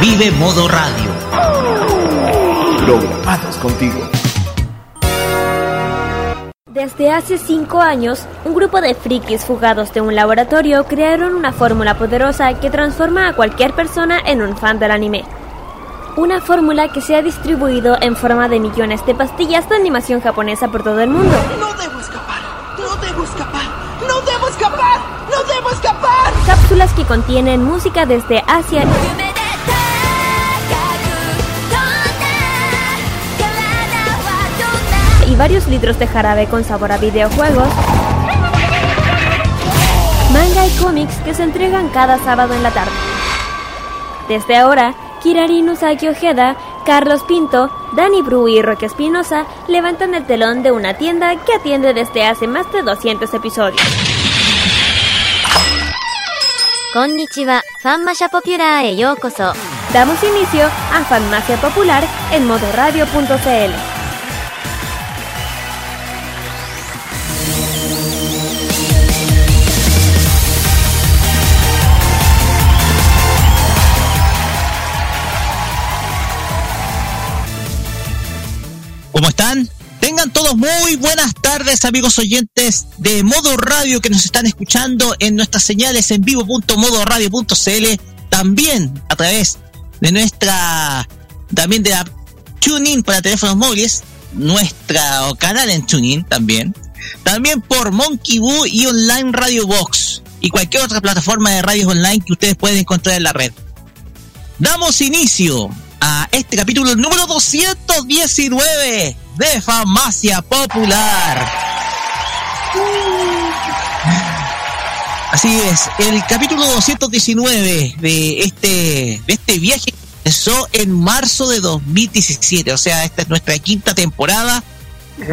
vive Modo Radio. Programados contigo. Desde hace cinco años, un grupo de frikis fugados de un laboratorio crearon una fórmula poderosa que transforma a cualquier persona en un fan del anime. Una fórmula que se ha distribuido en forma de millones de pastillas de animación japonesa por todo el mundo. No debo escapar, no debo escapar, no debo escapar, no debo escapar. Cápsulas que contienen música desde Asia y varios litros de jarabe con sabor a videojuegos, manga y cómics que se entregan cada sábado en la tarde. Desde ahora, Kirari Usagi Ojeda, Carlos Pinto, Dani Bru y Roque Espinosa levantan el telón de una tienda que atiende desde hace más de 200 episodios. Konnichiwa, Popular e. Damos inicio a Fanmacia Popular en modoradio.cl. ¿Cómo están? Tengan todos muy buenas tardes, amigos oyentes de Modo Radio que nos están escuchando en nuestras señales en vivo.modoradio.cl, también a través de nuestra, también de la TuneIn para teléfonos móviles, nuestro canal en TuneIn también, también por Monkey Boo y Online Radio Box y cualquier otra plataforma de radios online que ustedes pueden encontrar en la red. Damos inicio a este capítulo número 219 de Farmacia Popular. Así es, el capítulo 219 de este, de este viaje empezó en marzo de 2017, o sea, esta es nuestra quinta temporada.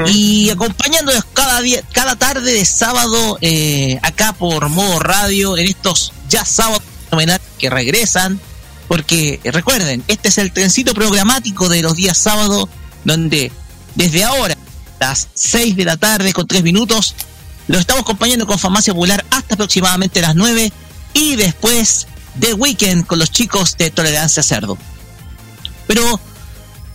Y acompañándonos cada día, cada tarde de sábado eh, acá por modo radio en estos ya sábados que regresan porque recuerden, este es el trencito programático de los días sábados, donde desde ahora, las 6 de la tarde con 3 minutos, lo estamos acompañando con Farmacia Popular hasta aproximadamente las 9 y después de Weekend con los chicos de Tolerancia Cerdo. Pero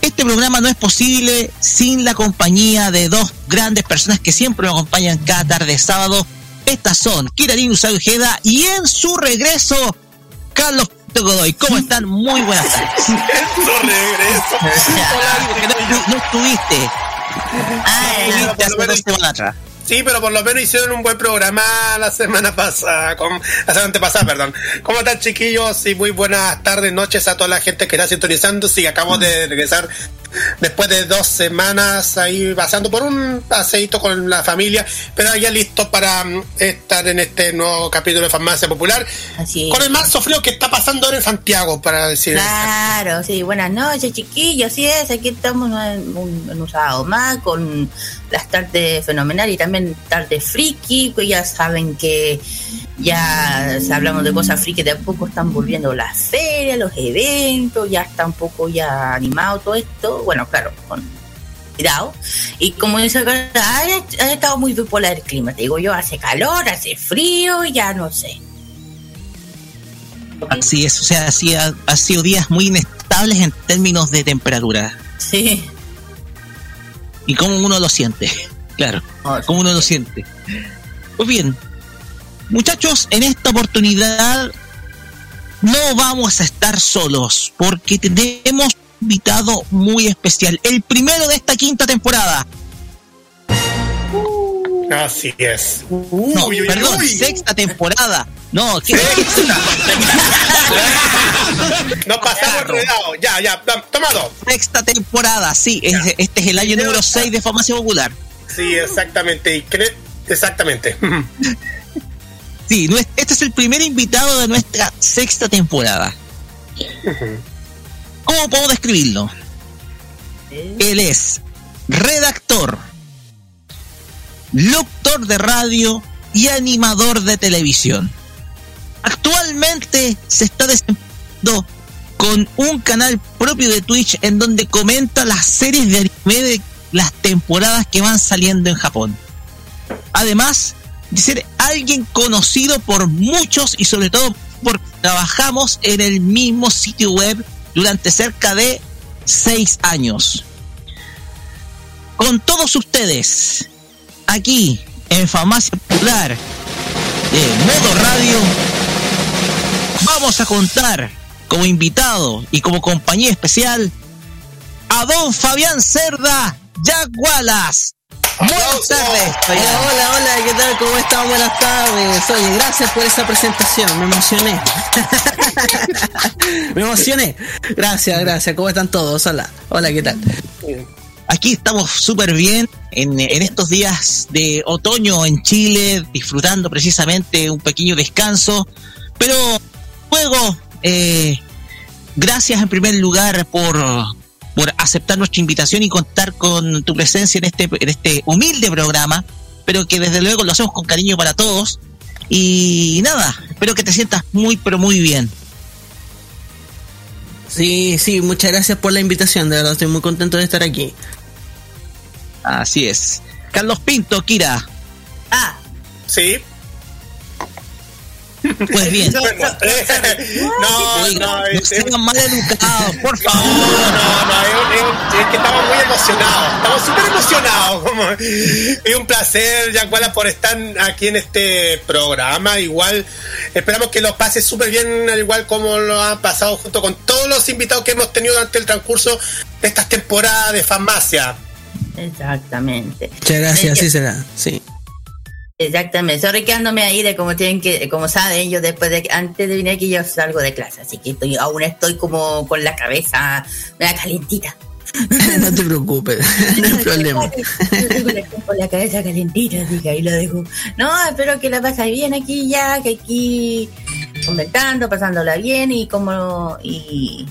este programa no es posible sin la compañía de dos grandes personas que siempre nos acompañan cada tarde de sábado. Estas son Kirarin Usagi Ojeda y en su regreso, Carlos Godoy. ¿Cómo están? Muy buenas tardes. regreso. no, no estuviste. Ah, semanas atrás. Sí, pero por lo menos hicieron un buen programa la semana pasada, con, la semana antepasada, perdón. ¿Cómo están chiquillos? Y muy buenas tardes, noches a toda la gente que está sintonizando. Sí, acabo de regresar después de dos semanas ahí pasando por un paseíto con la familia, pero ya listo para mm, estar en este nuevo capítulo de Farmacia Popular. Así. Con el marzo frío que está pasando ahora en Santiago, para decir. Claro, sí, buenas noches chiquillos, así es, aquí estamos en un, en un sábado más con las tardes fenomenal y también tardes friki, pues ya saben que ya hablamos de cosas friki, de a poco están volviendo las ferias, los eventos, ya está un poco ya animado todo esto, bueno, claro, con cuidado. Y como dice ha, ha estado muy bipolar el clima, te digo yo, hace calor, hace frío, ya no sé. Así es, o sea, ha, ha sido días muy inestables en términos de temperatura. Sí. Y cómo uno lo siente, claro, cómo uno lo siente. Pues bien, muchachos, en esta oportunidad no vamos a estar solos, porque tenemos invitado muy especial, el primero de esta quinta temporada. Así es. No, Uy, perdón, uy. sexta temporada. No, ¿qué? Nos pasamos enredado. Ya, ya, tomado. Sexta temporada, sí. es- este es el año número 6 de Farmacia Popular. Sí, exactamente. Y Exactamente. Sí, este es el primer invitado de nuestra sexta temporada. ¿Cómo puedo describirlo? Él es redactor, locutor de radio y animador de televisión. Actualmente se está desempeñando con un canal propio de Twitch en donde comenta las series de anime de las temporadas que van saliendo en Japón. Además de ser alguien conocido por muchos y sobre todo porque trabajamos en el mismo sitio web durante cerca de seis años. Con todos ustedes, aquí en Farmacia Popular de Modo Radio, vamos a contar como invitado y como compañía especial a don Fabián Cerda Jack Wallace. Buenas tardes. Hola, hola, hola, ¿qué tal? ¿Cómo están? Buenas tardes. Oye, gracias por esa presentación, me emocioné. me emocioné. Gracias, gracias. ¿Cómo están todos? Hola, hola, ¿qué tal? Aquí estamos súper bien en, en, estos días de otoño en Chile, disfrutando precisamente un pequeño descanso. Pero luego, eh, gracias en primer lugar por, por aceptar nuestra invitación y contar con tu presencia en este, en este humilde programa, pero que desde luego lo hacemos con cariño para todos. Y nada, espero que te sientas muy, pero muy bien. Sí, sí, muchas gracias por la invitación, de verdad estoy muy contento de estar aquí. Así es. Carlos Pinto, Kira. Ah, Sí. Pues bien. no, no, no es- sean mal educados, por No, favor. no, no, es, es- es que estamos muy emocionados, estamos súper emocionados. Como, es un placer, Yacuala, por estar aquí en este programa. Igual, esperamos que lo pases súper bien, al igual como lo han pasado junto con todos los invitados que hemos tenido durante el transcurso de estas temporadas de farmacia. exactamente. Muchas gracias, así será. Sí. Exactamente, sorry quedándome ahí de como tienen que, como saben, yo después de antes de venir aquí yo salgo de clase, así que estoy, aún estoy como con la cabeza me da calentita. no te preocupes, no hay problema. Estoy con la cabeza calentita, así que ahí lo dejo. No, espero que la pases bien aquí ya, que aquí comentando, pasándola bien y como y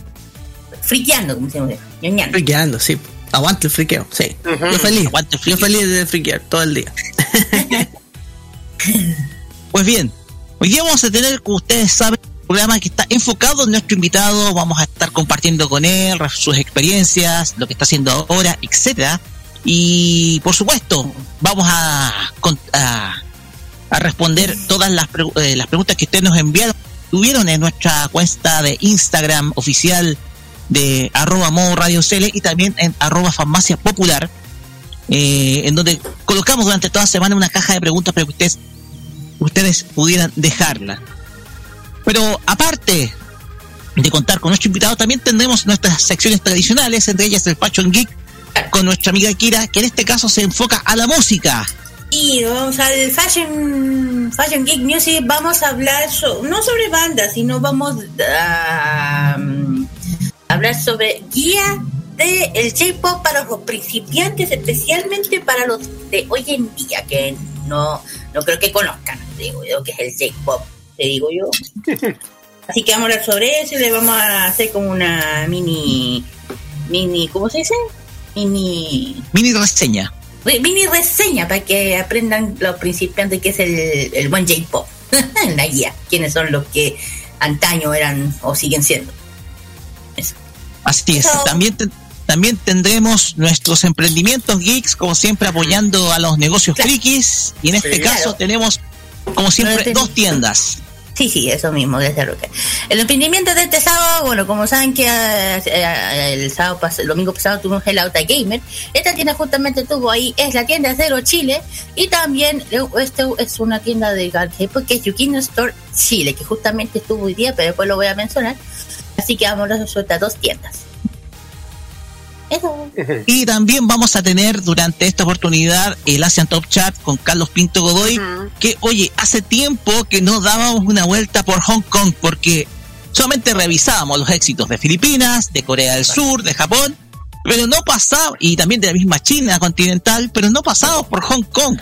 friqueando, como se llama, ñoñando. Friqueando, sí. Aguante el friqueo, sí. Yo feliz. Aguante el Yo friqueo. feliz de friquear todo el día. Pues bien, hoy día vamos a tener, como ustedes saben, un programa que está enfocado en nuestro invitado. Vamos a estar compartiendo con él sus experiencias, lo que está haciendo ahora, etcétera. Y por supuesto, vamos a, a, responder todas las, eh, las preguntas que ustedes nos enviaron, tuvieron en nuestra cuenta de Instagram oficial de arroba modo y también en arroba farmacia popular, eh, en donde colocamos durante toda semana una caja de preguntas para que ustedes ustedes pudieran dejarla. Pero aparte de contar con nuestro invitado, también tendremos nuestras secciones tradicionales, entre ellas el Fashion Geek, con nuestra amiga Kira, que en este caso se enfoca a la música. Y vamos al Fashion, Fashion Geek Music, vamos a hablar so- no sobre bandas, sino vamos a um, hablar sobre guía de el J-pop para los principiantes, especialmente para los de hoy en día, que no, no creo que conozcan, digo yo, que es el J-pop, te digo yo. Así que vamos a hablar sobre eso y le vamos a hacer como una mini, mini, ¿cómo se dice? Mini Mini reseña. Re- mini reseña para que aprendan los principiantes que es el, el buen J-pop. la guía. ¿Quiénes son los que antaño eran o siguen siendo? Así es. También, te- también tendremos nuestros emprendimientos geeks, como siempre, apoyando a los negocios Claro. frikis. Y en este caso tenemos, como siempre, dos tiendas. Sí, sí, eso mismo, desde luego. El emprendimiento de este sábado, bueno, como saben que eh, el sábado pas- el domingo pasado tuvimos el Auta Gamer, esta tienda justamente tuvo ahí, es la tienda Cero Chile, y también esto es una tienda de J-pop que es Yukino Store Chile, que justamente estuvo hoy día, pero después lo voy a mencionar. Así que vamos a estas dos tiendas. Eso. Y también vamos a tener durante esta oportunidad el Asian Top Chat con Carlos Pinto Godoy, que oye, hace tiempo que no dábamos una vuelta por Hong Kong porque solamente revisábamos los éxitos de Filipinas, de Corea del Sur, de Japón, pero no pasaba, y también de la misma China continental, pero no pasamos por Hong Kong.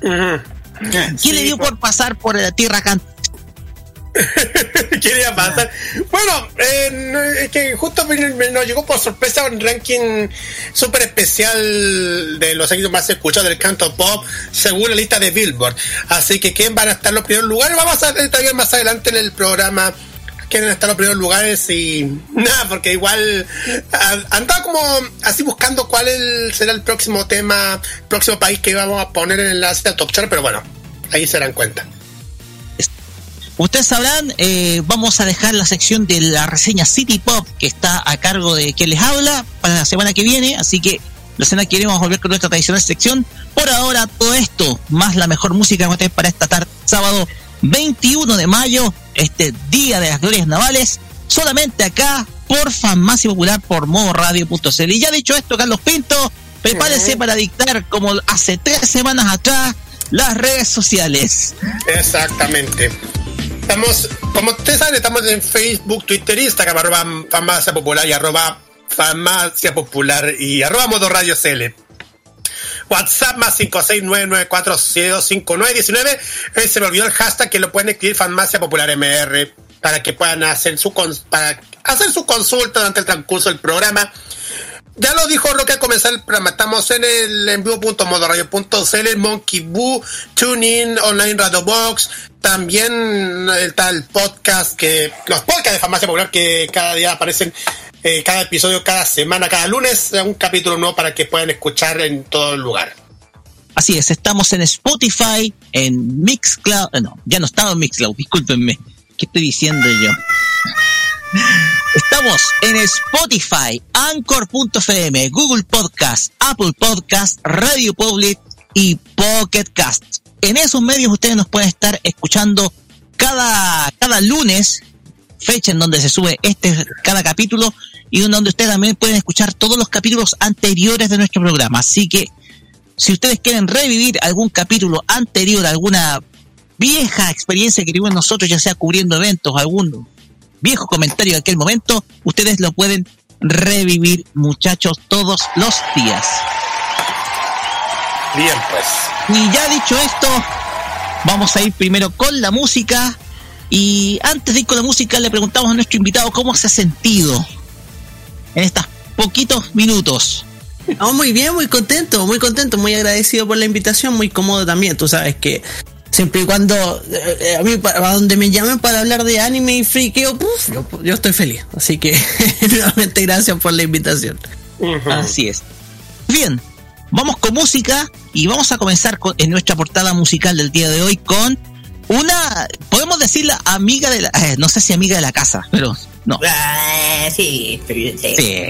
¿Quién le dio por pasar por la tierra can Quería pasar. Bueno, eh, es que justo nos llegó por sorpresa un ranking súper especial de los éxitos más escuchados del canto pop según la lista de Billboard. Así que quién van a estar los primeros lugares, vamos a ver también más adelante en el programa quieren estar los primeros lugares y nada, porque igual andaba como así buscando cuál será el próximo tema, próximo país que íbamos a poner en la cita Top Chart, pero bueno, ahí se darán cuenta. Ustedes sabrán, eh, vamos a dejar la sección de la reseña City Pop, que está a cargo de quien les habla, para la semana que viene, así que la semana que viene vamos a volver con nuestra tradicional sección. Por ahora, todo esto, más la mejor música que para esta tarde, sábado 21 de mayo, este Día de las Glorias Navales, solamente acá por Farmacia Popular por modoradio.cl. Y ya dicho esto, Carlos Pinto, prepárese para dictar, como hace tres semanas atrás, las redes sociales. Exactamente. Estamos, como ustedes saben, estamos en Facebook, Twitter, Instagram, arroba farmacia popular y arroba farmacia popular y arroba modo radio CL. WhatsApp más 56994725919. Eh, se me olvidó el hashtag que lo pueden escribir Farmacia Popular MR para que puedan hacer su para hacer su consulta durante el transcurso del programa. Ya lo dijo Roque al comenzar el programa. Estamos en el en vivo.modoradio.cl, Monkey Boo, TuneIn, Online Radio Box. También está el podcast que, los podcasts de Farmacia Popular que cada día aparecen, eh, cada episodio, cada semana, cada lunes, un capítulo nuevo para que puedan escuchar en todo el lugar. Así es, estamos en Spotify, en Mixcloud, eh, no, ya no estaba en Mixcloud, discúlpenme. ¿Qué estoy diciendo yo? Estamos en Spotify, Anchor.fm, Google Podcast, Apple Podcast, Radio Public y Pocket Cast. En esos medios ustedes nos pueden estar escuchando cada, cada lunes, fecha en donde se sube este cada capítulo y donde ustedes también pueden escuchar todos los capítulos anteriores de nuestro programa. Así que si ustedes quieren revivir algún capítulo anterior, alguna vieja experiencia que tuvimos nosotros, ya sea cubriendo eventos, algún viejo comentario de aquel momento, ustedes lo pueden revivir, muchachos, todos los días. Bien, pues. Y ya dicho esto, vamos a ir primero con la música. Y antes de ir con la música, le preguntamos a nuestro invitado cómo se ha sentido en estos poquitos minutos. muy bien, muy contento, muy contento, muy agradecido por la invitación, muy cómodo también. Tú sabes que siempre y cuando eh, eh, a mí para donde me llamen para hablar de anime y friqueo, yo, estoy feliz. Así que nuevamente gracias por la invitación. Así es. Bien, vamos con música y vamos a comenzar con, en nuestra portada musical del día de hoy con una, podemos decirla amiga de la, eh, no sé si amiga de la casa, pero no. Ah, sí, sí,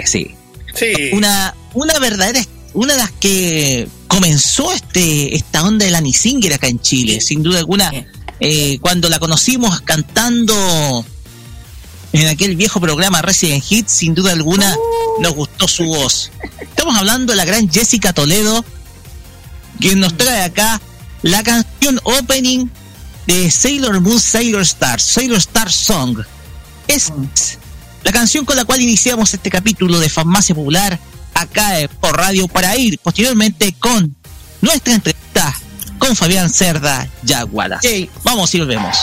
sí. sí. Una, una verdadera una de las que comenzó este esta onda de la acá en Chile, sin duda alguna. Eh, cuando la conocimos cantando en aquel viejo programa Resident Hit, sin duda alguna nos gustó su voz. Estamos hablando de la gran Jessica Toledo, quien nos trae acá la canción opening de Sailor Moon Sailor Star, Sailor Star Song. Es la canción con la cual iniciamos este capítulo de Farmacia Popular acá por radio para ir posteriormente con nuestra entrevista con Fabián Cerda Yagualas. Vamos y nos vemos.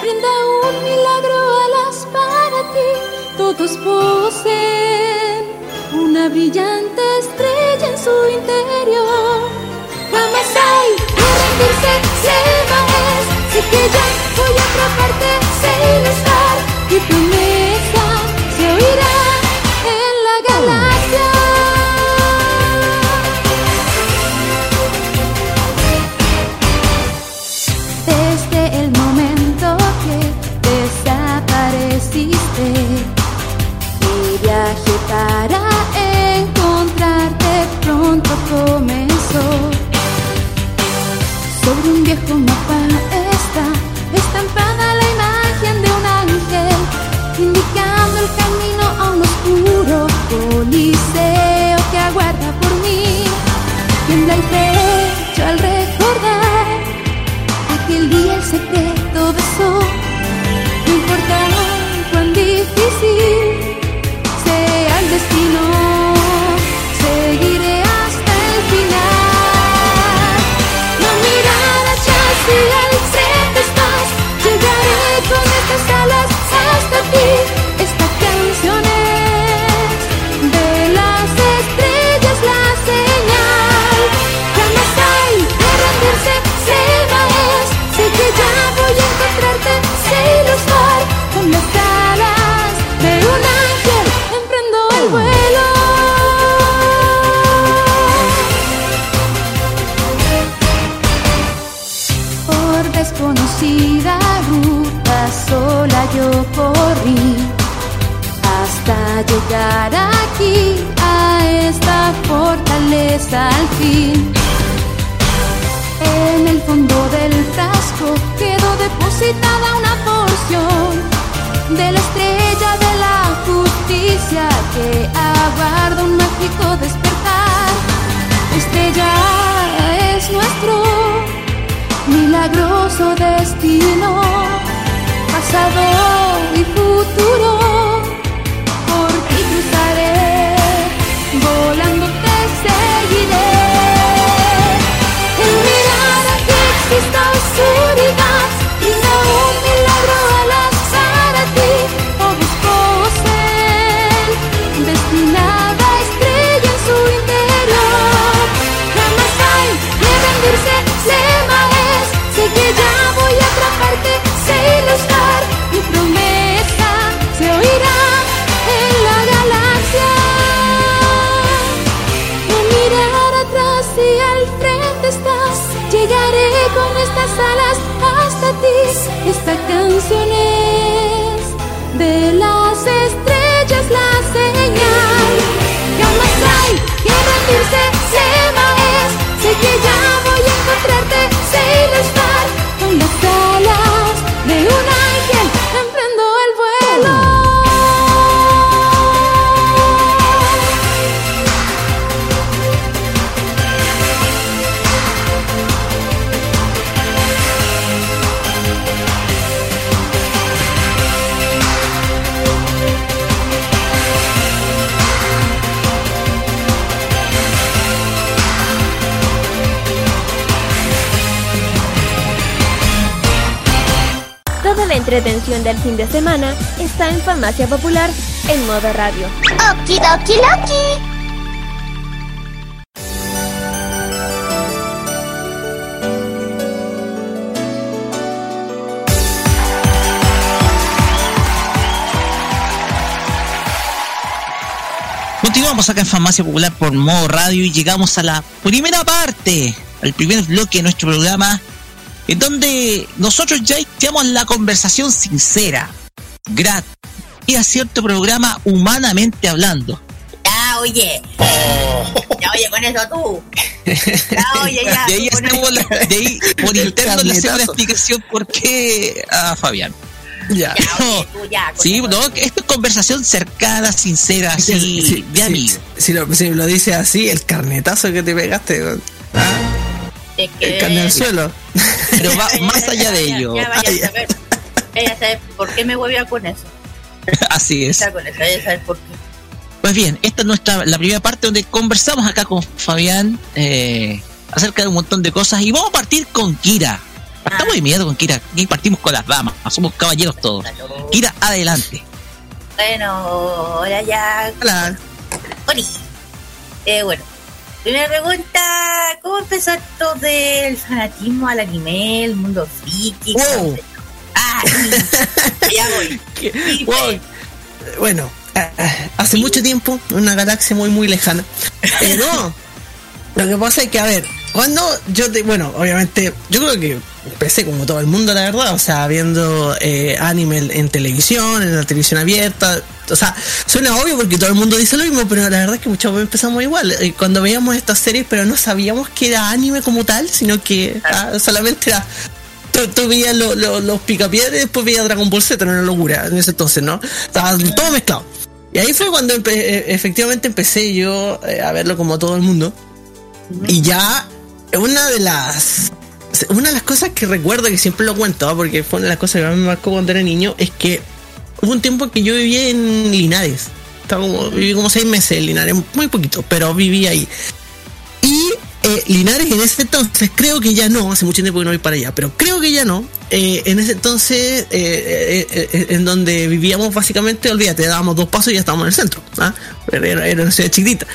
Brinda un milagro alas para ti. Todos poseen una brillante estrella en su interior. Jamás hay que rendirse, se es. Sé que ya voy a atraparte y tu se oirá en la galaxia. Desde el momento que desapareciste, mi viaje para encontrarte pronto comenzó. Sobre un viejo mapa está estampada la coliseo que aguarda por mí. Tiembla el pecho al recordar aquel día el secreto besó. No importa cuán difícil desconocida ruta sola yo corrí hasta llegar aquí a esta fortaleza al fin. En el fondo del frasco quedó depositada una porción de la estrella de la justicia que aguarda un mágico despertar. Estrella es nuestro milagroso destino, pasado y futuro. De entretención del fin de semana está en Farmacia Popular en modo radio. Okidoki Loki. Continuamos acá en Farmacia Popular por modo radio y llegamos a la primera parte, al primer bloque de nuestro programa, en donde nosotros ya iniciamos la conversación sincera, gratis y a cierto programa humanamente hablando. Ya, oye. Ya, oye, con eso tú. Ya, oye, ya. De ahí, hacemos la- de ahí por interno le hacemos la explicación por qué a Fabián. Ya. Ya, oye, tú ya. Sí, no, esto es conversación cercana, sincera, así, Sí, sí, de sí, amigo. Si, lo, si lo dice así, el carnetazo que te pegaste. Ah, Es que- el al suelo. Pero va más allá de ello. Ya, vaya Ay, a saber. Vaya a saber por qué me huevea con eso. Así es. Con eso, vaya a saber por qué. Pues bien, esta es nuestra la primera parte donde conversamos acá con Fabián eh, acerca de un montón de cosas y vamos a partir con Kira. Estamos de miedo con Kira. Aquí partimos con las damas. Somos caballeros todos. Kira, adelante. Bueno, ahora ya. Hola. Oli. Eh, bueno, primera pregunta: ¿Cómo empezó esto del fanatismo al anime, el mundo friki? Wow. Ah, sí. ya voy. Sí, Wow. Bueno, ah, ah, hace mucho tiempo, una galaxia muy, muy lejana. Pero lo que pasa es que, a ver, cuando yo, te, bueno, obviamente, yo creo que empecé como todo el mundo, la verdad, o sea, viendo eh, anime en, televisión, en la televisión abierta. O sea, suena obvio porque todo el mundo dice lo mismo, pero la verdad es que muchas veces empezamos igual. Eh, Cuando veíamos estas series, pero no sabíamos que era anime como tal, sino que ah, solamente era tú, tú veías lo- lo- los picapiedras y después veías Dragon Ball Z, era una locura en ese entonces, ¿no? Estaba todo mezclado. Y ahí fue cuando empe- eh, efectivamente empecé yo eh, a verlo como todo el mundo. Y ya una de las una de las cosas que recuerdo que siempre lo cuento, porque fue una de las cosas que más me marcó cuando era niño, es que hubo un tiempo que yo vivía en Linares. Estaba como, viví como seis meses en Linares, muy poquito, pero viví ahí. Y eh, Linares en ese entonces, creo que ya no, hace mucho tiempo que no voy para allá, pero creo que ya no. eh, en ese entonces, eh, eh, eh, eh, en donde vivíamos básicamente, olvídate, dábamos dos pasos y ya estábamos en el centro. ¿ah? Era, era una ciudad chiquitita.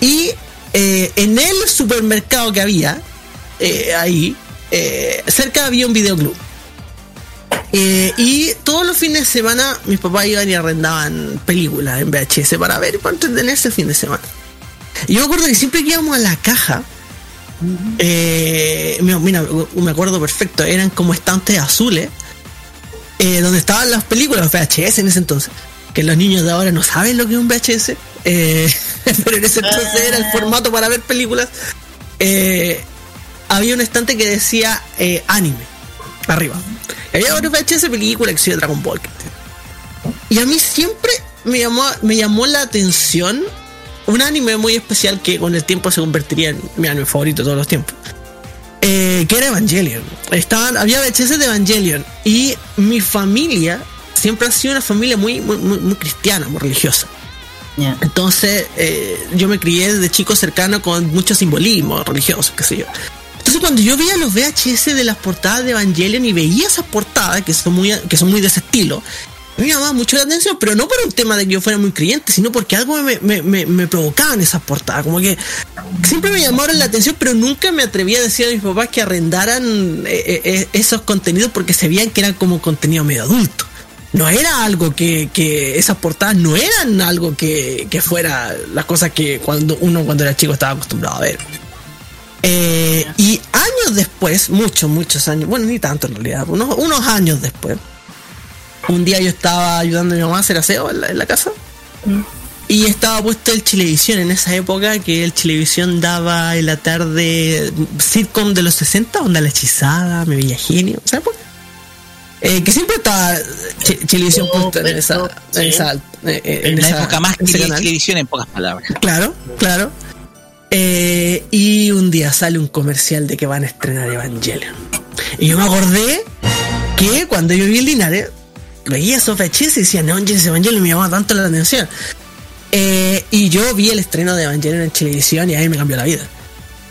Y eh, en el supermercado que había, eh, ahí, eh, cerca había un videoclub. Y todos los fines de semana mis papás iban y arrendaban películas en VHS para ver y para entretenerse el fin de semana. Yo me acuerdo que siempre que íbamos a la caja, mira, me acuerdo perfecto, eran como estantes azules, donde estaban las películas VHS en ese entonces. Que los niños de ahora no saben lo que es un VHS, eh, pero en ese entonces era el formato para ver películas. Eh, había un estante que decía eh, anime, arriba. Y había otro VHS película que llama Dragon Ball. Y a mí siempre me llamó, me llamó la atención un anime muy especial que con el tiempo se convertiría en mi anime favorito de todos los tiempos. Eh, que era Evangelion. Estaban, había VHS de Evangelion. Y mi familia siempre ha sido una familia muy, muy, cristiana, muy religiosa. Entonces, eh, yo me crié desde chico cercano con mucho simbolismo religioso, qué sé yo. Entonces, cuando yo veía los VHS de las portadas de Evangelion y veía esas portadas que son muy, que son muy de ese estilo, me llamaba mucho la atención, pero no por un tema de que yo fuera muy creyente, sino porque algo me, me, me, me provocaban esas portadas. Como que siempre me llamaron la atención, pero nunca me atreví a decir a mis papás que arrendaran eh, eh, esos contenidos porque se veían que eran como contenido medio adulto. No era algo que, que esas portadas no eran algo que, que fuera las cosas que cuando uno cuando era chico estaba acostumbrado a ver. Eh, y años después, muchos, muchos años, bueno, ni tanto en realidad, unos, unos años después, un día yo estaba ayudando a mi mamá a hacer aseo en la, en la casa. Y estaba puesto el Chilevisión en esa época que el Chilevisión daba en la tarde sitcom de los 60, onda la hechizada, me veía genio, ¿sabes por qué? Eh, que siempre estaba Ch- Chilevisión puesto en esa, en esa, eh, en En la esa- época más que televisión, en pocas palabras. Claro, claro. Eh, y un día sale un comercial de que van a estrenar Evangelion. Y yo me acordé que cuando yo vi el Linares, veía esos VHS y decía, no, Evangelion, Evangelion, me llamaba tanto la atención. Eh, y yo vi el estreno de Evangelion en televisión y ahí me cambió la vida.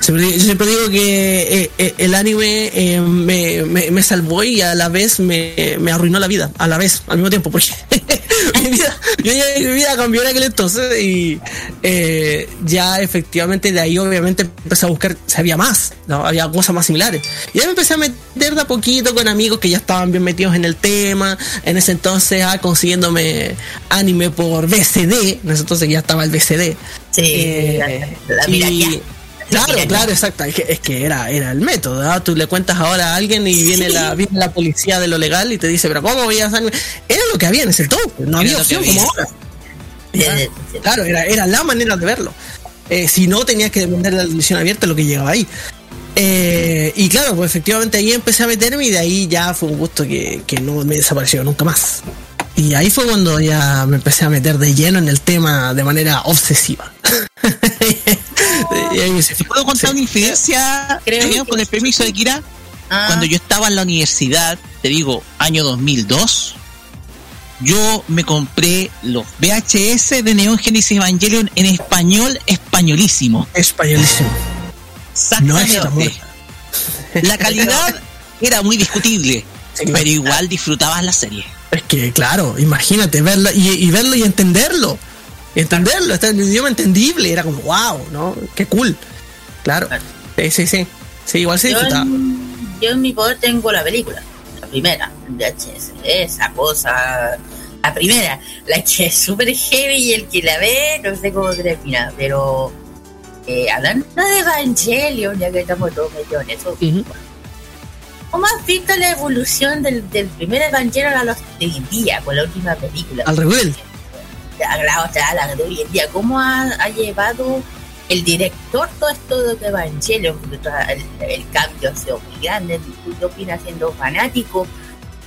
Siempre yo siempre digo que eh, eh, el anime eh, me, me- me salvó y a la vez me, me arruinó la vida, a la vez, al mismo tiempo, porque mi, vida, yo mi vida cambió en aquel entonces y eh, ya efectivamente de ahí obviamente empecé a buscar, sabía más, ¿no? había cosas más similares. Y ya me empecé a meter de a poquito con amigos que ya estaban bien metidos en el tema, en ese entonces ah, consiguiéndome anime por VCD, en ese entonces ya estaba el VCD. Sí, la, la y- piratería. Claro, claro, exacto. Es que, es que era, era el método. ¿ah? Tú le cuentas ahora a alguien y viene la, viene la policía de lo legal y te dice, pero ¿cómo veías anime? Era lo que había en ese entonces, no Era había opción como ahora. Sí. Claro, era, era la manera de verlo. Eh, si no, tenías que depender de la televisión abierta lo que llegaba ahí. Eh, y claro, pues efectivamente ahí empecé a meterme y de ahí ya fue un gusto que, que no me desapareció nunca más. Y ahí fue cuando ya me empecé a meter de lleno en el tema de manera obsesiva. y ahí me ¿Te puedo contar una infidencia? Creo con el permiso de Kira. Ah, Cuando yo estaba en la universidad, te digo, año 2002, yo me compré los VHS de Neon Genesis Evangelion en español, españolísimo. Españolísimo. No Exactamente. La calidad era muy discutible, Sí, pero igual disfrutabas la serie. Es que, claro, imagínate verlo y, y verlo y entenderlo. Y entenderlo, está en un idioma entendible. Era como, wow, ¿no? Qué cool. Claro. Sí, sí, sí. Sí, igual se yo, disfrutaba. en, yo en mi poder tengo la película, la primera, VHS. Esa cosa, la primera, la que es súper heavy y el que la ve, no sé cómo termina, pero eh, hablando de Evangelion, ya que estamos todos metidos en eso, Ujú. ¿Cómo has visto la evolución del, del primer Evangelion a los de hoy en día, con la última película? Al revés. a la, o sea, a la de hoy en día, ¿cómo ha, ha llevado el director todo esto de Evangelion? El, el cambio ha sido muy grande. ¿Tú qué opinas siendo fanático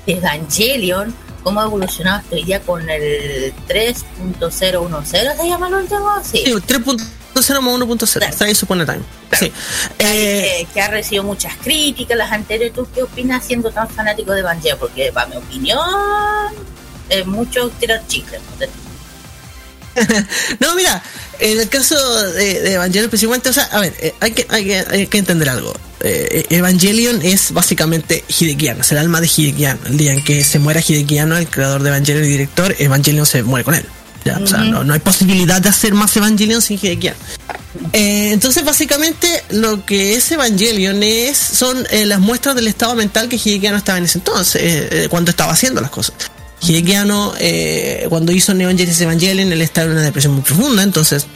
de Evangelion? ¿Cómo ha evolucionado hasta hoy día con el 3.010? ¿Se llama el último? Sí. Sí, 3.0 más 1.0. Está ahí supone time. Sí. Eh, Eh, que ha recibido muchas críticas las anteriores. ¿Tú qué opinas siendo tan fanático de Evangelion? Porque, para mi opinión, es mucho tirar chicles. ¿no? mira, en el caso de, de Evangelion específicamente, o sea, a ver, eh, hay, que, hay, que, hay que entender algo. Eh, Evangelion es básicamente Hidekiano, es el alma de Hidekiano. El día en que se muera Hidekiano, el creador de Evangelion y director, Evangelion se muere con él. No, no hay posibilidad de hacer más Evangelion sin Hidekiano. Eh, entonces, básicamente, lo que es Evangelion es, son eh, las muestras del estado mental que Hidekiano estaba en ese entonces, eh, cuando estaba haciendo las cosas. Hidekiano, eh, cuando hizo Neon Genesis Evangelion, él estaba en una depresión muy profunda, entonces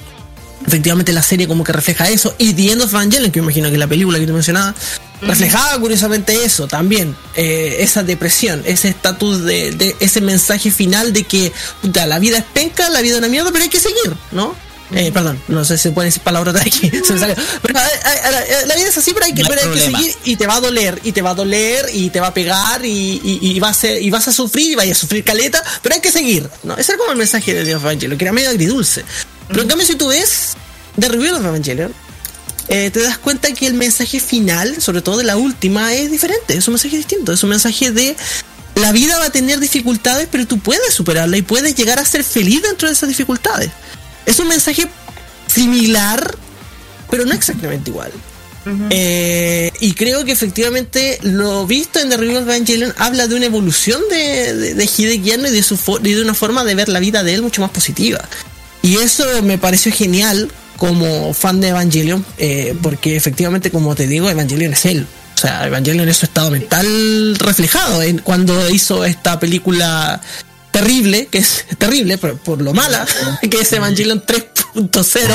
efectivamente la serie como que refleja eso. Y The End of Evangelion, que me imagino que la película que tú mencionabas, reflejaba curiosamente eso también. eh, esa depresión, ese estatus de, de ese mensaje final de que puta, la vida es penca, la vida es una mierda, pero hay que seguir, ¿no? Eh, perdón, no sé si se puede decir palabras de aquí, se me salió. Pero, eh, eh, eh, la vida es así, pero hay que, No hay pero hay que seguir y te va a doler, y te va a doler, y te va a pegar, y, y, y va a ser, y vas a sufrir, y vayas a sufrir caleta, pero hay que seguir, ¿no? Ese era como el mensaje de Dios Evangelion, que era medio agridulce. Pero en cambio, si tú ves The Review of Evangelion, eh, te das cuenta que el mensaje final, sobre todo de la última, es diferente, es un mensaje distinto, es un mensaje de la vida va a tener dificultades, pero tú puedes superarla y puedes llegar a ser feliz dentro de esas dificultades. Es un mensaje similar, pero no exactamente igual. Eh, y creo que efectivamente lo visto en The Review of Evangelion habla de una evolución de, de, de Hideki Anno y de, su fo- y de una forma de ver la vida de él mucho más positiva. Y eso me pareció genial como fan de Evangelion, eh, porque efectivamente, como te digo, Evangelion es él. O sea, Evangelion es su estado mental reflejado en cuando hizo esta película terrible, que es terrible por, por lo mala, que es Evangelion 3.0,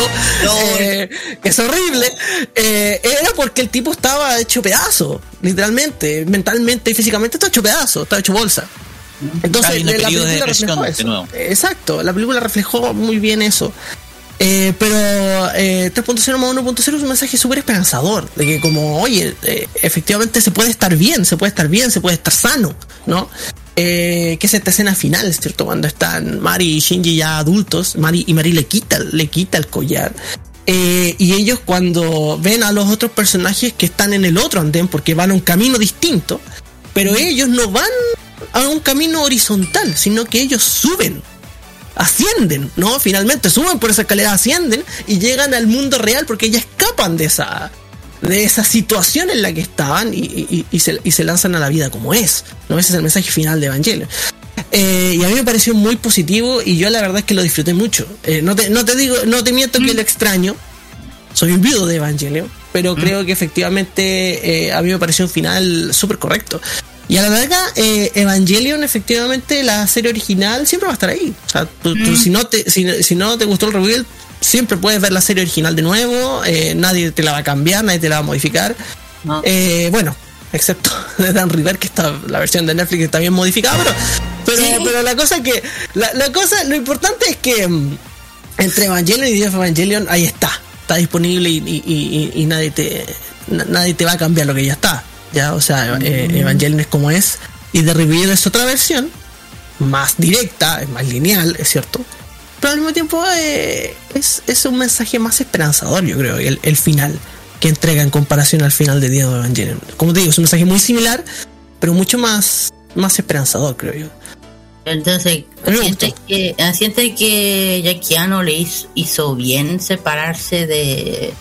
eh, que es horrible, eh, era porque el tipo estaba hecho pedazo, literalmente, mentalmente y físicamente está hecho pedazo, está hecho bolsa. Entonces, un la de película depresión, reflejó de eso. nuevo. Exacto, la película reflejó muy bien eso. Eh, pero eh, 3.0 más 1.0 es un mensaje súper esperanzador, de que como, oye, eh, efectivamente se puede estar bien, se puede estar bien, se puede estar sano, ¿no? Eh, que es esta escena final, ¿cierto? Cuando están Mari y Shinji ya adultos, Mari y Mari le quita, le quita el collar. Eh, y ellos cuando ven a los otros personajes que están en el otro andén, porque van a un camino distinto, pero ellos no van a un camino horizontal, sino que ellos suben, ascienden, ¿no? Finalmente suben por esa escalera, ascienden y llegan al mundo real porque ya escapan de esa de esa situación en la que estaban y, y- y se, y se lanzan a la vida como es, ¿no? Ese es el mensaje final de Evangelion. Eh, y a mí me pareció muy positivo y yo la verdad es que lo disfruté mucho. Eh, no, te, no te digo, no te miento que lo extraño. Soy un viudo de Evangelion, pero creo que efectivamente eh, a mí me pareció un final súper correcto. Y a la larga, eh, Evangelion, efectivamente, la serie original siempre va a estar ahí. O sea, tú, tú si, no te, si, si no te gustó el reveal, siempre puedes ver la serie original de nuevo. eh, nadie te la va a cambiar, nadie te la va a modificar. No. Eh, bueno, excepto de Dan River, que está la versión de Netflix está bien modificada, pero, pero, pero la cosa que. La, la cosa, lo importante es que mm, entre Evangelion y Dios Evangelion, ahí está. Está disponible y, y- y- y nadie te. na- Nadie te va a cambiar lo que ya está. Ya, o sea, eh, Evangelion es como es. Y The Reveal es otra versión. Más directa, es más lineal, es cierto. Pero al mismo tiempo eh, es, es un mensaje más esperanzador, yo creo, el, el final que entrega en comparación al final de Día de Evangelion. Como te digo, es un mensaje muy similar, pero mucho más, más esperanzador, creo yo. Entonces, A mí me siente gustó. que, ah, siente que Yakiano le hizo, hizo bien separarse de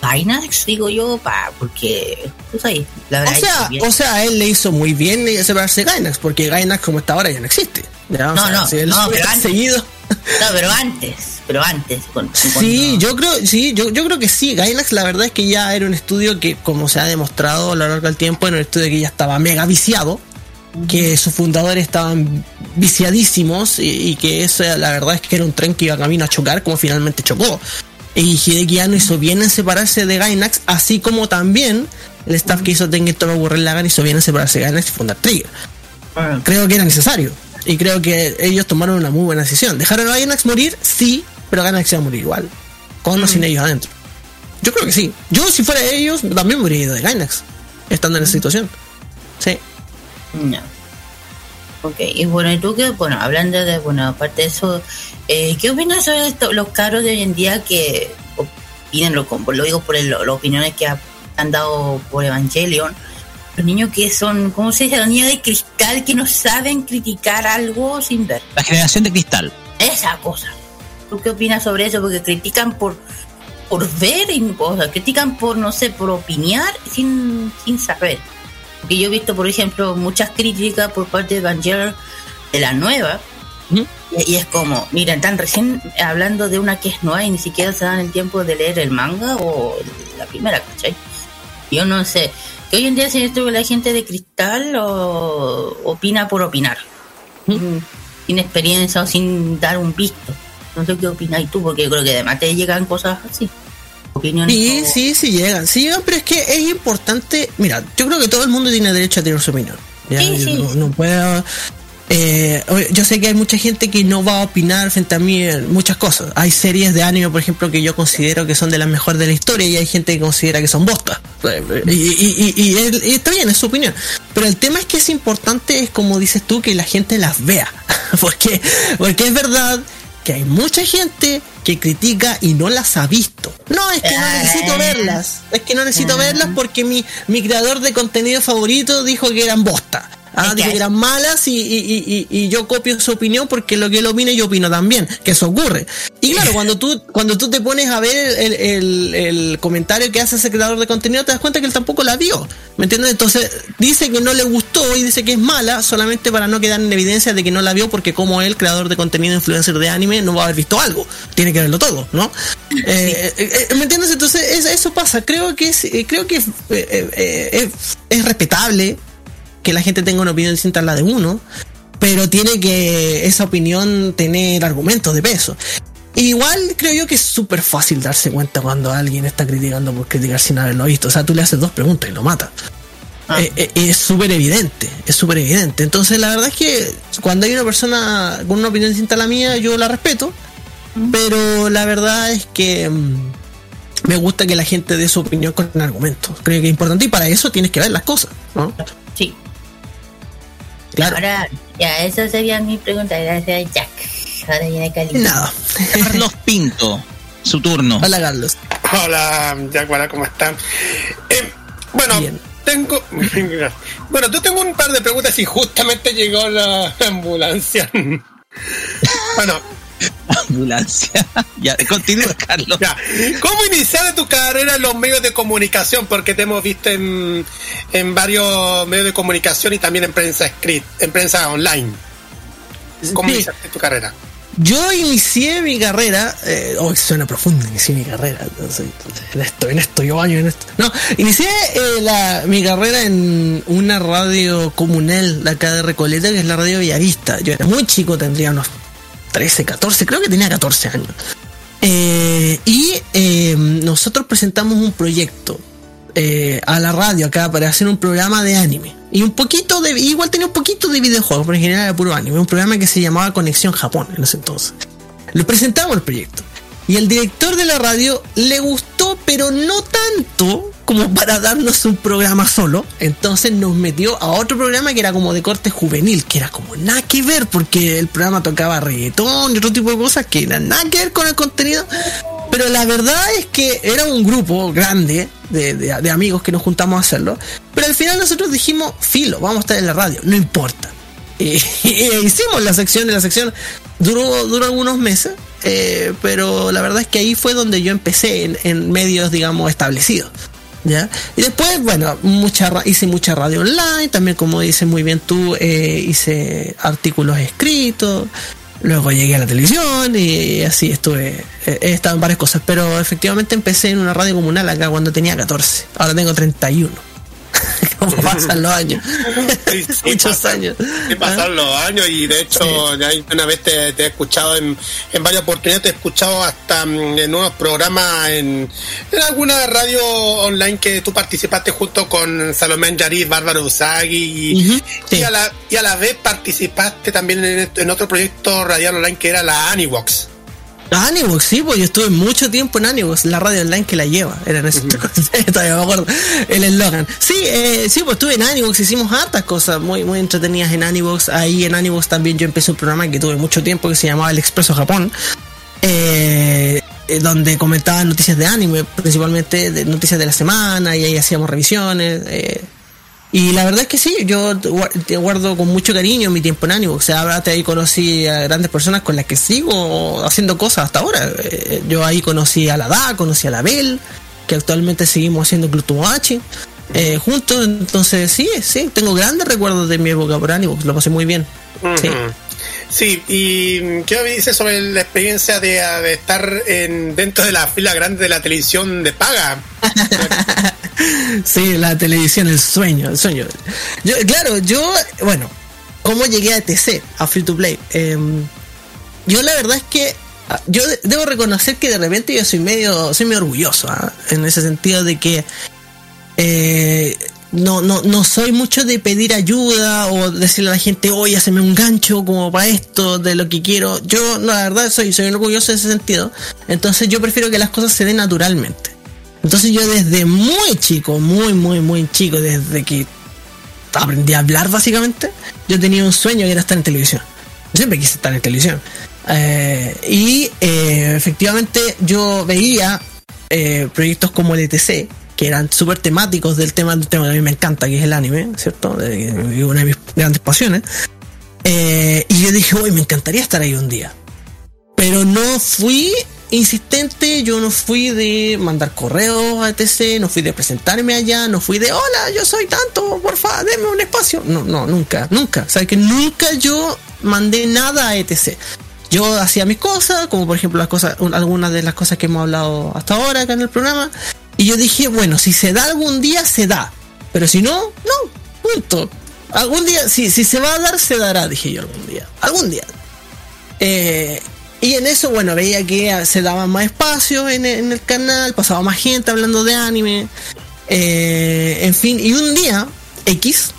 Gainax, digo yo, pa, porque, sabes, la O sea, o sea, él le hizo muy bien separarse de Gainax, porque Gainax como está ahora ya no existe. Ya, o No, sea, no, si él no, pero antes. seguido. No, pero antes, pero antes. Sí, cuando- yo creo, sí, yo, yo creo que sí. Gainax la verdad es que ya era un estudio que, como se ha demostrado a lo largo del tiempo, era un estudio que ya estaba mega viciado, que sus fundadores estaban viciadísimos y, y que eso la verdad es que era un tren que iba camino a chocar como finalmente chocó. Y Hideki Anno hizo bien en separarse de Gainax, así como también el staff que hizo Tengen Toma Gurren Lagann hizo bien en separarse de Gainax y fundar Trigger. Creo que era necesario. Y creo que ellos tomaron una muy buena decisión. ¿Dejaron a Gainax morir? Sí, pero Gainax iba a morir igual. Con o sin ellos adentro. Yo creo que sí. Yo, si fuera ellos, también me hubiera ido de Gainax. Estando en esa situación. Sí. No. Ok, y bueno, ¿y tú qué? Bueno, hablando de, bueno, aparte de eso, eh, ¿qué opinas sobre esto, los caros de hoy en día que opinan, lo, lo digo por el- las opiniones que ha- han dado por Evangelion, los niños que son, ¿cómo se dice? Los niños de cristal que no saben criticar algo sin ver. La generación de cristal. Esa cosa. ¿Tú qué opinas sobre eso? Porque critican por por ver, y, sea, critican por, no sé, por opinar sin, sin saber. Porque yo he visto, por ejemplo, muchas críticas por parte de Evangelion de la nueva. Ujú. Y, y es como, mira, están recién hablando de una que es nueva y ni siquiera se dan el tiempo de leer el manga o la primera, ¿cachai? Yo no sé. Hoy en día siento que la gente de cristal o, opina por opinar. Sin, sin experiencia o sin dar un visto. No sé qué opináis tú, porque yo creo que además te llegan cosas así. Opiniones. Sí, como- sí, sí llegan, sí llegan, pero es que es importante, mira, yo creo que todo el mundo tiene derecho a tener su opinión. ¿ya? Sí, Yo sí. No, no puedo... eh, yo sé que hay mucha gente que no va a opinar frente a mí en muchas cosas. Hay series de anime, por ejemplo, que yo considero que son de las mejores de la historia y hay gente que considera que son bostas. Y, y- y- y es- y está bien, es su opinión. Pero el tema es que es importante, es como dices tú, que la gente las vea. porque, porque es verdad que hay mucha gente que critica y no las ha visto. No, es que no necesito verlas. Es que no necesito verlas porque mi, mi creador de contenido favorito dijo que eran bosta. Ah, que- eran malas y, y- y- y- yo copio su opinión porque lo que él opina yo opino también, que eso ocurre. Y claro, cuando tú, cuando tú te pones a ver el, el- el comentario que hace ese creador de contenido, te das cuenta que él tampoco la vio. ¿Me entiendes? Entonces dice que no le gustó y dice que es mala solamente para no quedar en evidencia de que no la vio porque como él, creador de contenido, influencer de anime, no va a haber visto algo. Tiene que verlo todo, ¿no? Eh, eh, eh, ¿Me entiendes? Entonces es- eso pasa. Creo que es, creo que eh, es respetable que la gente tenga una opinión distinta a la de uno, pero tiene que esa opinión tener argumentos de peso. Igual creo yo que es súper fácil darse cuenta cuando alguien está criticando por criticar sin haberlo visto. O sea, tú le haces dos preguntas y lo mata. Eh, eh, es súper evidente, es súper evidente. Entonces la verdad es que cuando hay una persona con una opinión distinta a la mía, yo la respeto. Pero la verdad es que mm, me gusta que la gente dé su opinión con argumentos. Creo que es importante y para eso tienes que ver las cosas, ¿no? Sí. Claro. Ahora, ya, esa sería mi pregunta. Gracias, Jack. Ahora viene Cali. Nada. Carlos Pinto, su turno. Hola, Carlos. Hola, Jaguara, ¿cómo están? Eh, bueno, Bien. tengo. Bueno, yo tengo un par de preguntas y justamente llegó la ambulancia. bueno, Ambulancia. ya, continúa, Carlos. ya. ¿Cómo iniciaste tu carrera en los medios de comunicación? Porque te hemos visto en, en varios medios de comunicación y también en prensa escrita, en prensa online. ¿Cómo Sí. iniciaste tu carrera? Yo inicié mi carrera, eh, oh, suena profundo, inicié mi carrera, entonces, en esto, en esto, yo año en esto. No, inicié eh, la, mi carrera en una radio comunal de acá de Recoleta, que es la radio Villavista. Yo era muy chico, tendría unos 13, 14, creo que tenía 14 años. Eh, y eh, nosotros presentamos un proyecto eh, a la radio acá para hacer un programa de anime. Y un poquito de. Igual tenía un poquito de videojuegos, pero en general era puro anime. Un programa que se llamaba Conexión Japón en ese entonces. Lo presentamos el proyecto. Y el director de la radio le gustó, pero no tanto como para darnos un programa solo. Entonces nos metió a otro programa que era como de corte juvenil, que era como nada que ver, porque el programa tocaba reggaetón y otro tipo de cosas que eran nada que ver con el contenido. Pero la verdad es que era un grupo grande de, amigos que nos juntamos a hacerlo. Pero al final nosotros dijimos, filo, vamos a estar en la radio, no importa. Y, hicimos la sección de la sección. Duró, duró algunos meses, eh, pero la verdad es que ahí fue donde yo empecé en, medios, digamos, establecidos. ¿Ya? Y después, bueno, mucha, hice mucha radio online, también como dices muy bien tú, eh, hice artículos escritos, luego llegué a la televisión y así estuve, eh, he estado en varias cosas, pero efectivamente empecé en una radio comunal acá cuando tenía 14, ahora tengo 31. ¿Cómo pasan los años? Sí, sí, Muchos pasan- años. sí, pasaron los años y de hecho ya una vez te, te he escuchado en, en varias oportunidades, te he escuchado hasta mm, en nuevos programas en, en alguna radio online que tú participaste junto con Salomé Yariz, Bárbara Usagi y, Ujú, sí. y, a la, y a la vez participaste también en, en otro proyecto radial online que era la Anivox. Anivox, sí, pues yo estuve mucho tiempo en Anivox, la radio online que la lleva, era en ese todavía me acuerdo el eslogan. Sí, eh, sí, pues estuve en Anivox, hicimos hartas cosas muy, muy entretenidas en Anivox. Ahí en Anivox también yo empecé un programa que tuve mucho tiempo que se llamaba El Expreso Japón. eh, donde comentaba noticias de anime, principalmente de noticias de la semana, y ahí hacíamos revisiones. eh, y la verdad es que sí, yo te guardo con mucho cariño mi tiempo en Ánimo. O sea, ahora ahí conocí a grandes personas con las que sigo haciendo cosas hasta ahora. Eh, Yo ahí conocí a la DA, conocí a la Bel, que actualmente seguimos haciendo Club Tomodachi, eh, juntos. Entonces, sí, sí, tengo grandes recuerdos de mi época por Ánimo, lo pasé muy bien. Sí, y ¿qué me dices sobre la experiencia de, ah, de estar en, dentro de la fila grande de la televisión de paga? Sí, la televisión, el sueño, el sueño. Yo, claro, yo, bueno, ¿cómo llegué a ETC, a Free to Play? Em, yo la verdad es que ah, yo de- debo reconocer que de repente yo soy medio, soy medio orgulloso, ¿ah? en ese sentido de que eh, no, no, no soy mucho de pedir ayuda o decirle a la gente, oye, haceme un gancho como para esto, de lo que quiero. Yo, no, la verdad, soy, soy orgulloso en ese sentido. Entonces yo prefiero que las cosas se den naturalmente. Entonces yo desde muy chico, muy, muy, muy chico, desde que aprendí a hablar básicamente, yo tenía un sueño que era estar en televisión. Siempre quise estar en televisión. Eh, y eh, efectivamente yo veía eh, proyectos como el ETC, que eran súper temáticos del tema, del tema que a mí me encanta, que es el anime, ¿cierto? De una de mis grandes pasiones. Eh, y yo dije, uy, me encantaría estar ahí un día. Pero no fui insistente, yo no fui de mandar correos a ETC, no fui de presentarme allá, no fui de, hola, yo soy tanto, porfa, denme un espacio. No, no, nunca, nunca. O sea, que nunca yo mandé nada a ETC. Yo hacía mis cosas, como por ejemplo las cosas, un- algunas de las cosas que hemos hablado hasta ahora acá en el programa. Y yo dije, bueno, si se da algún día, se da. Pero si no, no, punto. Algún día, si, si se va a dar, se dará, dije yo algún día. Algún día. Eh, y en eso, bueno, veía que se daba más espacio en, el canal, pasaba más gente hablando de anime. eh, en fin, y un día, X,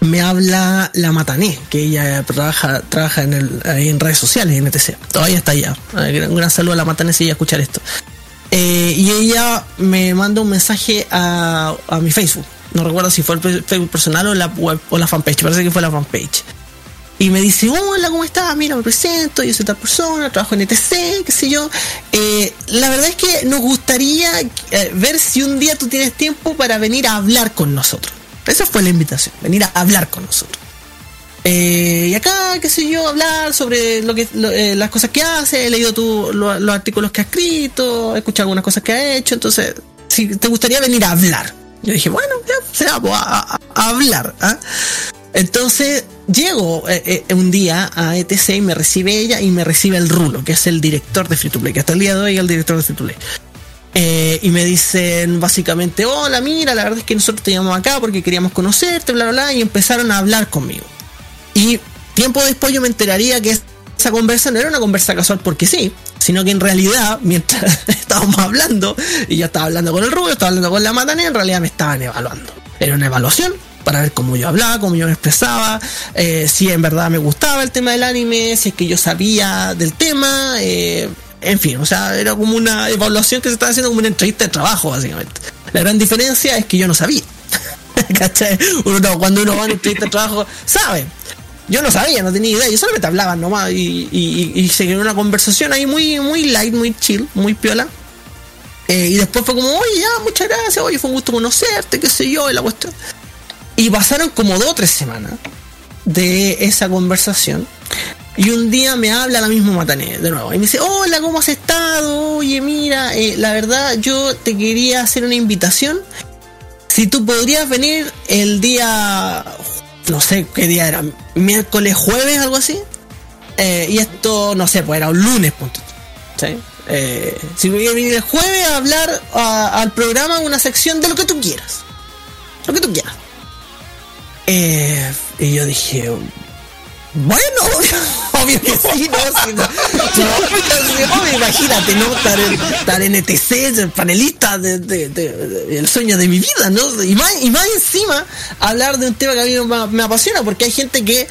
me habla la Matané, que ella trabaja, trabaja en, el, en redes sociales, en ETC. Todavía está allá. Eh, Un gran saludo a la Matané si ella escuchar esto. Eh, y ella me manda un mensaje a, a mi Facebook. No recuerdo si fue el Facebook personal o la web o la fanpage. Parece que fue la fanpage. Y me dice, hola, ¿cómo estás? Mira, me presento, yo soy tal persona, trabajo en ETC, qué sé yo. Eh, la verdad es que nos gustaría eh, ver si un día tú tienes tiempo para venir a hablar con nosotros. Esa fue la invitación, venir a hablar con nosotros. Eh, y acá, qué sé yo, hablar sobre lo que, eh, las cosas que hace, he leído lo- los artículos que ha escrito, he escuchado algunas cosas que ha hecho, entonces, si te gustaría venir a hablar. Yo dije, bueno, ya, será, pues, a, hablar. ¿ah? Entonces, llego eh, un día a ETC y me recibe ella y me recibe el Rulo, que es el director de Free to Play, que hasta el día de hoy es el director de Free to Play. Y me dicen básicamente, hola, mira, la verdad es que nosotros te llamamos acá porque queríamos conocerte, bla, bla, bla, y empezaron a hablar conmigo. Y tiempo después yo me enteraría que esa conversa no era una conversa casual porque sí, sino que en realidad, mientras estábamos hablando, y yo estaba hablando con el rubio, estaba hablando con la matane, en realidad me estaban evaluando. Era una evaluación para ver cómo yo hablaba, cómo yo me expresaba, eh, si en verdad me gustaba el tema del anime, si es que yo sabía del tema, eh, en fin, o sea, era como una evaluación que se estaba haciendo como una entrevista de trabajo, básicamente. La gran diferencia es que yo no sabía. ¿Cachai? Uno no, cuando uno va a una entrevista de trabajo, sabe. Yo no sabía, no tenía idea, yo solamente hablaba nomás y, y, y se creó una conversación ahí muy, muy light, muy chill, muy piola. Eh, y después fue como, oye, ya, muchas gracias, oye, fue un gusto conocerte, qué sé yo, y la cuestión. Y pasaron como dos o tres semanas de esa conversación. Y un día me habla la misma Matané de nuevo. Y me dice, hola, ¿cómo has estado? Oye, mira, eh, la verdad yo te quería hacer una invitación. Si tú podrías venir el día, no sé qué día era, miércoles, jueves, algo así. Eh, y esto, no sé, pues era un lunes, punto. ¿sí? Eh, si venir el jueves a hablar al programa una sección de lo que tú quieras. Lo que tú quieras. Eh, y yo dije, bueno, obvio que sí, ¿no? Si no, imagínate, ¿no? Estar en, estar en ETC, panelista de, de- de- el sueño de mi vida, ¿no? Y más, y más encima, hablar de un tema que a mí me apasiona, porque hay gente que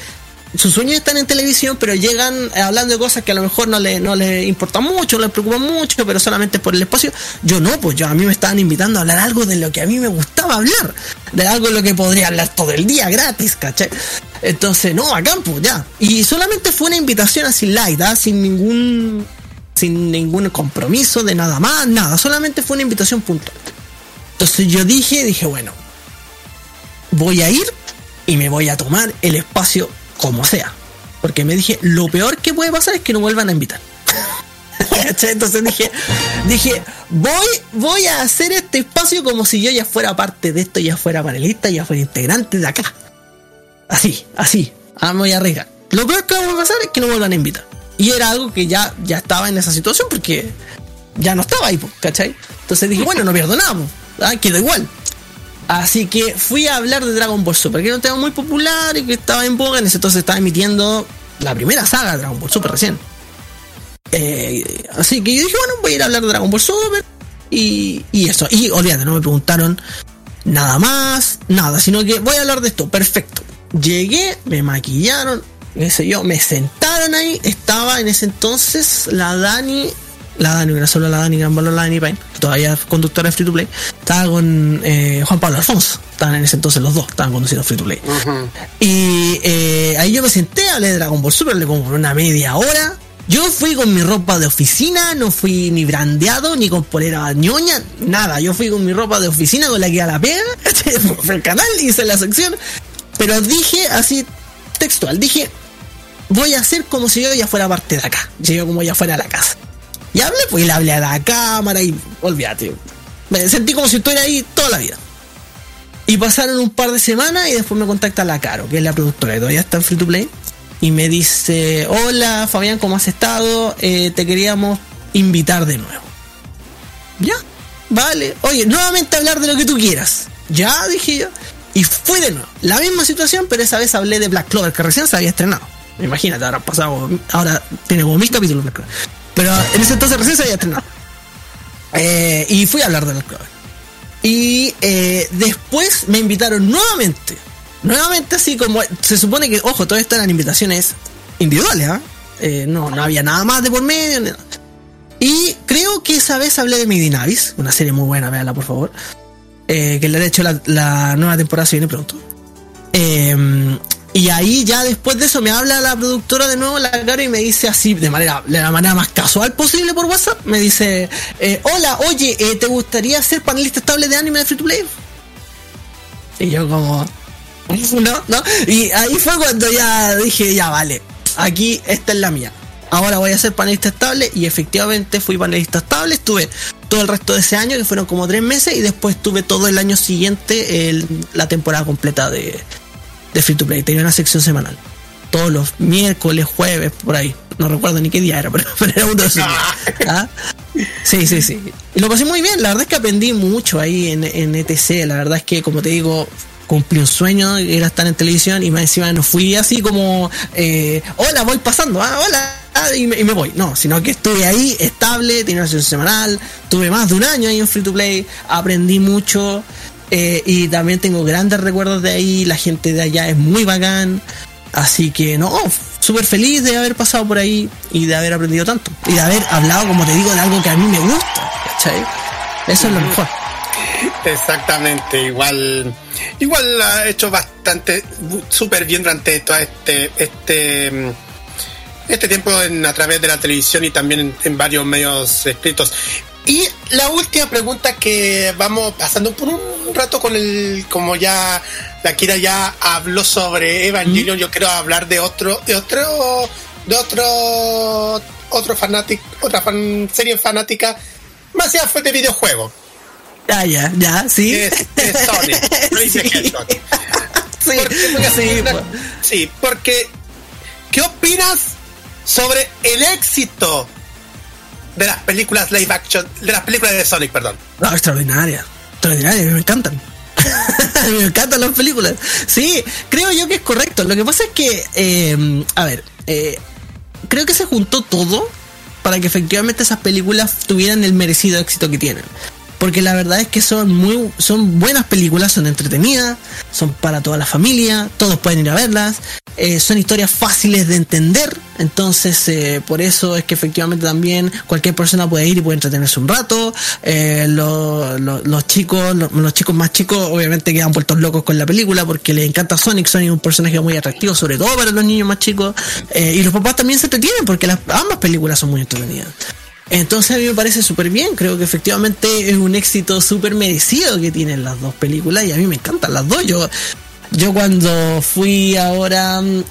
sus sueños están en televisión, pero llegan hablando de cosas que a lo mejor no le, no les importa mucho, no les preocupa mucho, pero solamente por el espacio. Yo no, pues yo a mí me estaban invitando a hablar algo de lo que a mí me gustaba hablar, de algo de lo que podría hablar todo el día gratis, ¿cachai? Entonces, no, a campo, ya. Y solamente fue una invitación así light, ¿ah? sin ningún sin ningún compromiso de nada más, nada, solamente fue una invitación puntual. Entonces yo dije, dije, bueno, voy a ir y me voy a tomar el espacio como sea. Porque me dije, lo peor que puede pasar es que no vuelvan a invitar. Entonces dije, dije, voy, voy a hacer este espacio como si yo ya fuera parte de esto, ya fuera panelista, ya fuera integrante de acá. Así, así. Ah, me voy a arriesgar. Lo peor que va a pasar es que no vuelvan a invitar. Y era algo que ya, ya estaba en esa situación porque ya no estaba ahí, ¿cachai? Entonces dije, bueno, no pierdo nada. Ah, quedó igual. Así que fui a hablar de Dragon Ball Super, que era un tema muy popular y que estaba en boga. En ese entonces estaba emitiendo la primera saga de Dragon Ball Super recién. Eh, así que yo dije, bueno, voy a ir a hablar de Dragon Ball Super y, eso. Y olvídate, no me preguntaron nada más, nada, sino que voy a hablar de esto, perfecto. Llegué, me maquillaron, qué sé yo, me sentaron ahí, estaba en ese entonces la Dani, la Dani, era solo la Dani, gran valor la Dani Payne, todavía conductora de Free to Play, estaba con eh, Juan Pablo Alfonso, estaban en ese entonces los dos, estaban conduciendo Free to Play. Y eh, ahí yo me senté, hablé de Dragon Ball Super, le como por una media hora. Yo fui con mi ropa de oficina, no fui ni brandeado, ni con polera ñoña, nada. Yo fui con mi ropa de oficina con la que a la pega, fue el canal, hice la sección. Pero dije así, textual, dije, voy a hacer como si yo ya fuera parte de acá. Yo como ya fuera a la casa. Y hablé, pues y le hablé a la cámara y olvídate. Me sentí como si estuviera ahí toda la vida. Y pasaron un par de semanas y después me contacta la Caro, que es la productora, y todavía está en Free to Play. Y me dice, hola Fabián, ¿cómo has estado? Eh, te queríamos invitar de nuevo. Ya, vale. Oye, nuevamente hablar de lo que tú quieras. Ya, dije yo. Y fui de nuevo. La misma situación, pero esa vez hablé de Black Clover, que recién se había estrenado. Imagínate, ahora pasado, ahora tiene como mil capítulos Black Clover. Pero en ese entonces recién se había estrenado. Eh, y fui a hablar de Black Clover. Y eh, después me invitaron nuevamente. Nuevamente así como... Se supone que, ojo, todo esto eran invitaciones individuales, ¿ah? Eh, no, no había nada más de por medio. ni nada. Y creo que esa vez hablé de Midi Navis, una serie muy buena, véanla por favor. Eh, que le han hecho la, la nueva temporada, se viene pronto. Eh, y ahí ya después de eso me habla la productora de nuevo, la cara, y me dice así, de manera, de la manera más casual posible por WhatsApp, me dice, eh, hola, oye, eh, ¿te gustaría ser panelista estable de anime de Free to Play? Y yo como, no, no. Y ahí fue cuando ya dije, ya vale, aquí esta es la mía. Ahora voy a ser panelista estable y efectivamente fui panelista estable, estuve todo el resto de ese año, que fueron como tres meses, y después tuve todo el año siguiente la temporada completa de, de Free to Play. Tenía una sección semanal. Todos los miércoles, jueves, por ahí. No recuerdo ni qué día era, pero, pero era uno de esos. ¿Ah? Sí, sí, sí. Y lo pasé muy bien. La verdad es que aprendí mucho ahí en, en ETC. La verdad es que, como te digo, cumplí un sueño, era estar en televisión y más encima no fui así como, eh, hola, voy pasando, ah, hola, ah, y me, y me voy. No, sino que estuve ahí estable, tenía una sesión semanal, tuve más de un año ahí en Free to Play, aprendí mucho. Eh, y también tengo grandes recuerdos de ahí, la gente de allá es muy bacán, así que no, súper feliz de haber pasado por ahí y de haber aprendido tanto. Y de haber hablado, como te digo, de algo que a mí me gusta, ¿cachai? Eso es lo mejor. Exactamente, igual igual ha hecho bastante súper bien durante todo este este este tiempo a través de la televisión y también en varios medios escritos. Y la última pregunta que vamos pasando por un rato con el como ya la Kira ya habló sobre Evangelion, yo quiero hablar de otro de otro de otro otro fanático, otra fan, serie fanática más allá fue de videojuegos. Ya, ya, ya, sí. Es, es Sonic, Sí. Sí, Porque, sí, una- sí, porque ¿qué opinas sobre el éxito de las películas live action, de las películas de Sonic, perdón? No, extraordinaria. Extraordinaria, me encantan. Me encantan las películas. Sí, creo yo que es correcto. Lo que pasa es que, eh, a ver, eh, creo que se juntó todo para que efectivamente esas películas tuvieran el merecido éxito que tienen. Porque la verdad es que son muy, son buenas películas, son entretenidas, son para toda la familia, todos pueden ir a verlas, eh, son historias fáciles de entender, entonces eh, por eso es que efectivamente también cualquier persona puede ir y puede entretenerse un rato. eh, lo- lo- los chicos, lo- los chicos más chicos, obviamente quedan vueltos locos con la película porque les encanta Sonic. Sonic es un personaje muy atractivo, sobre todo para los niños más chicos. eh, y los papás también se entretienen porque las, ambas películas son muy entretenidas. Entonces a mí me parece súper bien, creo que efectivamente es un éxito súper merecido que tienen las dos películas y a mí me encantan las dos. Yo, yo cuando fui ahora mm,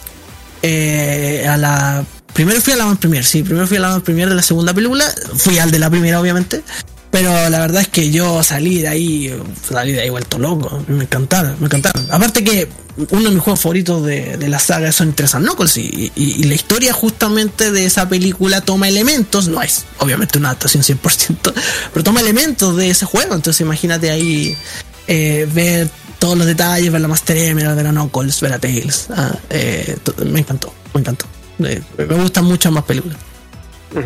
eh, a la... Primero fui a la premier, sí, primero fui a la premier de la segunda película, fui al de la primera obviamente, pero la verdad es que yo salí de ahí, salí de ahí vuelto loco, me encantaron, me encantaron. Aparte que uno de mis juegos favoritos de, de la saga son Tres and Knuckles y, y- y la historia justamente de esa película toma elementos, no es obviamente una adaptación 100%, pero toma elementos de ese juego, entonces imagínate ahí eh, ver todos los detalles, ver la Master Emerald, ver a Knuckles, ver a Tails, ah, eh, me encantó, me encantó. Eh, me gustan mucho más películas.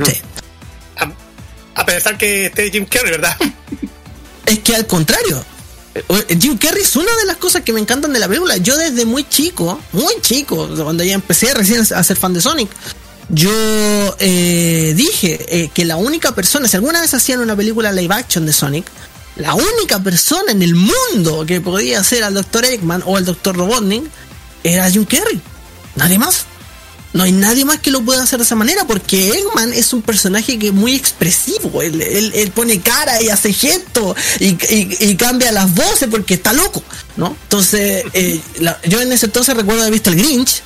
Sí. A, pesar que esté Jim Carrey, ¿verdad? Es que al contrario, Jim Carrey es una de las cosas que me encantan de la película. Yo desde muy chico, muy chico, cuando ya empecé recién a ser fan de Sonic, yo eh, dije eh, que la única persona, si alguna vez hacían una película live action de Sonic, la única persona en el mundo que podía ser al Dr. Eggman o al Dr. Robotnik era Jim Carrey. Nadie más. No hay nadie más que lo pueda hacer de esa manera porque Eggman es un personaje que es muy expresivo. Él, pone cara y hace gestos y, cambia las voces porque está loco, ¿no? Entonces, eh, yo en ese entonces recuerdo haber visto el Grinch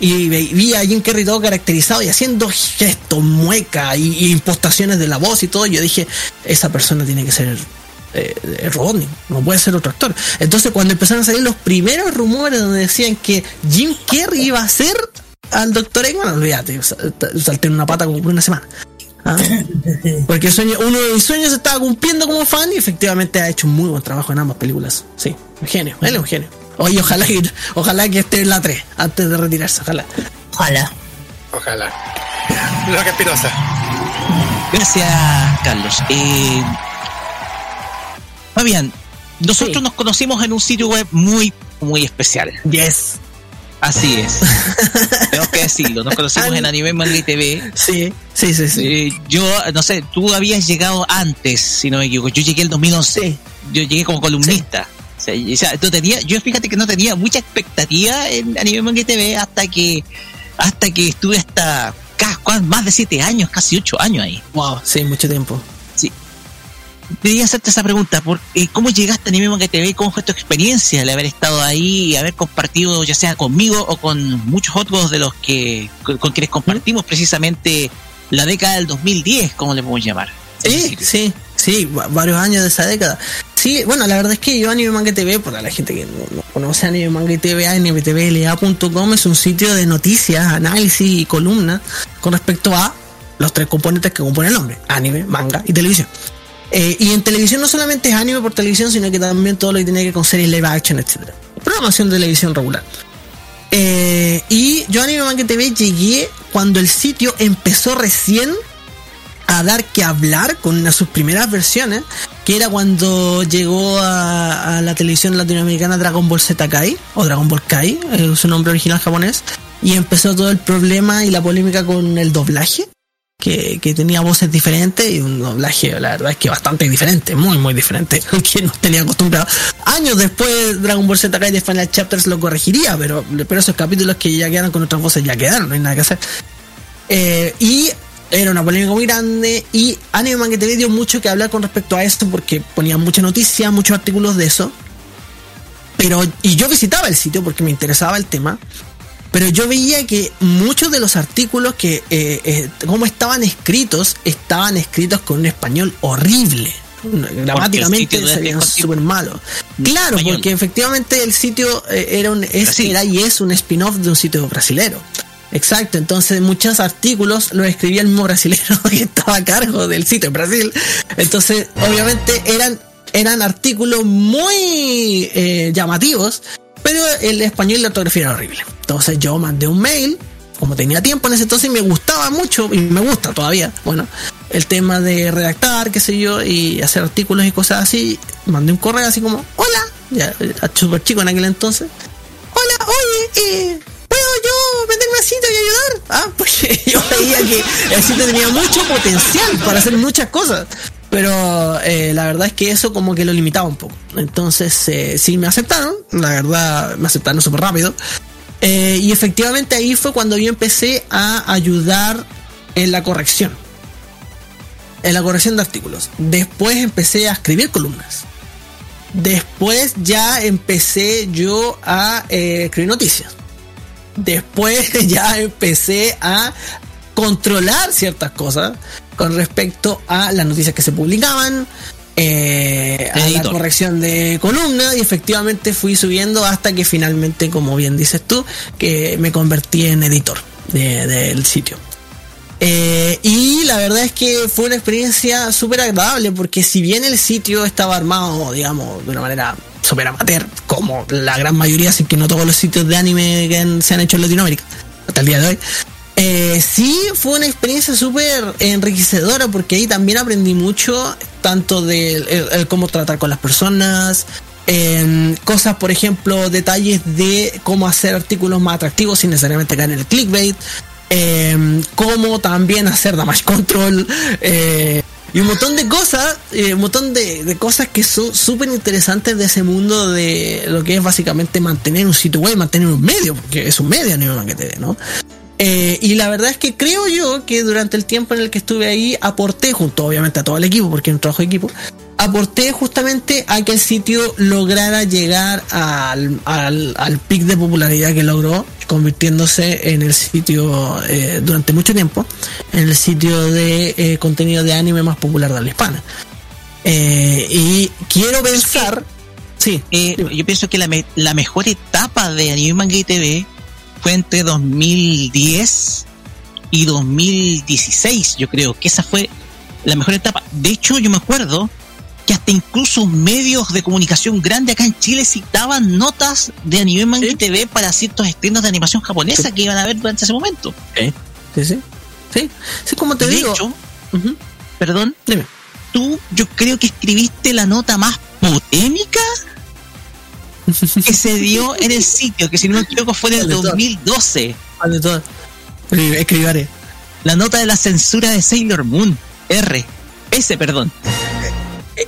y vi a Jim Carrey todo caracterizado y haciendo gestos, muecas y, impostaciones de la voz y todo. Yo dije, esa persona tiene que ser eh, Robotnik, no puede ser otro actor. Entonces, cuando empezaron a salir los primeros rumores donde decían que Jim Carrey iba a ser al Doctor Eggman, olvídate, salté en una pata como por una semana. ¿Ah? Porque sueño, uno de mis sueños estaba cumpliendo como fan y efectivamente ha hecho un muy buen trabajo en ambas películas. Sí, un genio, él es un genio. Oye, ojalá que, ojalá que esté en la 3 antes de retirarse, ojalá. Ojalá. Ojalá. Lo que Espinosa. Gracias, Carlos. Eh, Fabián, nosotros nos conocimos en un sitio web muy, muy especial. Yes. Así es. Tengo que decirlo. Nos conocimos en Anime Manga TV. Sí, sí, sí, sí. Eh, yo, no sé, tú habías llegado antes, si no me equivoco. Yo llegué el 2011. Yo llegué como columnista. O sea, tenía, yo fíjate que no tenía mucha expectativa en Anime Manga TV hasta que hasta que estuve hasta más de siete años, casi ocho años ahí. Wow, sí, mucho tiempo. Quería hacerte esa pregunta, por, eh, ¿cómo llegaste a Anime Manga TV? ¿Cómo fue tu experiencia de haber estado ahí y haber compartido ya sea conmigo o con muchos otros de los que con, quienes compartimos precisamente la década del 2010, como le podemos llamar? Sí, sí, sí, varios años de esa década. Sí, bueno, la verdad es que yo Anime Manga TV, para la gente que no, conoce Anime Manga TV, animetvla.com es un sitio de noticias, análisis y columnas con respecto a los tres componentes que componen el nombre, anime, manga y televisión. Eh, y en televisión no solamente es anime por televisión, sino que también todo lo que tiene que ver con series live action, etc. Programación de televisión regular. Eh, y yo Anime Manga TV llegué cuando el sitio empezó recién a dar que hablar con una de sus primeras versiones, que era cuando llegó a, la televisión latinoamericana Dragon Ball Z Kai, o Dragon Ball Kai, es su nombre original japonés, y empezó todo el problema y la polémica con el doblaje que, tenía voces diferentes y un doblaje, la verdad es que bastante diferente, muy, muy diferente al que nos tenía acostumbrado. Años después, Dragon Ball Z de Final Chapters lo corregiría, pero, pero esos capítulos que ya quedaron con otras voces ya quedaron, no hay nada que hacer. Eh, y era una polémica muy grande y Anime Manga TV dio mucho que hablar con respecto a esto porque ponían mucha noticia, muchos artículos de eso. Pero, y yo visitaba el sitio porque me interesaba el tema. Pero yo veía que muchos de los artículos que, eh, eh, como estaban escritos, estaban escritos con un español horrible. Gramáticamente serían súper malo. Claro, porque efectivamente el sitio eh, era, un, era y es un spin-off de un sitio brasilero. Exacto, entonces muchos artículos los escribía el mismo brasilero que estaba a cargo del sitio en Brasil. Entonces, obviamente eran, eran artículos muy llamativos pero el español y la ortografía era horrible. Entonces yo mandé un mail, como tenía tiempo en ese entonces y me gustaba mucho, y me gusta todavía, bueno, el tema de redactar, qué sé yo, y hacer artículos y cosas así. Mandé un correo así como, hola, ya, súper chico en aquel entonces. Hola, oye, eh, ¿puedo yo meterme al sitio y ayudar? Ah, porque yo veía que el sitio tenía mucho potencial para hacer muchas cosas. Pero eh, la verdad es que eso como que lo limitaba un poco. Entonces, eh, sí me aceptaron, la verdad me aceptaron súper rápido. Eh, y efectivamente ahí fue cuando yo empecé a ayudar en la corrección. En la corrección de artículos. Después empecé a escribir columnas. Después ya empecé yo a escribir noticias. Después ya empecé a controlar ciertas cosas con respecto a las noticias que se publicaban, eh, a la corrección de columna y efectivamente fui subiendo hasta que finalmente, como bien dices tú, que me convertí en editor del sitio. Eh, y la verdad es que fue una experiencia súper agradable porque si bien el sitio estaba armado, digamos, de una manera súper amateur, como la gran mayoría, así que no todos los sitios de anime que se han hecho en Latinoamérica, hasta el día de hoy, Eh, sí, fue una experiencia súper enriquecedora porque ahí también aprendí mucho, tanto de cómo tratar con las personas, em, cosas, por ejemplo, detalles de cómo hacer artículos más atractivos sin necesariamente caer en el clickbait, em, cómo también hacer damage control, eh, y un montón de cosas, eh, un montón de, cosas que son súper interesantes de ese mundo de lo que es básicamente mantener un sitio web, mantener un medio, porque es un medio a nivel TV, ¿no? Eh, y la verdad es que creo yo que durante el tiempo en el que estuve ahí aporté, junto obviamente a todo el equipo, porque es un trabajo de equipo, aporté justamente a que el sitio lograra llegar al, al, al pic de popularidad que logró, convirtiéndose en el sitio eh, durante mucho tiempo, en el sitio de eh, contenido de anime más popular de habla hispana. Y quiero pensar, sí, yo pienso que la, me- la mejor etapa de Anime Manga y TV fue entre 2010 y 2016, yo creo que esa fue la mejor etapa. De hecho, yo me acuerdo que hasta incluso medios de comunicación grande acá en Chile citaban notas de Anime Manga y TV para ciertos estrenos de animación japonesa que iban a ver durante ese momento. sí, sí, sí, sí, como te de digo, hecho, perdón, Dime. tú yo creo que escribiste la nota más polémica que se dio en el sitio, que si no me equivoco fue en el Vale, todo. 2012. Vale, todo. Escri- Escribiré. La nota de la censura de Sailor Moon. R. S, perdón.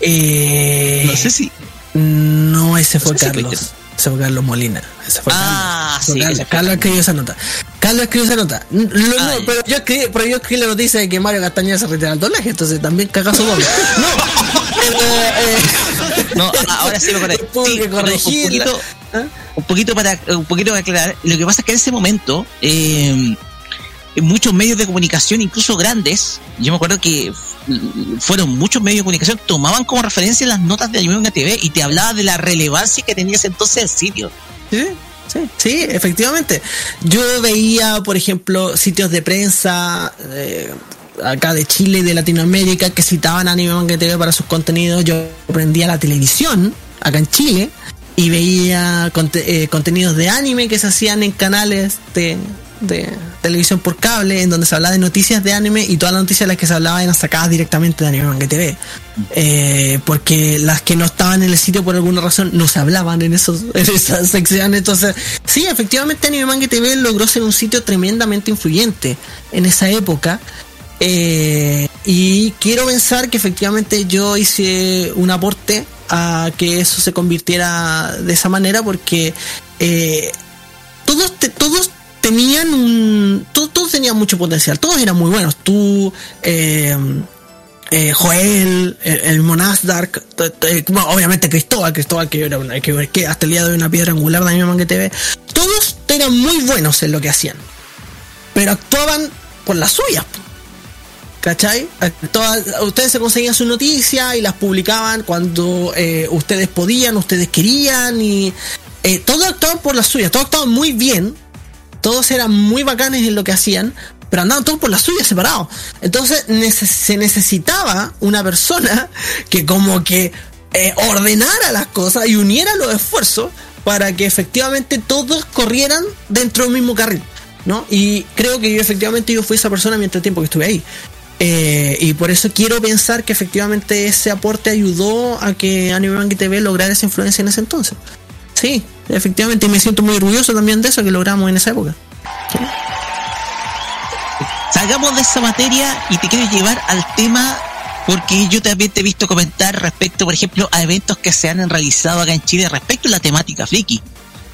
Eh, No sé si. No, ese fue No sé Carlos. Ese fue Carlos Molina. Ese fue Ah, Carlos. Sí, Carlos. Carlos escribió esa nota. Carlos escribió esa nota. Lo- no, pero yo escribí, pero yo escribí la noticia de que Mario Castañeda se retira del doblaje, entonces también cagazo doble. No, pero eh, No, ah, ahora sí me acordé. Sí, pero un poquito, ¿Ah? un poquito para un poquito para aclarar. Lo que pasa es que en ese momento eh, muchos medios de comunicación, incluso grandes, yo me acuerdo que fueron muchos medios de comunicación tomaban como referencia las notas de Anime Manga TV y te hablaba de la relevancia que tenía ese entonces el sitio. Sí, sí, sí, efectivamente. Yo veía, por ejemplo, sitios de prensa eh, acá de Chile y de Latinoamérica que citaban Anime Manga TV para sus contenidos. Yo prendía la televisión acá en Chile y veía eh, contenidos de anime que se hacían en canales de, de televisión por cable, en donde se hablaba de noticias de anime y todas las noticias de las que se hablaba eran sacadas directamente de Anime Manga TV. Eh, porque las que no estaban en el sitio por alguna razón no se hablaban en, esos, en esas secciones. Entonces, sí, efectivamente Anime Manga TV logró ser un sitio tremendamente influyente en esa época. Eh, y quiero pensar que efectivamente yo hice un aporte a que eso se convirtiera de esa manera porque eh, todos te- todos tenían un to- todos, tenían mucho potencial todos eran muy buenos tú eh, Joel el, el Monas Dark t- t- bueno, obviamente Cristóbal Cristóbal que, era una, que, que hasta el día de una piedra angular de Anime Manga TV todos eran muy buenos en lo que hacían pero actuaban por las suyas. ¿Cachai? Todas- ustedes se conseguían sus noticias y las publicaban cuando eh, ustedes podían, ustedes querían y eh, todos actuaban por las suyas, todos actuaban muy bien, todos eran muy bacanes en lo que hacían, pero andaban todos por las suyas separados. Entonces se necesitaba una persona que como que eh, ordenara las cosas y uniera los esfuerzos para que efectivamente todos corrieran dentro del mismo carril. ¿no? Y creo que yo efectivamente yo fui esa persona mientras tiempo que estuve ahí. Eh, y por eso quiero pensar que efectivamente ese aporte ayudó a que Anime Manga TV lograra esa influencia en ese entonces. Sí, efectivamente, y me siento muy orgulloso también de eso que logramos en esa época. Salgamos de esa materia y te quiero llevar al tema porque yo también te he visto comentar respecto, por ejemplo, a eventos que se han realizado acá en Chile respecto a la temática friki.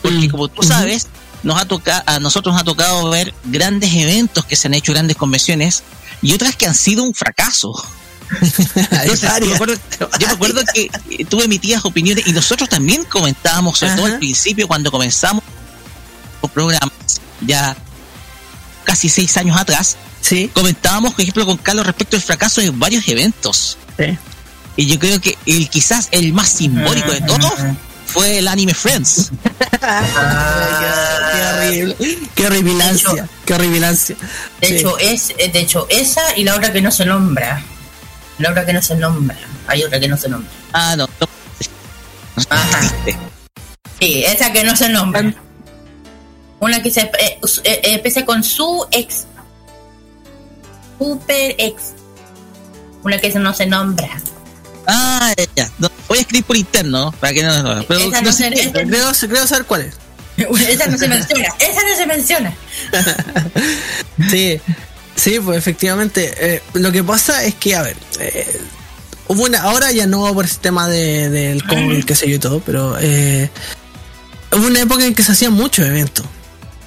Porque como tú sabes, nos ha tocado, a nosotros nos ha tocado ver grandes eventos que se han hecho, grandes convenciones, y otras que han sido un fracaso. Entonces, yo, me acuerdo, yo me acuerdo que tú emitías opiniones y nosotros también comentábamos, sobre todo al principio, cuando comenzamos los programas, ya casi seis años atrás, Sí, comentábamos, por ejemplo, con Carlos respecto al fracaso de varios eventos. sí. Y yo creo que el quizás el más simbólico de todos fue el Anime Friends. Qué horrible, qué horribilancia, qué horribilancia. De Sí. hecho, es, eh, de hecho, esa y la otra que no se nombra. La otra que no se nombra. Hay otra que no se nombra. Ah, no. no. Ajá. Sí, esa que no se nombra. Una que se eh, su- eh, empieza con su ex. Super X. Una que no se nombra. Ah, ya. No, voy a escribir por interno, para que no, no, pero no se- Creo, creo saber cuál es. Esa no se menciona. Esa no se menciona. Sí, sí, pues efectivamente. eh, lo que pasa es que, a ver, eh, hubo una, ahora ya no por ese tema de, del COVID, qué sé yo y todo, pero eh, hubo una época en que se hacían muchos eventos.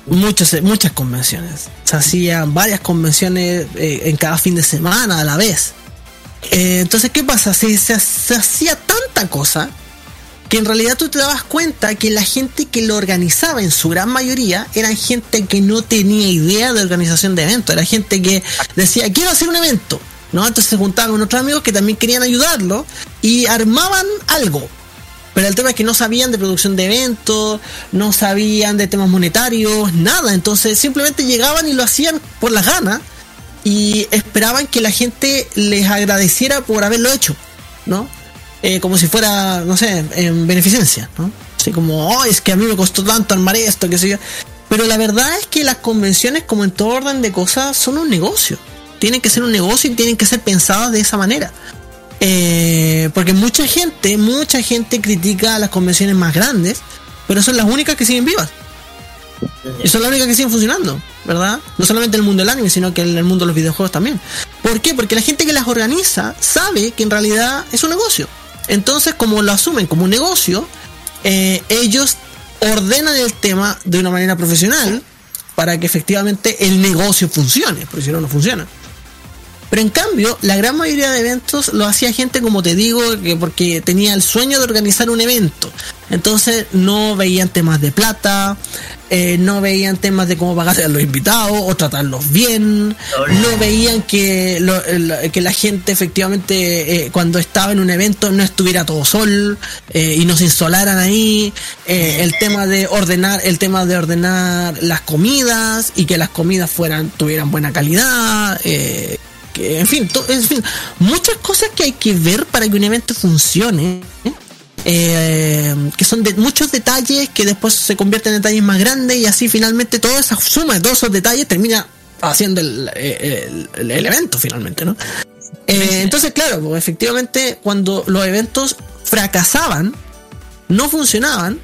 Muchos, muchas convenciones. Se hacían varias convenciones eh, en cada fin de semana a la vez. Eh, entonces, ¿qué pasa? Se, se- hacía tanta cosa que en realidad tú te dabas cuenta que la gente que lo organizaba en su gran mayoría eran gente que no tenía idea de organización de eventos, era gente que decía, quiero hacer un evento, ¿no? Entonces se juntaban con otros amigos que también querían ayudarlo y armaban algo. Pero el tema es que no sabían de producción de eventos, no sabían de temas monetarios, nada. Entonces simplemente llegaban y lo hacían por las ganas y esperaban que la gente les agradeciera por haberlo hecho, ¿no? Eh, como si fuera, no sé, en beneficencia, ¿no? Así como, oh, es que a mí me costó tanto armar esto, qué sé yo. Pero la verdad es que las convenciones, como en todo orden de cosas, son un negocio. Tienen que ser un negocio y tienen que ser pensadas de esa manera. Eh, porque mucha gente, mucha gente critica las convenciones más grandes, pero son las únicas que siguen vivas. Son las únicas que siguen funcionando, ¿verdad? No solamente en el mundo del anime, sino que en el mundo de los videojuegos también. ¿Por qué? Porque la gente que las organiza sabe que en realidad es un negocio. Entonces, como lo asumen como un negocio, eh, ellos ordenan el tema de una manera profesional para que efectivamente el negocio funcione, porque si no, no funciona. Pero en cambio, la gran mayoría de eventos lo hacía gente, como te digo, que porque tenía el sueño de organizar un evento. Entonces no veían temas de plata, eh, no veían temas de cómo pagarle a los invitados o tratarlos bien, no veían que, que la gente efectivamente eh, cuando estaba en un evento no estuviera todo sol eh, y no se insolaran ahí. Eh, el tema de ordenar, el tema de ordenar las comidas y que las comidas fueran tuvieran buena calidad. Que, en fin, to- en fin, muchas cosas que hay que ver para que un evento funcione. ¿eh? Eh, que son de muchos detalles que después se convierten en detalles más grandes y así finalmente toda esa suma de todos esos detalles termina haciendo el, el- el- el evento finalmente, ¿no? Eh, entonces, claro, pues, efectivamente, cuando los eventos fracasaban, no funcionaban,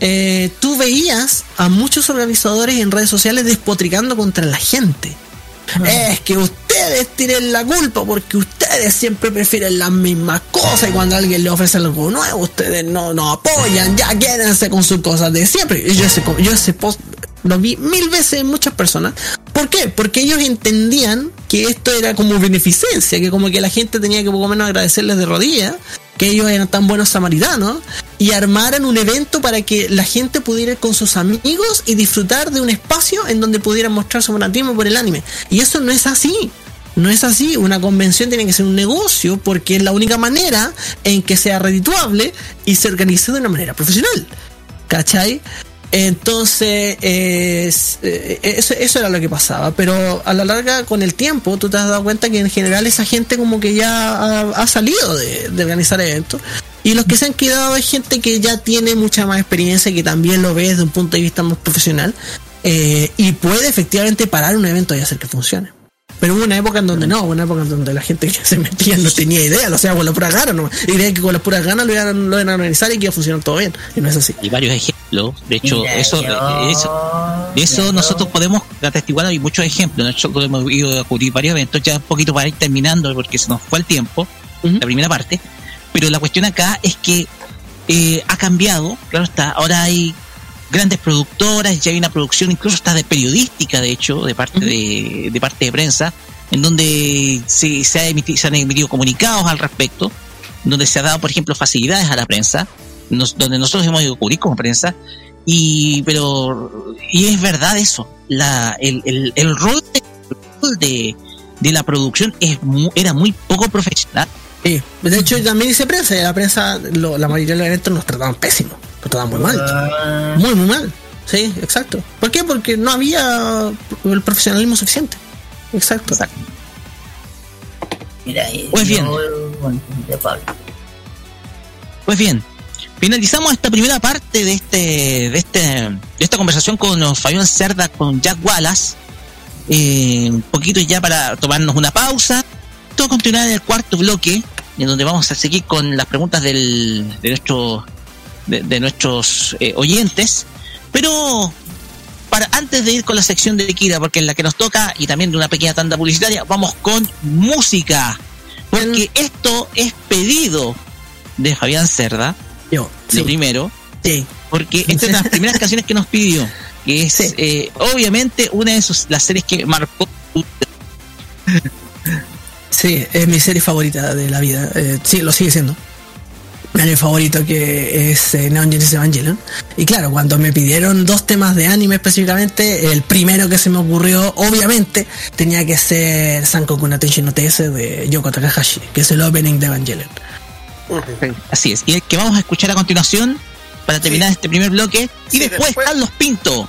eh, tú veías a muchos organizadores en redes sociales despotricando contra la gente. Es que ustedes tienen la culpa porque ustedes siempre prefieren las mismas cosas y cuando alguien le ofrece algo nuevo, ustedes no, no apoyan, ya quédense con sus cosas de siempre. Yo ese, yo ese post lo vi mil veces en muchas personas. ¿Por qué? Porque ellos entendían que esto era como beneficencia, que como que la gente tenía que poco menos agradecerles de rodillas, que ellos eran tan buenos samaritanos y armaran un evento para que la gente pudiera ir con sus amigos y disfrutar de un espacio en donde pudieran mostrar su fanatismo por el anime. Y eso no es así. No es así. Una convención tiene que ser un negocio porque es la única manera en que sea redituable y se organice de una manera profesional. ¿Cachai? Entonces, es- eh, eso, era lo que pasaba. Pero a la larga, con el tiempo, tú te has dado cuenta que en general esa gente como que ya ha, salido de, organizar eventos. Y los que se han quedado es gente que ya tiene mucha más experiencia, que también lo ve desde un punto de vista más profesional. eh, y puede efectivamente parar un evento y hacer que funcione. Pero hubo una época en donde no, hubo una época en donde la gente que se metía no tenía idea, lo hacía con las puras ganas, ¿no? y creían que con las puras ganas lo iban, lo iban a organizar y que iba a funcionar todo bien. Y no es así. Y varios ejemplos. De hecho, Mira, eso, yo- eso, de eso yo- nosotros podemos atestiguar hay muchos ejemplos. Nosotros hemos ido a cubrir varios eventos, ya un poquito para ir terminando, porque se nos fue el tiempo, la primera parte. Pero la cuestión acá es que eh, ha cambiado, claro está, ahora hay grandes productoras, ya hay una producción incluso hasta de periodística, de hecho, de parte de, de parte de prensa, en donde se, se, ha emiti- se han emitido comunicados al respecto, donde se ha dado, por ejemplo, facilidades a la prensa, nos- donde nosotros hemos ido a cubrir como prensa, y pero y es verdad eso, la, el, el, el rol de, de, de la producción es era muy poco profesional. Sí. De hecho, también dice prensa, y la prensa, lo- la mayoría de los eventos nos trataban pésimo, nos trataban muy mal. Ah, Muy, muy mal. Sí, exacto. ¿Por qué? Porque no había el profesionalismo suficiente. Exacto. Mira, y Pues bien. Pues bien, finalizamos esta primera parte de este, de este, de esta conversación con Fabián Cerda, con Jack Wallace. eh, un poquito ya para tomarnos una pausa. Todo continuar en el cuarto bloque, en donde vamos a seguir con las preguntas del, de, nuestro, de, de nuestros eh, oyentes. Pero para antes de ir con la sección de Kira, porque es la que nos toca, y también de una pequeña tanda publicitaria, vamos con música. Porque esto es pedido de Fabián Cerda. Yo, de primero. Sí. Porque esta es una de las primeras canciones que nos pidió. Que es eh, obviamente una de sus, las series que marcó. Sí, es mi serie favorita de la vida. Eh, sí, lo sigue siendo. Mi anime favorito que es eh, Neon Genesis Evangelion. Y claro, cuando me pidieron dos temas de anime específicamente, el primero que se me ocurrió, obviamente, tenía que ser Sankoku no Tenshin no TS de Yoko Takahashi, que es el opening de Evangelion. Así es. Y el que vamos a escuchar a continuación, para terminar este primer bloque. Y Sí, después, después- Carlos Pinto.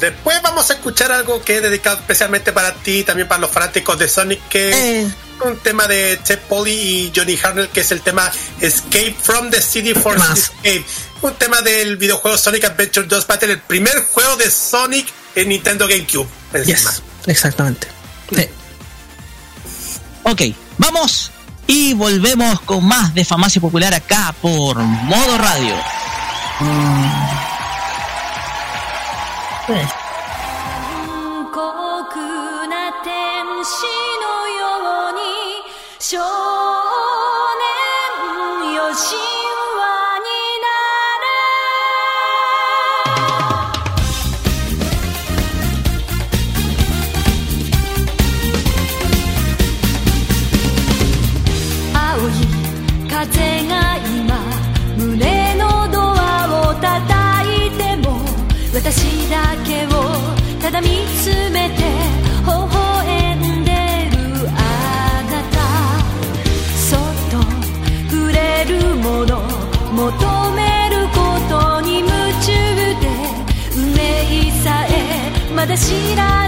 Después vamos a escuchar algo que es dedicado especialmente para ti, también para los fanáticos de Sonic, que es un tema de Ted Polly y Johnny Harnell, que es el tema Escape from the City for. Escape. Un tema del videojuego Sonic Adventure 2 Battle, el primer juego de Sonic en Nintendo GameCube. Yes, exactamente. Sí. Ok, vamos y volvemos con más de Famacia Popular acá por Modo Radio. Thanks. 知らない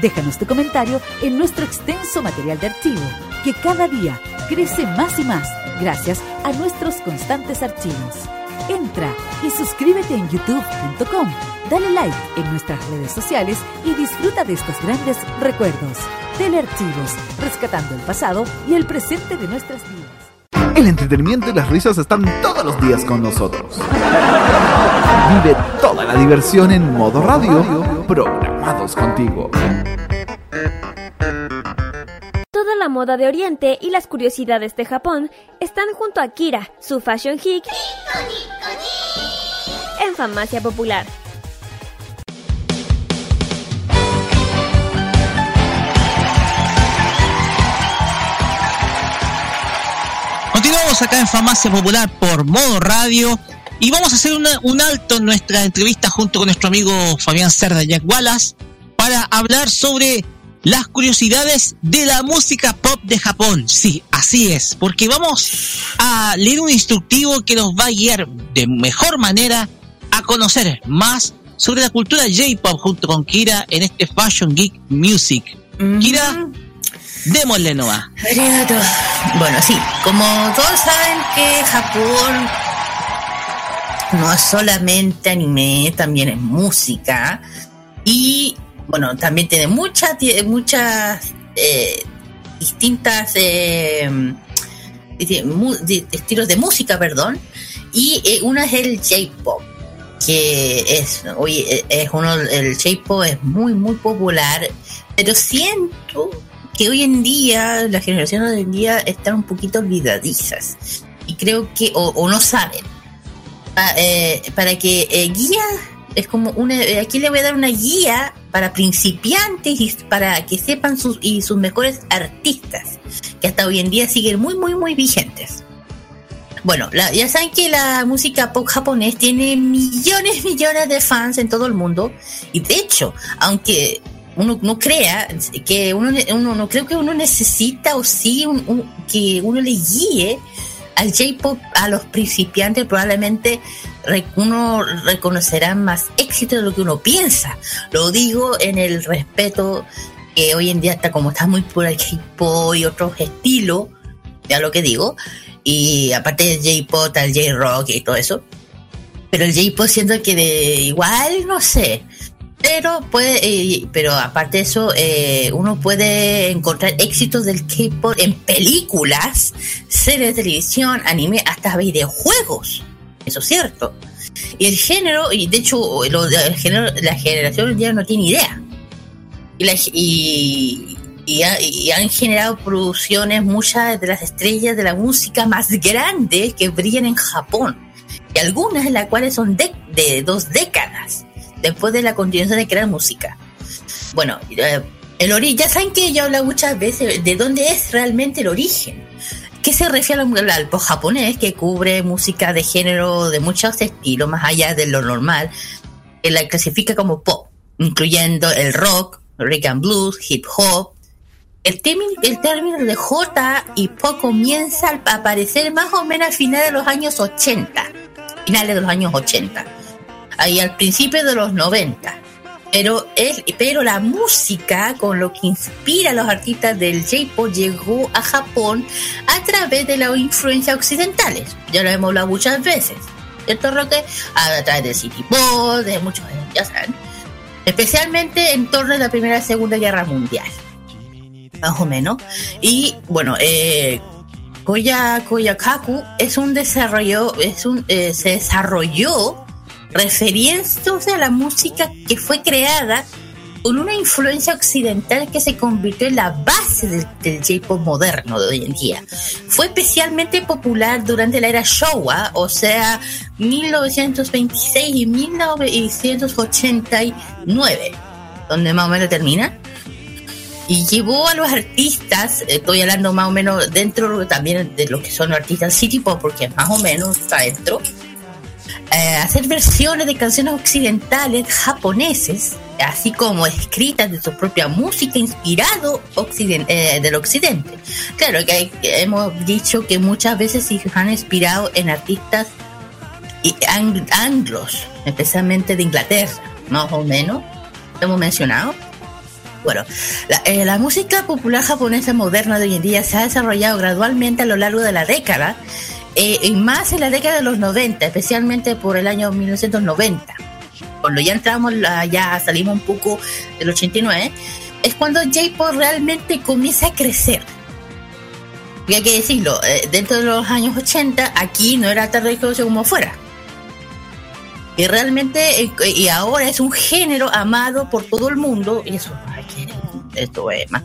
Déjanos tu comentario en nuestro extenso material de archivo, que cada día crece más y más gracias a nuestros constantes archivos. Entra y suscríbete en youtube.com, dale like en nuestras redes sociales y disfruta de estos grandes recuerdos. Telearchivos, rescatando el pasado y el presente de nuestras vidas. El entretenimiento y las risas están todos los días con nosotros. Vive toda la diversión en modo radio, programados contigo. Toda la moda de Oriente y las curiosidades de Japón están junto a Kira, su fashion geek, en Farmacia Popular. Continuamos acá en Farmacia Popular por modo radio y vamos a hacer una- un alto en nuestra entrevista junto con nuestro amigo Fabián Cerda Jack Wallace para hablar sobre las curiosidades de la música pop de Japón. Sí, así es, porque vamos a leer un instructivo que nos va a guiar de mejor manera a conocer más sobre la cultura J-pop junto con Kira en este Fashion Geek Music. Kira, démosle nomás. Bueno, sí, como todos saben que Japón no es solamente anime, también es música. Y bueno, también tiene muchas muchas eh, distintas eh, estilos de música, perdón, y eh, una es el J-pop que es oye es uno el J-pop es muy muy popular, pero siento que hoy en día las generaciones de hoy en día están un poquito olvidadizas. Y creo que o no saben Pa- eh, para que eh, guía es como una eh, aquí le voy a dar una guía para principiantes y para que sepan sus y sus mejores artistas que hasta hoy en día siguen muy muy muy vigentes bueno, la- ya saben que la música pop japonés tiene millones, millones de fans en todo el mundo. Y de hecho, aunque uno no crea que uno, uno no creo que uno necesita o sí que uno le guíe al J-pop a los principiantes, probablemente uno reconocerá más éxito de lo que uno piensa. Lo digo en el respeto que hoy en día está como está muy pura el K-pop y otros estilos, ya lo que digo. Y aparte del J-pop, el J-rock y todo eso. Pero el J-pop siento que de igual, no sé. Pero puede, eh, pero aparte de eso, eh, uno puede encontrar éxitos del K-pop en películas, series de televisión, anime, hasta videojuegos. Eso es cierto. Y el género, y de hecho, lo, el género, la generación día no tiene idea. Y, la- y han generado producciones muchas de las estrellas de la música más grandes que brillan en Japón. Y algunas de las cuales son de, de dos décadas después de la continuación de crear música. Bueno, eh, el ori ya saben que yo hablo muchas veces de dónde es realmente el origen. ¿Qué se refiere al, pop japonés que cubre música de género de muchos estilos, más allá de lo normal? Que la clasifica como pop, incluyendo el rock, rhythm and blues, hip hop. El, el término de J y pop comienza a aparecer más o menos a finales de los años 80. Finales de los años 80 ahí al principio de los 90. Pero, pero la música con lo que inspira a los artistas del J-pop llegó a Japón a través de las influencias occidentales. Ya lo hemos hablado muchas veces. ¿Cierto, Roque? A través del City Pop, de muchos, ya saben. Especialmente en torno a la Primera y Segunda Guerra Mundial. Más o menos. Y bueno, eh, Koya, Koyakaku es un desarrollo, es un, eh, se desarrolló refiriéndose a la música que fue creada con una influencia occidental que se convirtió en la base del, del J-pop moderno de hoy en día. Fue especialmente popular durante la era Showa, o sea, 1926 y 1989, donde más o menos termina. Y llevó a los artistas, estoy hablando más o menos dentro también de lo que son los artistas City Pop, porque más o menos está dentro, eh, hacer versiones de canciones occidentales japoneses, así como escritas de su propia música inspirado occiden- eh, del occidente. Claro que hay- hemos dicho que muchas veces se han inspirado en artistas y ang- anglos, especialmente de Inglaterra, más o menos, hemos mencionado. Bueno, la, eh, la música popular japonesa moderna de hoy en día se ha desarrollado gradualmente a lo largo de la década, eh, y más en la década de los 90, especialmente por el año 1990. Cuando ya entramos, ya salimos un poco del 89, es cuando J-Pop realmente comienza a crecer. Y hay que decirlo, eh, dentro de los años 80, aquí no era tan reconocido como fuera. Y realmente, eh, y ahora es un género amado por todo el mundo, y eso, ay, que- esto es más.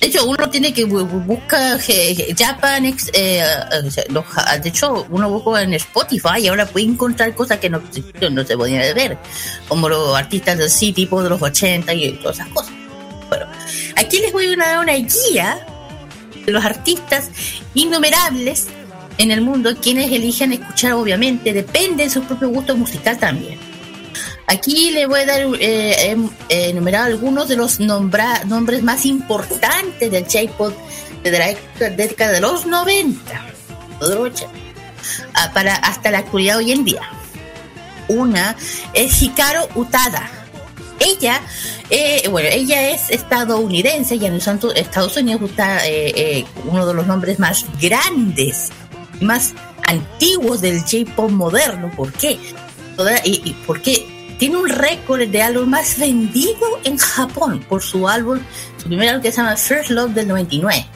De hecho, uno tiene que bu- bu- buscar eh, Japan, eh, eh, de hecho, uno busca en Spotify y ahora puede encontrar cosas que no, no se podían ver, como los artistas del sí, tipo de los 80 y todas esas cosas. Bueno, aquí les voy a dar una guía de los artistas innumerables en el mundo, quienes eligen escuchar, obviamente, depende de su propio gusto musical también. Aquí le voy a dar eh, em- eh, enumerar algunos de los nombres más importantes del J-Pop de la década- de los 90, o de los 80, ah, para hasta la actualidad hoy en día. Una es Hikaru Utada. Ella, eh, bueno, ella es estadounidense y en Estados Unidos está eh, uno de los nombres más grandes, más antiguos del J-pop moderno. ¿Por qué? Y porque tiene un récord de álbum más vendido en Japón por su álbum, su primer álbum que se llama First Love del 99.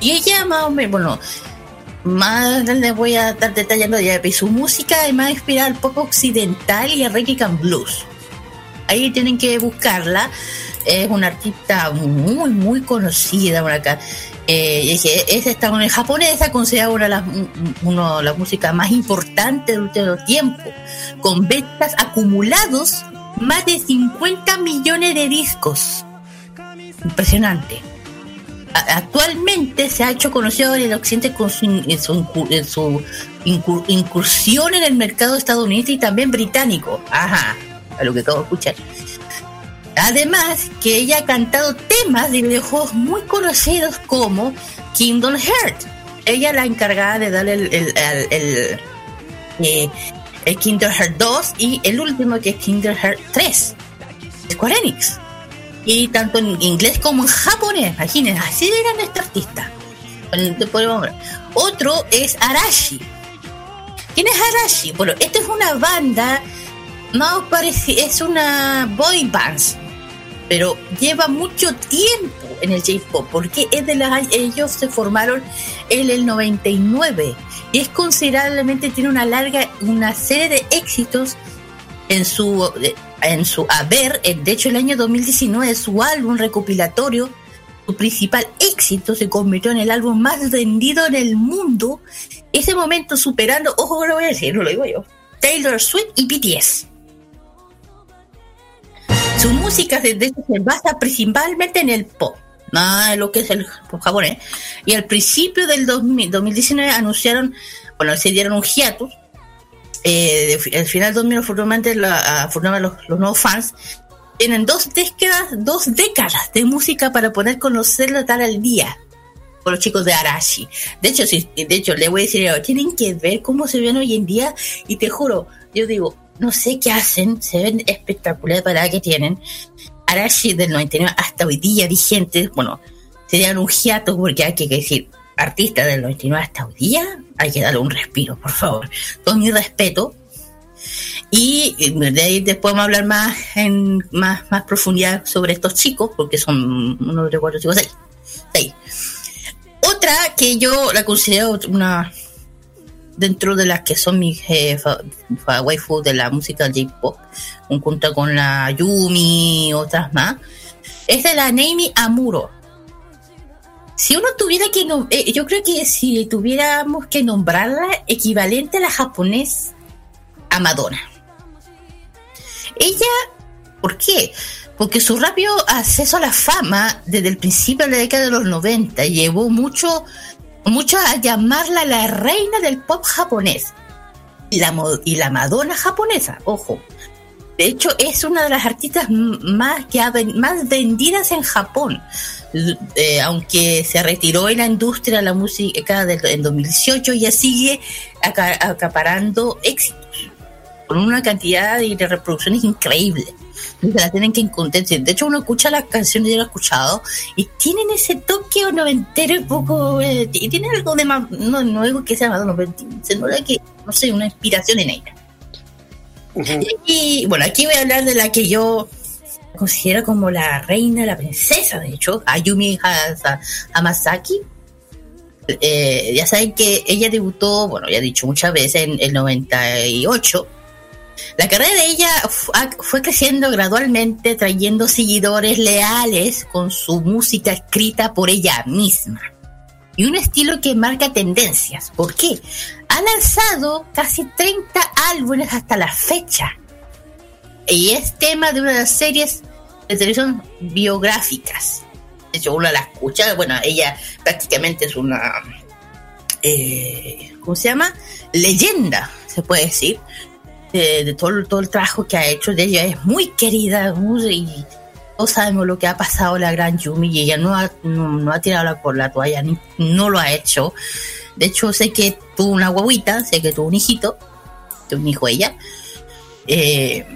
Y ella más o menos, bueno, más les voy a estar detallando ya, su música es más inspirada al pop occidental y reggae and blues. Ahí tienen que buscarla. Es una artista muy, muy conocida por acá. Eh, es, es estadounidense japonesa, considerada una de las, músicas más importantes del último tiempo, con ventas acumulados más de 50 millones de discos. Impresionante. Actualmente se ha hecho conocido en el occidente con su, incursión en el mercado estadounidense y también británico. Ajá, a lo que acabo de escuchar. Además, que ella ha cantado temas de videojuegos muy conocidos como Kingdom Hearts. Ella la encargada de darle el, el, eh, el Kingdom Hearts 2 y el último que es Kingdom Hearts 3. Square Enix. Y tanto en inglés como en japonés. Imagínense, así eran esta artista. Otro es Arashi. ¿Quién es Arashi? Bueno, esta es una banda, no parece, es una boy band, pero lleva mucho tiempo en el J-pop, porque es de las, ellos se formaron en el 99 y es considerablemente, tiene una larga, una serie de éxitos en su, en su haber, de hecho el año 2019 su álbum recopilatorio, su principal éxito se convirtió en el álbum más vendido en el mundo, ese momento superando, ojo, lo voy a decir, no lo digo yo, Taylor Swift y BTS. Su música se, se basa principalmente en el pop, nada de lo que es el pop japonés. Y al principio del 2000 2019 anunciaron, bueno, se dieron un hiatus. Eh, al final del 2000, afortunadamente, la- afortunadamente los, los nuevos fans tienen dos décadas, dos décadas de música para poder conocerla tal al día con los chicos de Arashi. De hecho, sí, de hecho, le voy a decir, tienen que ver cómo se ven hoy en día y te juro, yo digo, no sé qué hacen, se ven espectaculares para la que tienen. Arashi del 99 hasta hoy día vigentes, bueno, serían un hiato porque hay que decir, artista del 99 hasta hoy día, hay que darle un respiro, por favor. Todo mi respeto. Y eh, de ahí después vamos a hablar más en más, más profundidad sobre estos chicos, porque son uno de cuatro, cinco, seis. seis. Otra que yo la considero una dentro de las que son mis eh, waifu de la música J-pop, junto con la Yumi y otras más, es de la Neimi Amuro. Si uno tuviera que, eh, yo creo que si tuviéramos que nombrarla equivalente a la japonés a Madonna. Ella, ¿por qué? Porque su rápido acceso a la fama desde el principio de la década de los 90 llevó mucho, mucho a llamarla la reina del pop japonés. Y la, y la Madonna japonesa, ojo. De hecho, es una de las artistas más, que más vendidas en Japón. Eh, aunque se retiró en la industria de la música en 2018, ya sigue aca- acaparando éxitos con una cantidad de, reproducciones increíble. Se la tienen que encontrar. De hecho, uno escucha las canciones, yo lo he escuchado, y tienen ese toque noventero un poco. eh, y tiene algo de más. No, no digo que sea pero se nota que, no sé, una inspiración en ella. Y bueno, aquí voy a hablar de la que yo considero como la reina, la princesa, de hecho, Ayumi Hamasaki. Eh, ya saben que ella debutó, bueno, ya he dicho muchas veces, en el 98. La carrera de ella ha- fue creciendo gradualmente, trayendo seguidores leales con su música escrita por ella misma. Y un estilo que marca tendencias. ¿Por qué? Ha lanzado casi 30 álbumes hasta la fecha. Y es tema de una de las series de televisión biográficas. De hecho, uno la escucha. Bueno, ella prácticamente es una. eh, ¿Cómo se llama? Leyenda, se puede decir. De, de todo, todo el trabajo que ha hecho. De ella es muy querida. y todos sabemos lo que ha pasado la gran Yumi. Y ella no ha, no, no ha tirado la- por la toalla, ni, no lo ha hecho. De hecho, sé que tuvo una guaguita, sé que tuvo un hijito, tuvo un hijo ella. Eh,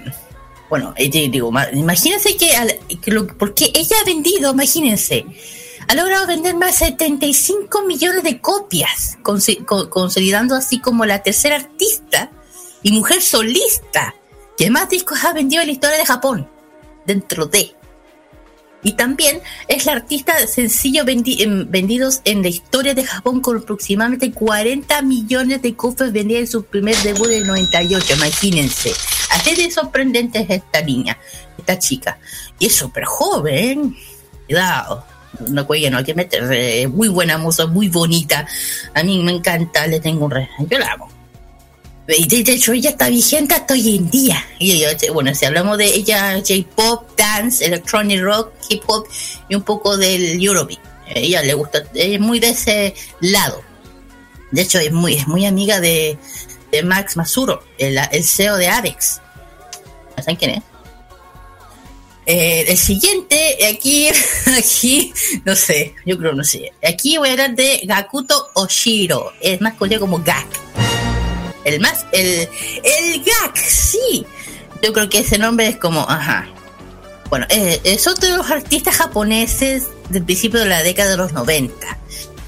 bueno, di- digo, ma- imagínense que, al- que lo- porque ella ha vendido, imagínense, ha logrado vender más de 75 millones de copias, consolidando así como la tercera artista y mujer solista que más discos ha vendido en la historia de Japón, dentro de. Y también es la artista de sencillo vendi- em, vendidos en la historia de Japón con aproximadamente 40 millones de copias vendidas en su primer debut en el 98. Imagínense. Así de sorprendente es esta niña, esta chica. Y es súper joven. Cuidado. No cuelga, no hay que meter. muy buena moza, muy bonita. A mí me encanta, le tengo un re. Yo la amo. De hecho, ella está vigente hasta hoy en día. Ella, bueno, si hablamos de ella, J-pop, dance, electronic rock, hip hop y un poco del Eurobeat. Ella le gusta, es muy de ese lado. De hecho, es muy, es muy amiga de, de Max Masuro, el, el CEO de Avex. ¿Saben quién es? Eh, el siguiente, aquí, aquí, no sé, yo creo no sé. Aquí voy a hablar de Gakuto Oshiro, es más conocido como Gak. El más, el, el Gak, sí. Yo creo que ese nombre es como, ajá. Bueno, eh, es otro de los artistas japoneses del principio de la década de los 90.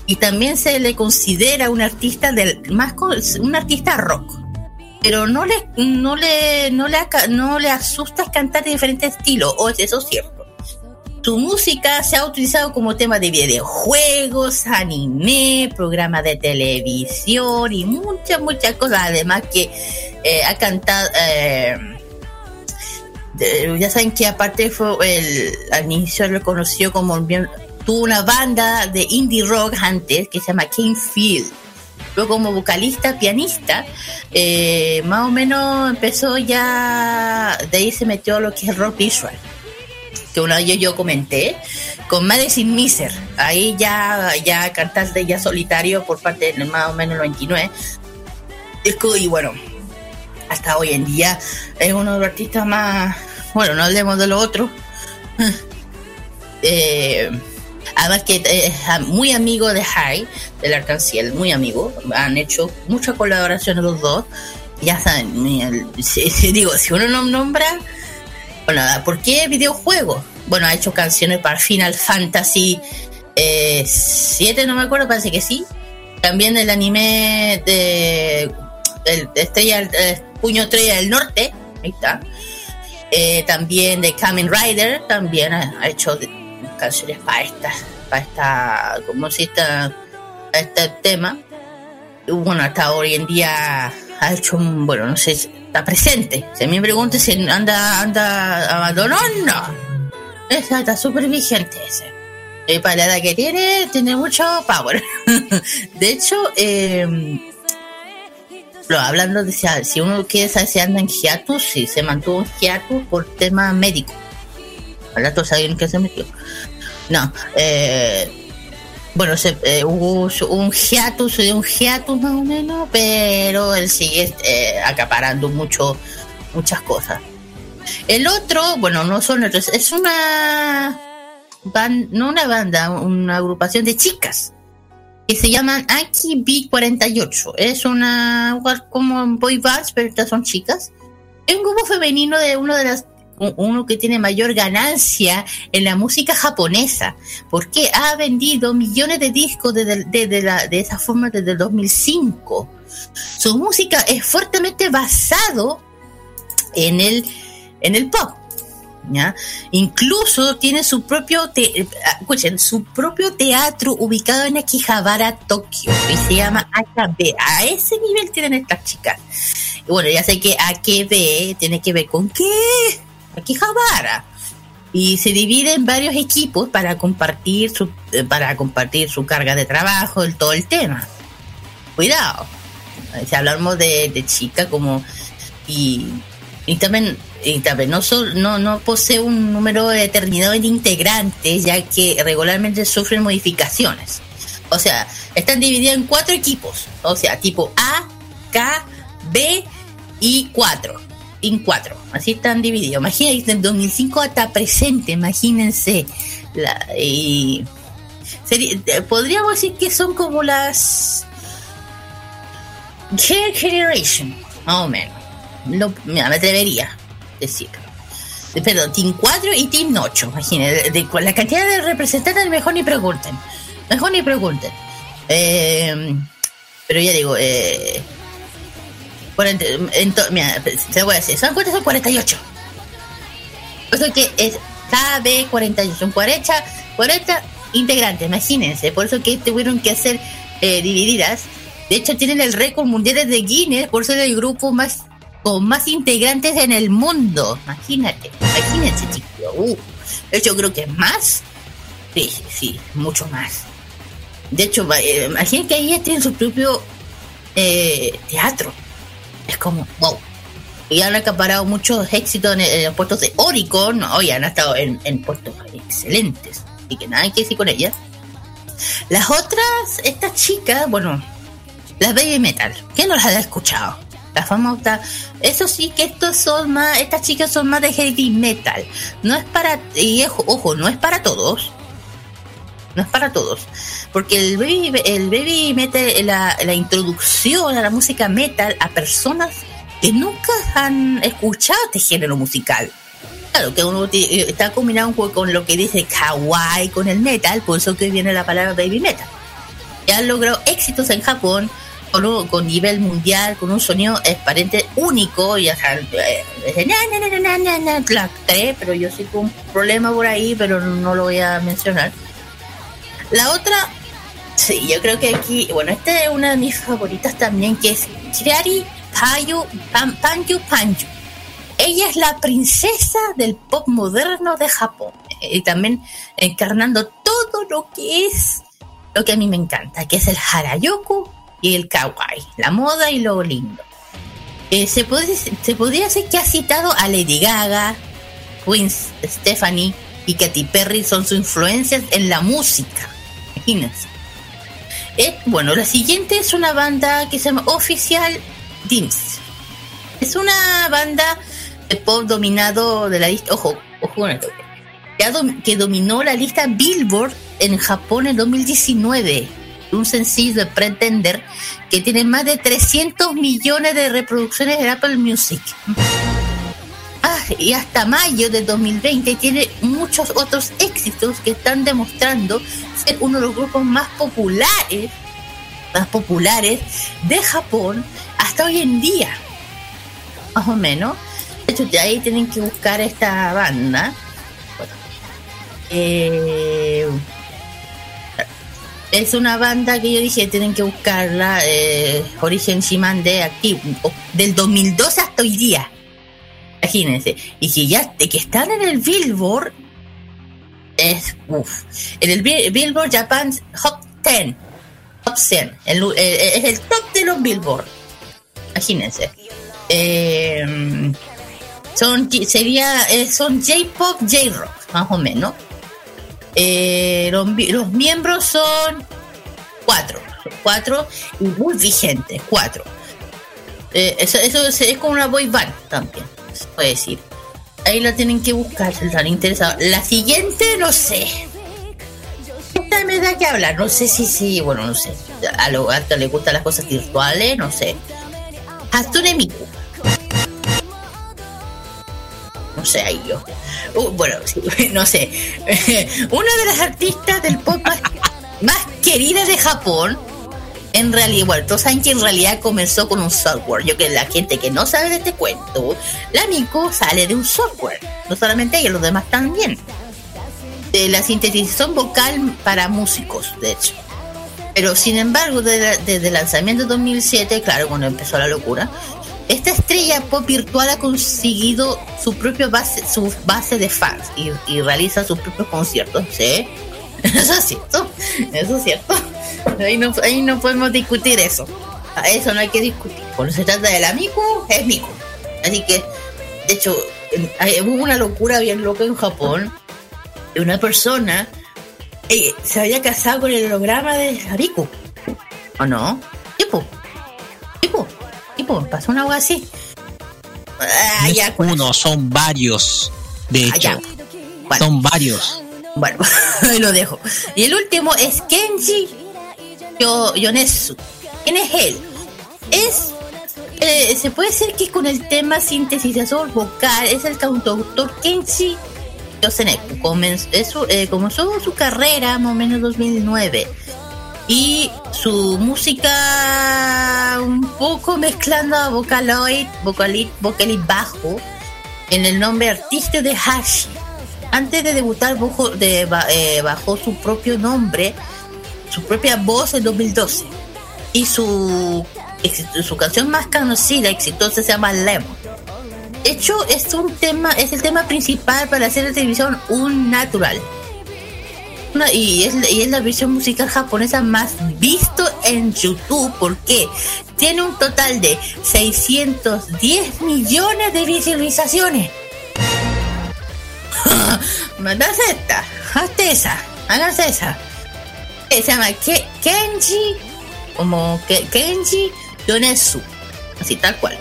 Y también se le considera un artista del, más, un artista rock pero no le no le no le no le asusta cantar de diferentes estilos o eso es cierto su música se ha utilizado como tema de videojuegos anime programas de televisión y muchas muchas cosas. Además que eh, ha cantado eh, ya saben que aparte fue el al inicio lo conoció como tuvo una banda de indie rock antes que se llama King Field. Luego como vocalista, pianista, eh, más o menos empezó ya, de ahí se metió lo que es rock visual, que una vez yo, yo comenté, con Madison Miser, ahí ya, ya cantante ya solitario por parte de más o menos el 29, disco y bueno, hasta hoy en día es uno de los artistas más, bueno, no hablemos de lo otro, eh, Además que eh, es muy amigo de High, del Arcanciel, muy amigo. Han hecho muchas colaboraciones los dos. Ya saben, si digo, si uno no nombra, bueno, ¿por qué videojuegos? Bueno, ha hecho canciones para Final Fantasy 7, no me acuerdo, parece que sí. También el anime de, el, de Estrella, eh, Puño Estrella del Norte, ahí está. Eh, también de Kamen Rider, también ha, hecho canciones para esta, para esta, como si esta, a este tema. Bueno, hasta hoy en día ha hecho bueno, no sé, presente. Si me pregunta si anda, anda abandonando, esa está súper vigente ese. Y para la edad que tiene, tiene mucho power. de hecho, eh, lo, hablando de si, si uno quiere saber si anda en hiatus, si se mantuvo en hiatus por tema médico. Ahora todos saben que se metió. No, eh, bueno, se, eh, hubo un hiatus, un hiatus más o menos, pero él sigue eh, acaparando mucho, muchas cosas. El otro, bueno, no son otros, es una no una banda, una agrupación de chicas que se llaman Aki B48. Es una como boy bands, pero estas son chicas. Es un grupo femenino de uno de las uno que tiene mayor ganancia en la música japonesa, porque ha vendido millones de discos de, de, la, de esa forma desde el 2005. Su música es fuertemente basado en el, en el pop. ¿Ya? Incluso tiene su propio te escuchen, su propio teatro ubicado en Akihabara, Tokio, y se llama AKB. A ese nivel tienen estas chicas. Bueno, ya sé que AKB tiene que ver con qué? Akihabara. Y se divide en varios equipos para compartir su, eh, para compartir su carga de trabajo, el, todo el tema. Cuidado. Si hablamos de, de chica como y, y también y también no, no, no posee un número determinado de integrantes, ya que regularmente sufren modificaciones. O sea, están divididos en cuatro equipos. O sea, tipo A, K, B y 4. En cuatro. Así están divididos. Imagínense, en 2005 hasta presente, imagínense. La, y podríamos decir que son como las Generation, más o menos. No, me atrevería decir. Perdón, Team 4 y Team 8. Imagínense, la cantidad de representantes, mejor ni pregunten. Mejor ni pregunten. Eh, pero ya digo, eh, 40, mira, te voy a decir, son cuántos son 48. Por que es KB48, son 40, 40 integrantes, imagínense. Por eso que tuvieron que hacer eh, divididas. De hecho, tienen el récord mundial de Guinness por ser el grupo más con más integrantes en el mundo. Imagínate, imagínense, chicos. Uh, de hecho, creo que más. Sí, sí, mucho más. De hecho, eh, imagínense que ahí tienen su propio eh, teatro. Es como, wow. Y han acaparado muchos éxitos en, los puestos de Oricon. Hoy han estado en, en puestos excelentes. Así que nada que decir con ellas. Las otras, estas chicas, bueno, las Baby Metal. ¿Quién no las ha escuchado? La famosa. Eso sí que estos son más, estas chicas son más de heavy metal. No es para, y ojo, no es para todos. No es para todos. Porque el baby, el baby metal, la, introducción a la música metal a personas que nunca han escuchado este género musical. Claro, que uno está combinado con lo que dice kawaii con el metal, por eso que viene la palabra baby metal. Ya han logrado éxitos en Japón, con, con nivel mundial, con un sonido aparente único, y hasta eh, pero yo sí con un problema por ahí, pero no lo voy a mencionar. La otra, sí, yo creo que aquí, bueno, esta es una de mis favoritas también, que es Kirari Payu Panju Panju. Ella es la princesa del pop moderno de Japón y también encarnando todo lo que es lo que a mí me encanta, que es el harajuku y el kawaii, la moda y lo lindo. Eh, se, puede, se podría decir que ha citado a Lady Gaga, Queen Stephanie y Katy Perry son sus influencias en la música. Eh, bueno, la siguiente es una banda que se llama Oficial Dims. Es una banda de pop dominado de la lista. Ojo, ojo con esto. Que dominó la lista Billboard en Japón en 2019 un sencillo de Pretender que tiene más de 300 millones de reproducciones en Apple Music. Ah, y hasta mayo de 2020 tiene muchos otros éxitos que están demostrando ser uno de los grupos más populares, más populares de Japón hasta hoy en día. Más o menos. De hecho, de ahí tienen que buscar esta banda. Eh, es una banda que yo dije tienen que buscarla, eh, Origen Shiman de aquí, del 2012 hasta hoy día. Imagínense. Y que ya, que están en el Billboard, es, uff, en el Bi- Billboard Japan Hot 10, Top 100, el- eh, es el top de los Billboard. Imagínense. Eh, son, sería, eh, son J-Pop, J-Rock, más o menos. Eh, los, mi- los miembros son cuatro, cuatro y muy vigentes, cuatro. Eh, eso, eso es, es como una boy band también, puede decir. Ahí la tienen que buscar si están interesados. La siguiente, no sé. Esta me da que hablar, no sé si sí, bueno, no sé. A lo alto le gustan las cosas virtuales, no sé. Hatsune Miku. No sé, ahí yo. Uh, bueno, no sé. Una de las artistas del pop más, queridas de Japón. En realidad, bueno, todos saben que en realidad comenzó con un software. Yo que la gente que no sabe de este cuento, la Miku sale de un software. No solamente ella, los demás también. De la sintetización vocal para músicos, de hecho. Pero sin embargo, desde, desde el lanzamiento de 2007, claro, cuando empezó la locura, esta estrella pop virtual ha conseguido su propia base, su base de fans y, y realiza sus propios conciertos, ¿sí? Eso es cierto, eso es cierto. Ahí no, ahí no podemos discutir eso. A eso no hay que discutir. Cuando se trata del amigo, es Miku. Así que, de hecho, hubo una locura bien loca en Japón de una persona eh, se había casado con el holograma de Miku. ¿O no? Tipo, tipo, tipo, pasó una agua así. Ah, No es ya, uno, son varios. De Ah, hecho, son varios. Bueno, lo dejo. Y el último es Kenji Yo- Yonesu. ¿Quién es él? Es. eh, se puede decir que con el tema sintetizador vocal es el cantautor Kenji Yoseneku. Comenz- es su- eh, comenzó su carrera más o menos en 2009. Y su música un poco mezclando a Vocaloid, Vocaloid, Vocaloid bajo en el nombre artístico de Hashi. Antes de debutar eh, bajo su propio nombre, su propia voz en 2012. Y su, su canción más conocida, exitosa, se llama Lemon. De hecho, es un tema, es el tema principal para la serie de televisión Un Natural. Una- y, es, y es la versión musical japonesa más visto en YouTube porque tiene un total de 610 millones de visualizaciones. Mandas esta, hazte esa, hagas esa. Eh, Se llama Ke- Kenji, como Ke- Kenji Yonesu, así tal cual.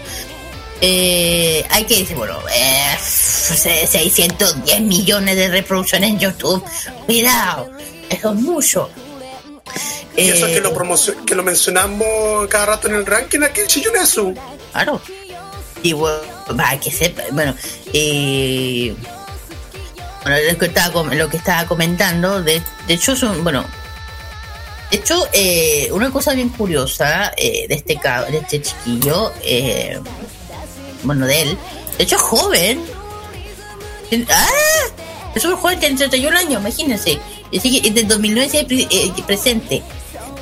Eh, hay que decir, bueno, eh, 610 millones de reproducciones en YouTube. Cuidado, eso es mucho. Y eso Eh, que lo, promocio- que lo mencionamos cada rato en el ranking aquí, Chiyunesu. Claro. Y bueno, para que sepa, bueno, eh, bueno, lo que estaba, lo que estaba comentando, de, de hecho, es un- bueno, de hecho, eh, una cosa bien curiosa eh, de este de este chiquillo, eh, bueno, de él, de hecho, es joven. ¡Ah! Es un joven, tiene 31 años, imagínense. Y desde el 2009 sigue pre- eh, presente.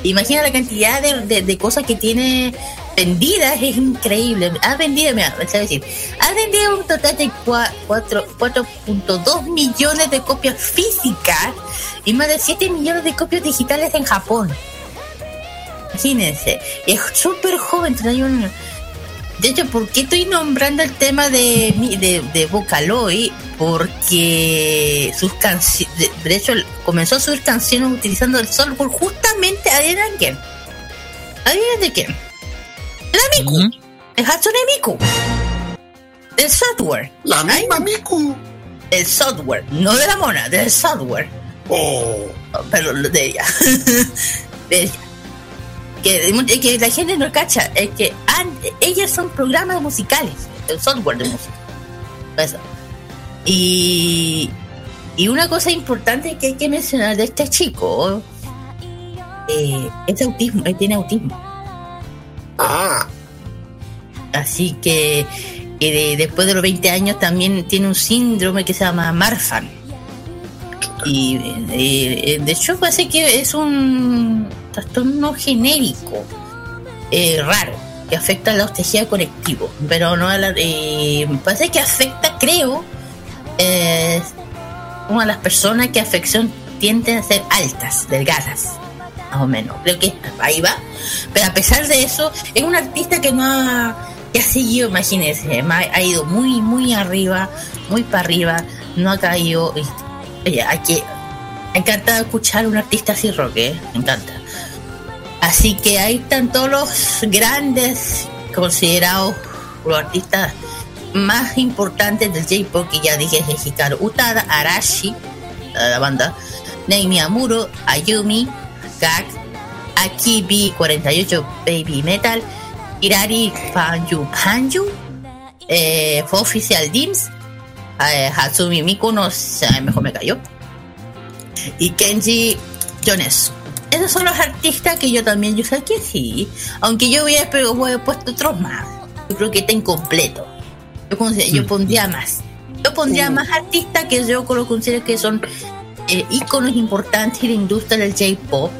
Imagina la cantidad de- de cosas que tiene vendidas, es increíble. Ha vendido, mira, a decir, ha vendido un total de cua- cuatro- 4.2 millones de copias físicas y más de 7 millones de copias digitales en Japón. Imagínense, es súper joven, 31 años. De hecho, ¿por qué estoy nombrando el tema de, de, de Vocaloid? Porque sus canciones, de, hecho, comenzó a subir canciones utilizando el software justamente, ¿adivinen quién? ¿Adivinen de quién? La Miku, el Hatsune Miku, del software. La misma Miku. El software, no de la mona, del software. Oh. Pero de ella. de ella que, es que la gente no cacha es que an- ellas son programas musicales, el software de música. Eso. Y, y una cosa importante que hay que mencionar de este chico eh, es autismo, él tiene autismo. Ah. Así que, que de- después de los 20 años también tiene un síndrome que se llama Marfan. Y, eh, de hecho parece que es un trastorno genérico, eh, raro, que afecta a los tejidos colectivos, pero no a la, eh, parece que afecta, creo, eh, de las personas que afección tienden a ser altas, delgadas, o menos. Creo que ahí va. Pero a pesar de eso, es un artista que no ha, que ha seguido, imagínense, ha ido muy, muy arriba, muy para arriba, no ha caído. Oye, aquí, me encanta escuchar a un artista así rock, ¿eh? me encanta. Así que ahí están todos los grandes considerados los artistas más importantes del J-Pop, que ya dije, es Hikaru Utada, Arashi, la banda, Neimi Amuro, Ayumi, Gak, Akibi 48 Baby Metal, Hirari Panju Panju, eh, fue Dims, eh, Hatsumi Mikuno, mejor me cayó, y Kenji Jones. Esos son los artistas que yo también, yo sé que sí, aunque yo hubiera he puesto otros más. Yo creo que está incompleto. Yo, yo pondría más. Yo pondría más artistas que yo considero que son eh, íconos importantes de la industria del J-pop.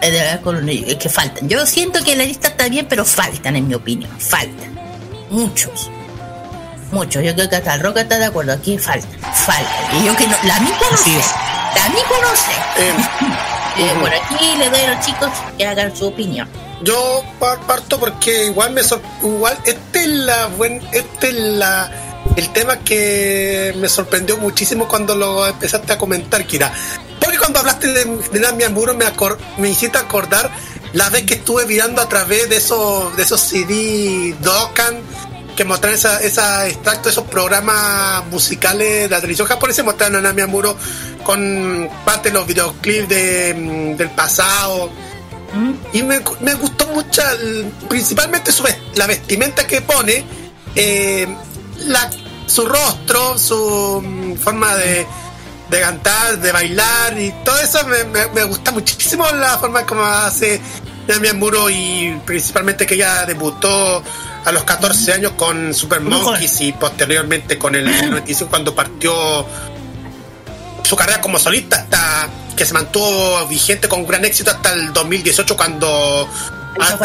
Eh, que faltan. Yo siento que la lista está bien, pero faltan, en mi opinión. Faltan. Muchos. Muchos. Yo creo que hasta el Roca está de acuerdo. Aquí faltan. Faltan. Y yo que no. La mi conoce. La mi conoce. Eh, por aquí le doy a los chicos que hagan su opinión. Yo parto porque igual me igual este es la buen este es la el tema que me sorprendió muchísimo cuando lo empezaste a comentar, Kira. Porque cuando hablaste de, de Nami Amuro me, me hiciste acordar la vez que estuve mirando a través de esos, de esos CD Dokan que mostraron esa, esa extracto, esos programas musicales de la televisión japonesa, mostraron a Nami Amuro con parte de los videoclips de, del pasado y me, gustó mucho, principalmente su, la vestimenta que pone, eh, la, su rostro, su mm, forma de, de cantar, de bailar y todo eso me, gusta muchísimo la forma como hace Damian Muro y principalmente que ella debutó a los 14 años con Super Monkeys y posteriormente con el 95 cuando partió su carrera como solista hasta que se mantuvo vigente con gran éxito hasta el 2018 cuando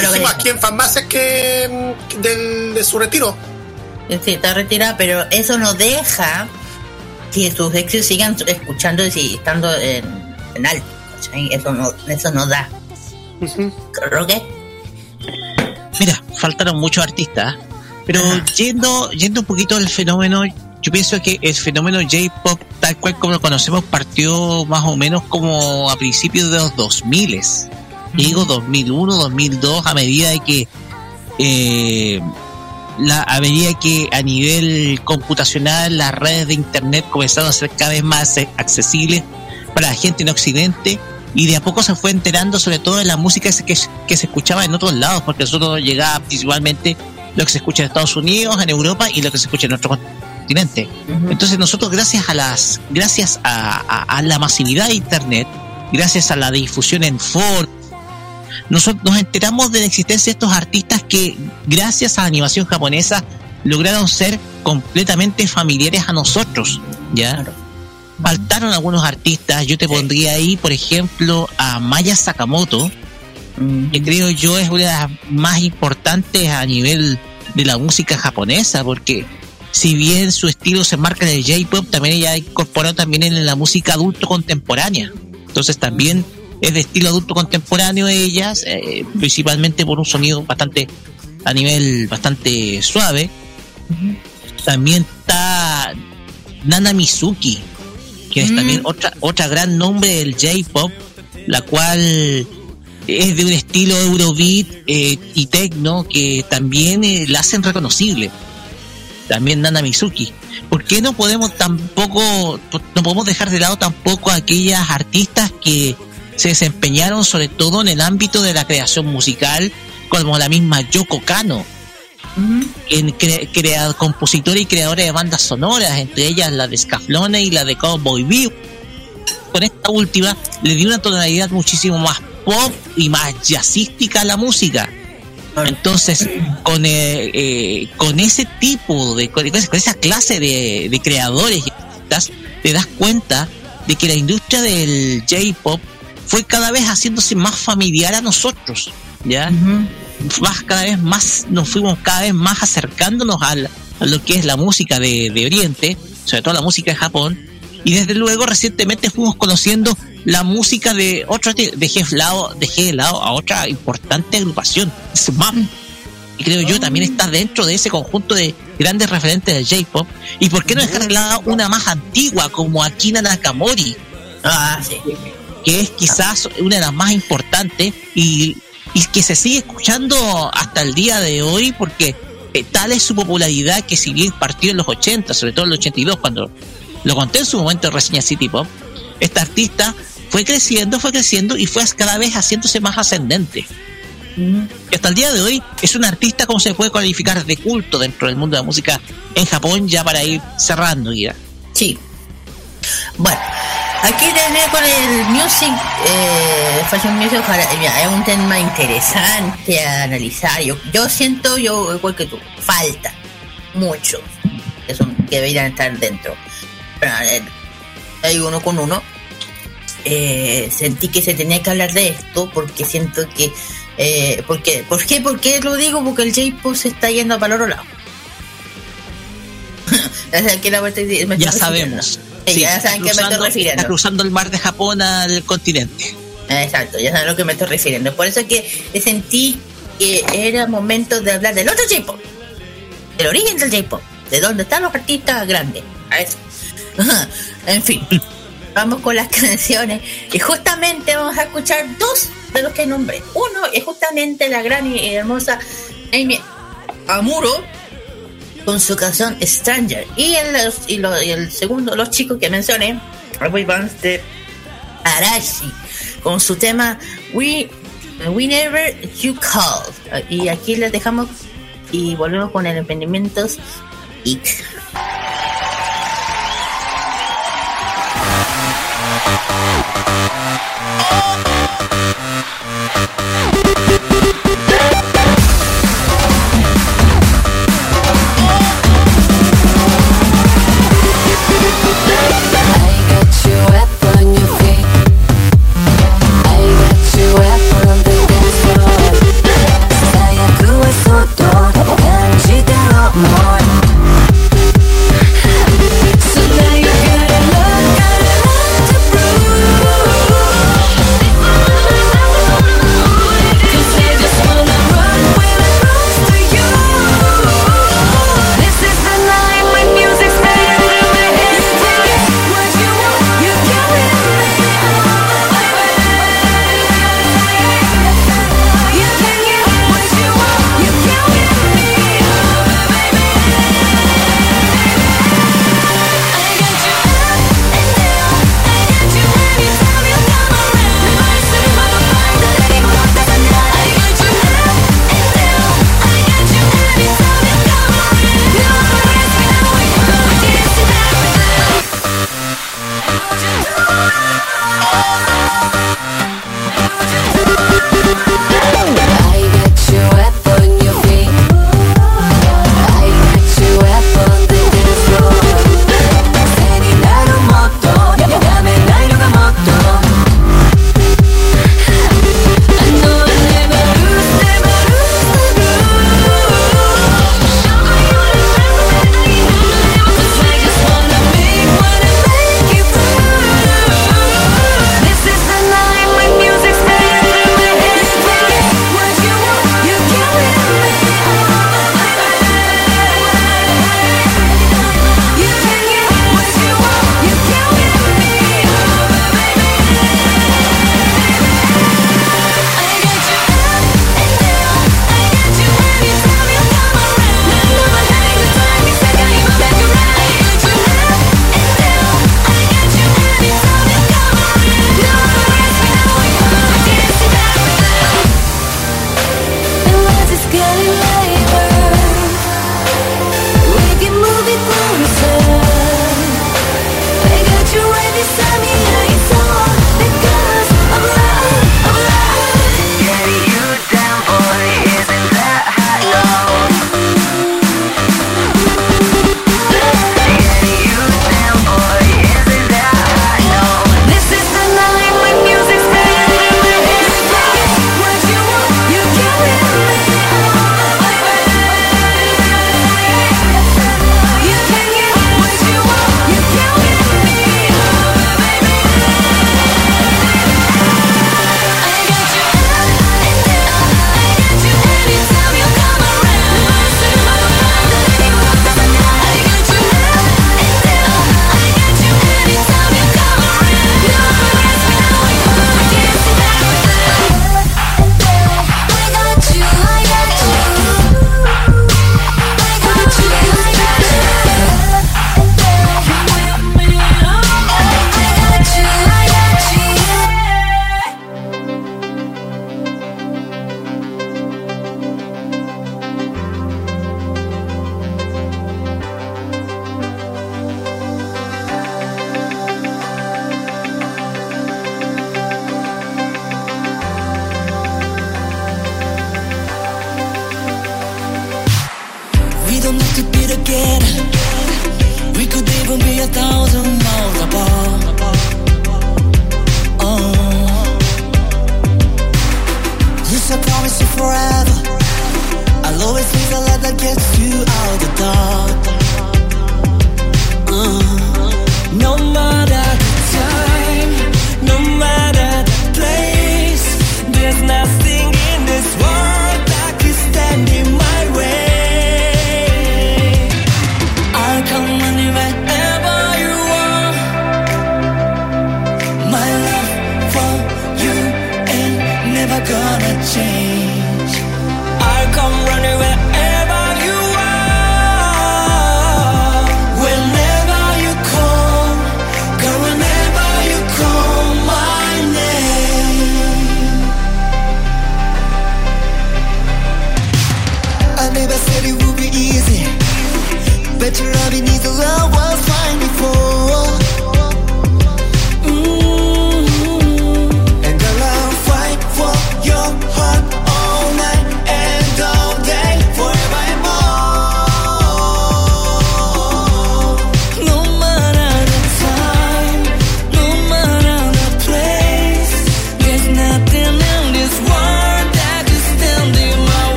hicimos aquí en Farmacia que de su retiro. Sí, está retirada, pero eso no deja que sus éxitos sigan escuchando y estando en, alto. Eso no, eso no da. Mira, faltaron muchos artistas, pero yendo, yendo un poquito al fenómeno, yo pienso que el fenómeno J-pop, tal cual como lo conocemos, partió más o menos como a principios de los 2000. Digo 2001, 2002, a medida de que eh, la, a medida que a nivel computacional las redes de internet comenzaron a ser cada vez más accesibles para la gente en Occidente y de a poco se fue enterando sobre todo de la música que, que se escuchaba en otros lados, porque nosotros llegaba principalmente lo que se escucha en Estados Unidos, en Europa y lo que se escucha en nuestro continente. Entonces nosotros gracias a las, gracias a, la masividad de internet, gracias a la difusión en Ford, nosotros nos enteramos de la existencia de estos artistas que gracias a la animación japonesa lograron ser completamente familiares a nosotros, ¿ya? Faltaron algunos artistas, yo te pondría ahí, por ejemplo, a Maya Sakamoto, que creo yo es una de las más importantes a nivel de la música japonesa, porque si bien su estilo se marca en el J-pop, también ella ha incorporado también en la música adulto contemporánea. Entonces también es de estilo adulto contemporáneo ellas, eh, principalmente por un sonido bastante a nivel bastante suave. También está Nana Mizuki, que es también otra otra gran nombre del J-pop, la cual es de un estilo Eurobeat eh, y techno que también eh, la hacen reconocible también Nana Mizuki. ¿Por qué no podemos tampoco, no podemos dejar de lado tampoco a aquellas artistas que se desempeñaron sobre todo en el ámbito de la creación musical, como la misma Yoko Kano, en compositora y creadora de bandas sonoras, entre ellas la de Scaflone y la de Cowboy View. Con esta última le dio una tonalidad muchísimo más pop y más jazzística a la música. Entonces, con, eh, eh, con ese tipo de, con, esa clase de, creadores, te das cuenta de que la industria del J-pop fue cada vez haciéndose más familiar a nosotros, ¿ya? Más, cada vez más, nos fuimos cada vez más acercándonos al- a lo que es la música de, de Oriente, sobre todo la música de Japón, y desde luego recientemente fuimos conociendo la música de otro de dejé de lado a otra importante agrupación, SMAP. Y creo yo también está dentro de ese conjunto de grandes referentes del J-pop. ¿Y por qué no dejar de lado una más antigua como Akina Nakamori? Ah, sí. Que es quizás una de las más importantes y, y que se sigue escuchando hasta el día de hoy porque eh, tal es su popularidad que si bien partió en los 80, sobre todo en el 82, cuando lo conté en su momento en Reseña City Pop, esta artista fue creciendo, fue creciendo y fue cada vez haciéndose más ascendente. Y hasta el día de hoy es una artista como se puede cualificar de culto dentro del mundo de la música en Japón ya para ir cerrando ya. Sí. Bueno, aquí tenemos con el music, eh, fashion music, mira, es un tema interesante a analizar. Yo, yo siento, yo igual que tú, falta mucho que, son, que deberían estar dentro. Pero ver, hay uno con uno. Eh, sentí que se tenía que hablar de esto porque siento que eh, porque, ¿Por qué? ¿Por qué lo digo? Porque el J-Pop se está yendo para el otro lado. O sea, que la vuelta- me estoy Ya sabemos. Sí, ya saben que me estoy refiriendo. Está cruzando el mar de Japón al continente. Exacto, ya saben a lo que me estoy refiriendo. Por eso es que sentí que era momento de hablar del otro J-pop, del origen del J-pop, de dónde están los artistas grandes. A eso. en fin, vamos con las canciones. Y justamente vamos a escuchar dos de los que nombré. Uno es justamente la gran y hermosa Amy Amuro con su canción Stranger. Y el, segundo, los chicos que mencioné, Arashi con su tema We, Whenever You Call. Y aquí les dejamos y volvemos con el emprendimientos Geek.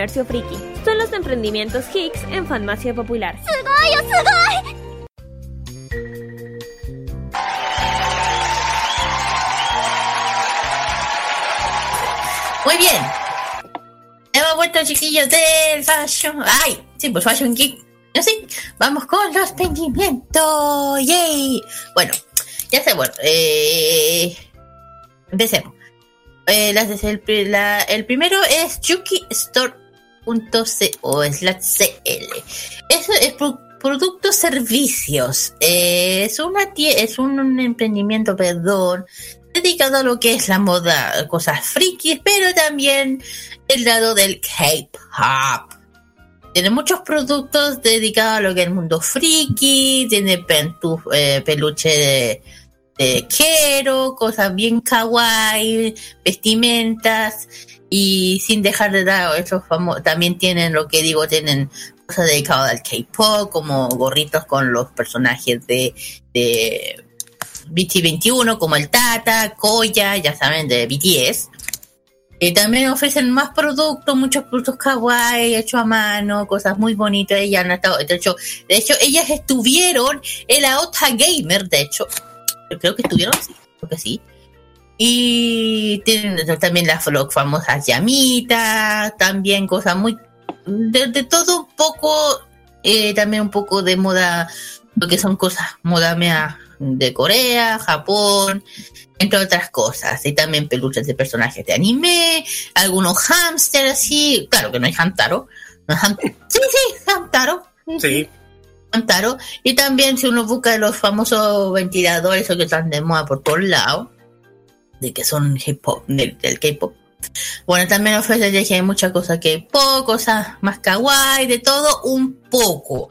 Comercio friki. Son los emprendimientos Hicks en Farmacia Popular. Muy bien. Hemos vuelto, chiquillos, del Fashion. ¡Ay! Sí, pues Fashion Geek. No sé. Vamos con los emprendimientos. ¡Yay! Bueno, ya sé, bueno. Eh, empecemos. Eh, las- el, la- el primero es chukistore.co slash cl. Eso es pro- productos servicios. Eh, es una es un, emprendimiento, perdón, dedicado a lo que es la moda, cosas frikis, pero también el lado del K-pop. Tiene muchos productos dedicados a lo que es el mundo friki, tiene pentu- eh, peluche de, de Kero, cosas bien kawaii, vestimentas, y sin dejar de lado, estos famo- también tienen lo que digo, tienen cosas dedicadas al K-pop, como gorritos con los personajes de, de BT21, como el Tata, Koya, ya saben, de BTS. Y también ofrecen más productos, muchos productos kawaii, hechos a mano, cosas muy bonitas. Ellas han estado, de hecho, de hecho, ellas estuvieron en la Ota Gamer, de hecho, creo que estuvieron, sí, creo que sí. Y tienen también las famosas llamitas, también cosas muy, de, de todo un poco, eh, también un poco de moda, lo que son cosas moda mea de Corea, Japón, entre otras cosas. Y también peluches de personajes de anime, algunos hámster así, claro que no hay Hamtaro. No Ham- sí, sí, Hamtaro. Sí. Hamtaro. Y también si uno busca los famosos ventiladores esos que están de moda por todos lados, de que son hip hop, del, del K-pop. Bueno, también ofrece, ya dije, muchas cosas K-pop, cosas más kawaii, de todo un poco.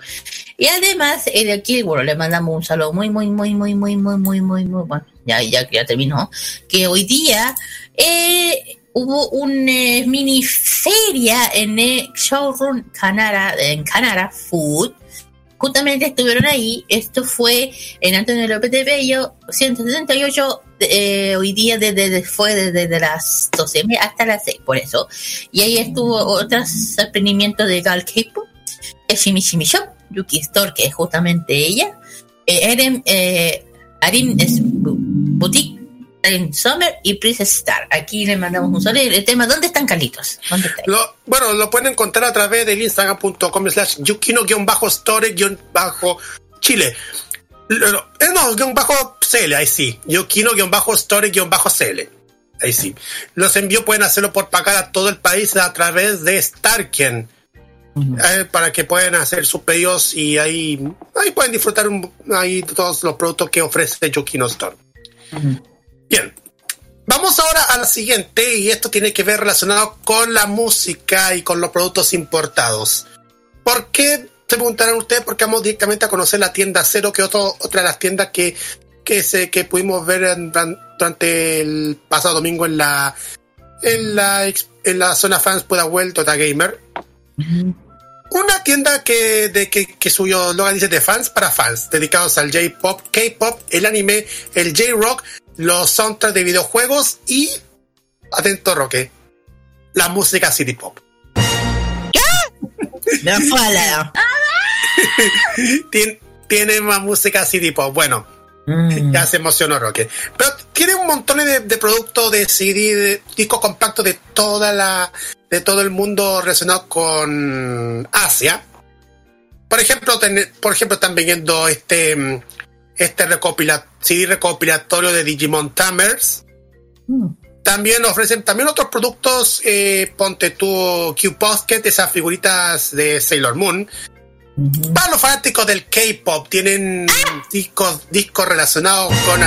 Y además, eh, de aquí, bueno, le mandamos un saludo muy, muy, muy, muy, muy, muy, muy, muy, muy, bueno, ya, ya, ya terminó, que hoy día eh, hubo una eh, mini feria en el showroom Canara, en Canara Food. Justamente estuvieron ahí. Esto fue en Antonio López de Bello, 178. eh, hoy día desde, fue desde, las 12 hasta las 6, por eso. Y ahí estuvo otros emprendimientos de Gal el Shimi Yuki Store, que es justamente ella, eh, Eren, eh, Bu- Boutique, Arin Summer y Princess Star. Aquí le mandamos un saludo. El tema, ¿dónde están. Lo, bueno, lo pueden encontrar a través del instagram.com slash yukino-store-chile. No, guion bajo CL, ahí sí. Yukino-store-cl. Ahí sí. Los envíos pueden hacerlo por pagar a todo el país a través de Starken. eh, para que puedan hacer sus pedidos y ahí, ahí pueden disfrutar un- ahí todos los productos que ofrece Yukino Store. Bien, Vamos ahora a la siguiente y esto tiene que ver relacionado con la música y con los productos importados. ¿Por qué? Se preguntarán ustedes porque vamos directamente a conocer la tienda Cero, que es otra de las tiendas que, que, se, que pudimos ver en- durante el pasado domingo en la en la, en la zona fans pueda vuelto Tota Gamer. Una tienda que, de, que, que suyo logo dice de fans para fans, dedicados al J-pop, K-pop, el anime, el J-rock, los soundtracks de videojuegos y, atento Roque, la música city pop. Me fala. Tien- tiene más música city pop. Bueno, ya se emocionó Roque. Pero tiene un montón de, de productos de CD, de discos compactos de toda la, de todo el mundo relacionado con Asia. Por ejemplo, ten- por ejemplo, están vendiendo este, mm, este recopila- CD recopilatorio de Digimon Tamers. También ofrecen también otros productos, eh, ponte tú Q-Posket, esas figuritas de Sailor Moon. Para los fanáticos del K-pop, tienen discos, discos relacionados con,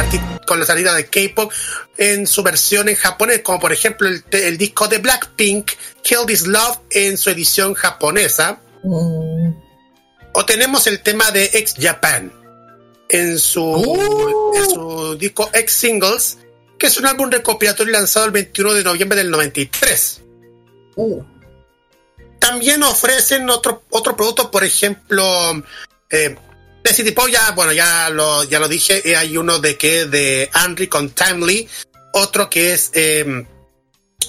con la salida de K-pop en su versión en japonés, como por ejemplo el, disco de Blackpink, Kill This Love, en su edición japonesa. O tenemos el tema de X Japan en su, en su disco X Singles, que es un álbum recopilatorio lanzado el 21 de noviembre del 93. También ofrecen otro, otro producto, por ejemplo, eh, de City Pop, ya, bueno, ya lo, ya lo dije, eh, hay uno de que de Henry con Timely, otro que es eh,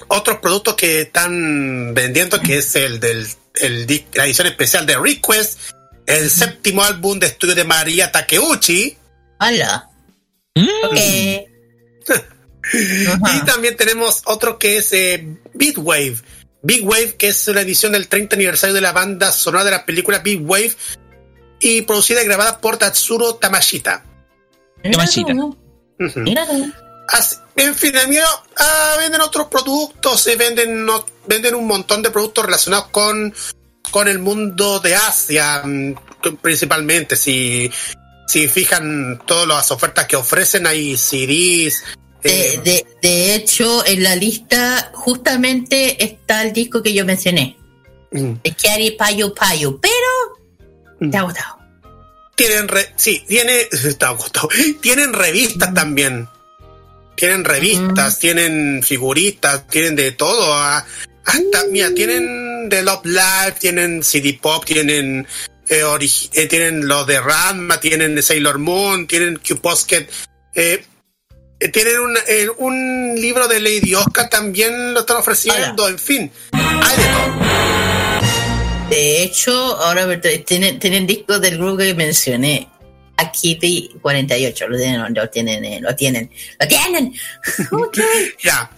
otros productos que están vendiendo, que es el del el, la edición especial de Request, el séptimo álbum de estudio de María Takeuchi. Hola. Y también tenemos otro que es eh, Big Wave. Big Wave, que es una edición del 30 aniversario de la banda sonora de la película Big Wave y producida y grabada por Tatsuro Tamashita. Tamashita. Así- en fin, amigo, ah, venden otros productos, se venden, no- venden un montón de productos relacionados con, con el mundo de Asia, mm, principalmente. Si, si fijan todas las ofertas que ofrecen, hay CDs. De, de, de hecho, en la lista justamente está el disco que yo mencioné. Mm. De Kiari Payo Payo, pero te ha gustado. Tienen, re- sí, tiene, está agotado. tienen revistas también. Tienen revistas, tienen figuritas, tienen de todo. ah, Hasta, mira, tienen de Love Live, tienen CD Pop, tienen, eh, eh, tienen lo de Ranma, tienen Sailor Moon, tienen Q-Posket. Eh, eh, tienen un, un libro de Lady Oscar también lo están ofreciendo, en fin. Hay de todo. De hecho, ahora tienen, tienen discos del grupo que mencioné. Akiti 48, lo tienen, lo tienen, lo tienen, lo tienen. Ya.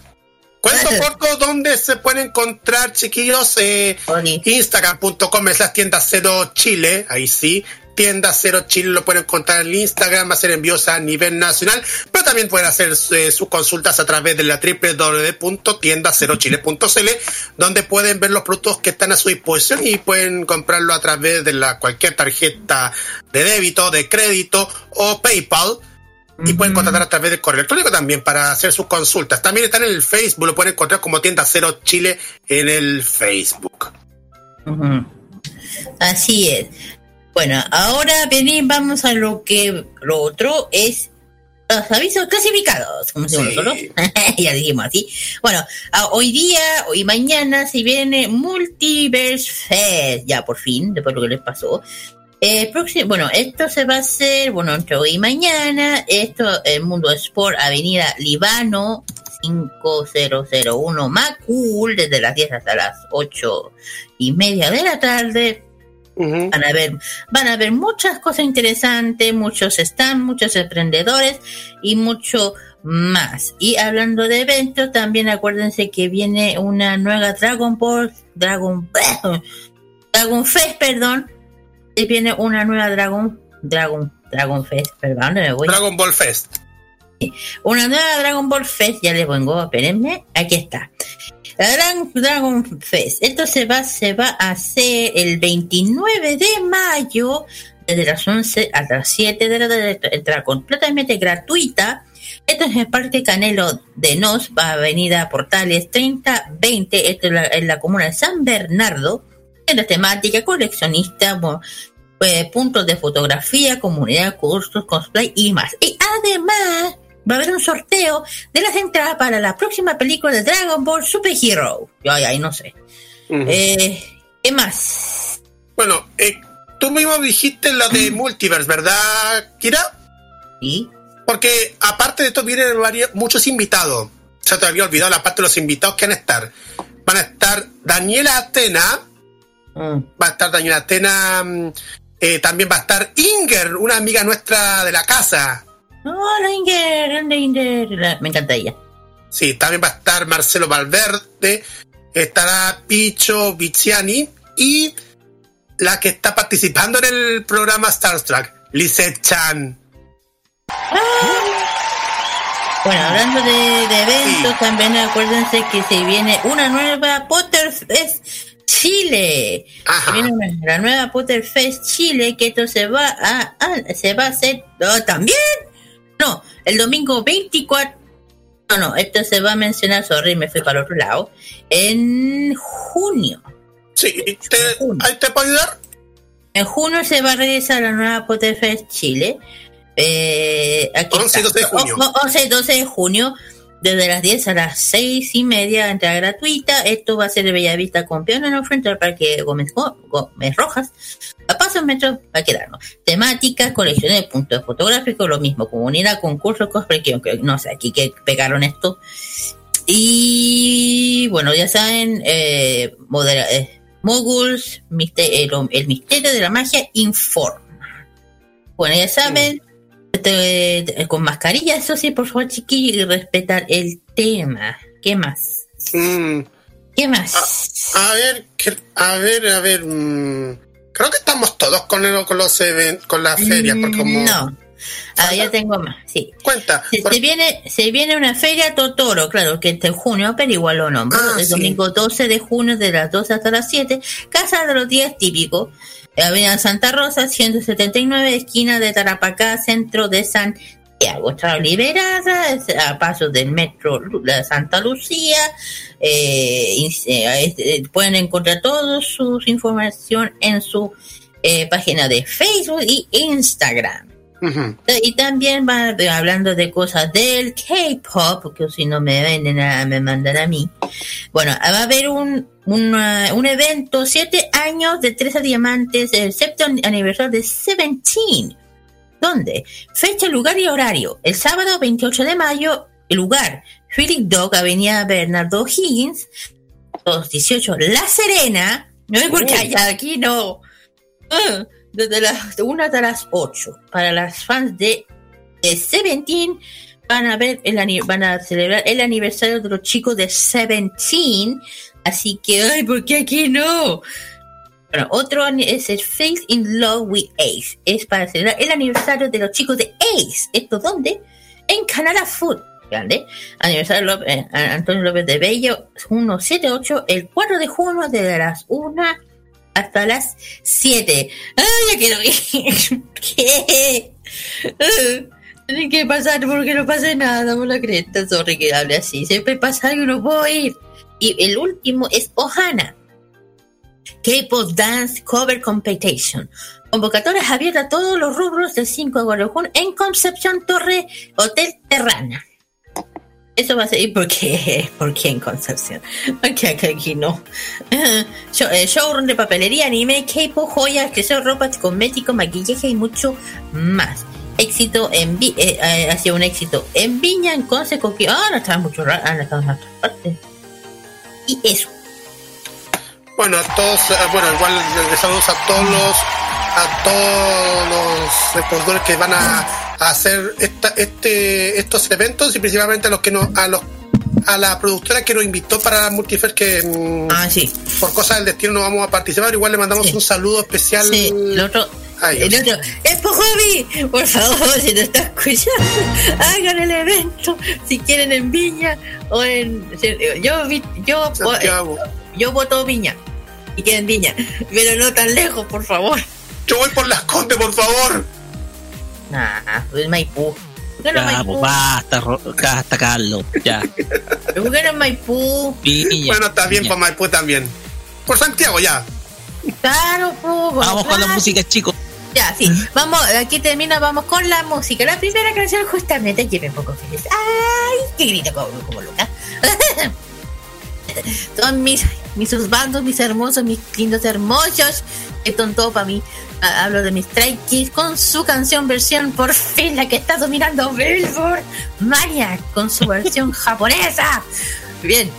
Cuento corto donde se pueden encontrar, chiquillos, eh, instagram.com es la tienda cero Chile, ahí sí. Tienda Cero Chile lo pueden encontrar en Instagram, va a ser envíos a nivel nacional, pero también pueden hacer eh, sus consultas a través de la www.tiendacerochile.cl, donde pueden ver los productos que están a su disposición y pueden comprarlo a través de la cualquier tarjeta de débito, de crédito o PayPal y pueden contratar a través del correo electrónico también para hacer sus consultas. También están en el Facebook, lo pueden encontrar como Tienda Cero Chile en el Facebook. Así es. Bueno, ahora venimos, vamos a lo que lo otro es los avisos clasificados, como decimos nosotros. ya dijimos así. Bueno, hoy día, hoy mañana, se viene Multiverse Fest, ya por fin, después de lo que les pasó. Eh, próximo, bueno, esto se va a hacer, bueno, entre hoy y mañana. Esto, el Mundo Sport, Avenida Libano, 5001 Macul, desde las 10 hasta las 8 y media de la tarde. Van a ver, van a ver muchas cosas interesantes, muchos stands, muchos emprendedores y mucho más. Y hablando de eventos, también acuérdense que viene una nueva Dragon Ball, Dragon, Dragon Fest, perdón. Y viene una nueva Dragon, Dragon, Dragon Fest, perdón, ¿dónde me voy? Dragon Ball Fest. Una nueva Dragon Ball Fest, ya les vengo, espérenme, aquí está. La Gran Dragon Fest, esto se va, se va a hacer el 29 de mayo, desde las 11 hasta las 7 de la tarde, entrada completamente gratuita. Esto es el Parque Canelo de Nos, Avenida Portales 3020, esto es la, en la comuna de San Bernardo, en la temática coleccionista, bueno, eh, puntos de fotografía, comunidad, cursos, cosplay y más. Y además va a haber un sorteo de las entradas para la próxima película de Dragon Ball Super Hero. Yo ay, ay, no sé. eh, ¿Qué más? Bueno, eh, tú mismo dijiste la de Multiverse, ¿verdad, Kira? Sí. Porque aparte de esto vienen varios, muchos invitados. Ya te había olvidado la parte de los invitados que van a estar. Van a estar Daniela Atena. Va a estar Daniela Atena. mm, eh, también va a estar Inger, una amiga nuestra de la casa. Hola, Inger, grande Inger. Me encanta ella. Sí, también va a estar Marcelo Valverde, estará Picho Viziani y la que está participando en el programa Star Trek, Lizette Chan. Bueno, hablando de, de eventos, también acuérdense que se viene una nueva Potterfest Chile. Viene una- la nueva Potterfest Chile, que esto se va a, a- se va a hacer oh, también. No, el domingo 24. No, no, esto se va a mencionar, sorry, me fui para el otro lado. En junio. Sí, te, ¿ahí te puedo ayudar? En junio se va a realizar la nueva Potterfest Chile. Eh, aquí 11 y está. 12 de junio. O- o- 11 y 12 de junio, desde las 10 a las 6 y media, entrada gratuita. Esto va a ser de Bellavista con Piano frente al Parque Gómez, Gómez Rojas. A pasos metros va a quedarnos. Temáticas, colecciones de puntos fotográficos, lo mismo. Comunidad, concursos, cosplay, que no sé, aquí que pegaron esto. Y bueno, ya saben, eh, modera- eh, Moguls, miste- lo- el misterio de la magia informa. Bueno, ya saben, eh, con mascarilla, eso sí, por favor, chiquillos, y respetar el tema. ¿Qué más? ¿Qué más? A ver, que- a ver, a ver. mm, creo que estamos todos con, el- con los even- con las ferias, porque como. No. Ah, ya tengo más, sí. Cuenta. Se, se viene, se viene una feria Totoro, claro, que este junio, pero igual lo nombro. Ah, el sí. domingo 12 de junio, de las 12 hasta las 7. Casa de los días típicos. Avenida Santa Rosa, 179, esquina de Tarapacá, centro de Santiago. Está liberada, a pasos del metro la Santa Lucía. Eh, eh, pueden encontrar toda su información en su eh, página de Facebook y Instagram. Y también va hablando de cosas del K-pop, porque si no me venden, a- me mandan a mí. Bueno, va a haber un, una- un evento, siete años de 13 diamantes, el séptimo aniversario de Seventeen. ¿Dónde? Fecha, lugar y horario. El sábado 28 de mayo, el lugar, Philip Dog, Avenida Bernardo Higgins, 218, La Serena. No es porque haya aquí, no. Ah, desde las 1 hasta las 8. Para las fans de, de Seventeen van a ver el van a celebrar el aniversario de los chicos de Seventeen. Así que, ay, ¿por qué aquí no? Bueno, otro es el Face in Love with Ace. Es para celebrar el aniversario de los chicos de Ace. ¿Esto dónde? En Canada Food. Grande. Aniversario López- eh, Antonio López de Bello, 178, el 4 de junio, desde las 1 hasta las 7. ¡Ay, ya quiero ir! ¿Qué? Ah, Tiene que pasar porque no pasa nada por la cresta. Sorry que hable así. Siempre pasa algo y no puedo ir. Y el último es Ohana. K-Pop Dance Cover Competition. Convocatorias abiertas a todos los rubros del 5 de Guadalajara en Concepción Torre Hotel Terrana. Eso va a ser porque, ¿por qué en Concepción? Porque aquí no. Show- eh, showroom de papelería, anime, K-pop, joyas, accesorios, ropa, cosméticos, maquillaje y mucho más. Éxito en Vi- eh, eh, ha sido un éxito en Viña, en Conce, Coquí. Ah, no estaba mucho raro. Ah, no estaba en otras partes. Y eso. Bueno, a todos, eh, bueno, igual eh, saludos a todos los, a todos los expositores que van a, a hacer esta, este, estos eventos y principalmente a los que no, a los, a la productora que nos invitó para Multifer que mm, ah, sí. por cosas del destino no vamos a participar, igual le mandamos un saludo especial Sí, el otro, el otro, ¡Expo Hobby! Por favor, si nos está escuchando, hagan el evento. Si quieren en Viña o en. Yo, vi- yo, yo voto Viña. Y quieren Viña. Pero no tan lejos, por favor. Yo voy por las condes, por favor. Nah, es Maipú. ¿Por qué no Ya, Maipú? pues basta, basta, Carlos. Ya. ¿Por qué no Maipú? Bueno, está bien por Maipú también. Por Santiago ya. Claro, po, Vamos con la música, chicos. Ya, sí. Vamos, aquí termina, vamos con la música. La primera canción justamente que me pongo feliz. ¡Ay! ¡Qué grito como, como loca! Son mis, mis bandos, mis hermosos, mis lindos hermosos. Esto es todo para mí. Ah, Hablo de mis Stray Kids con su canción versión por fin la que está dominando Billboard. Mania con su versión japonesa. Bien.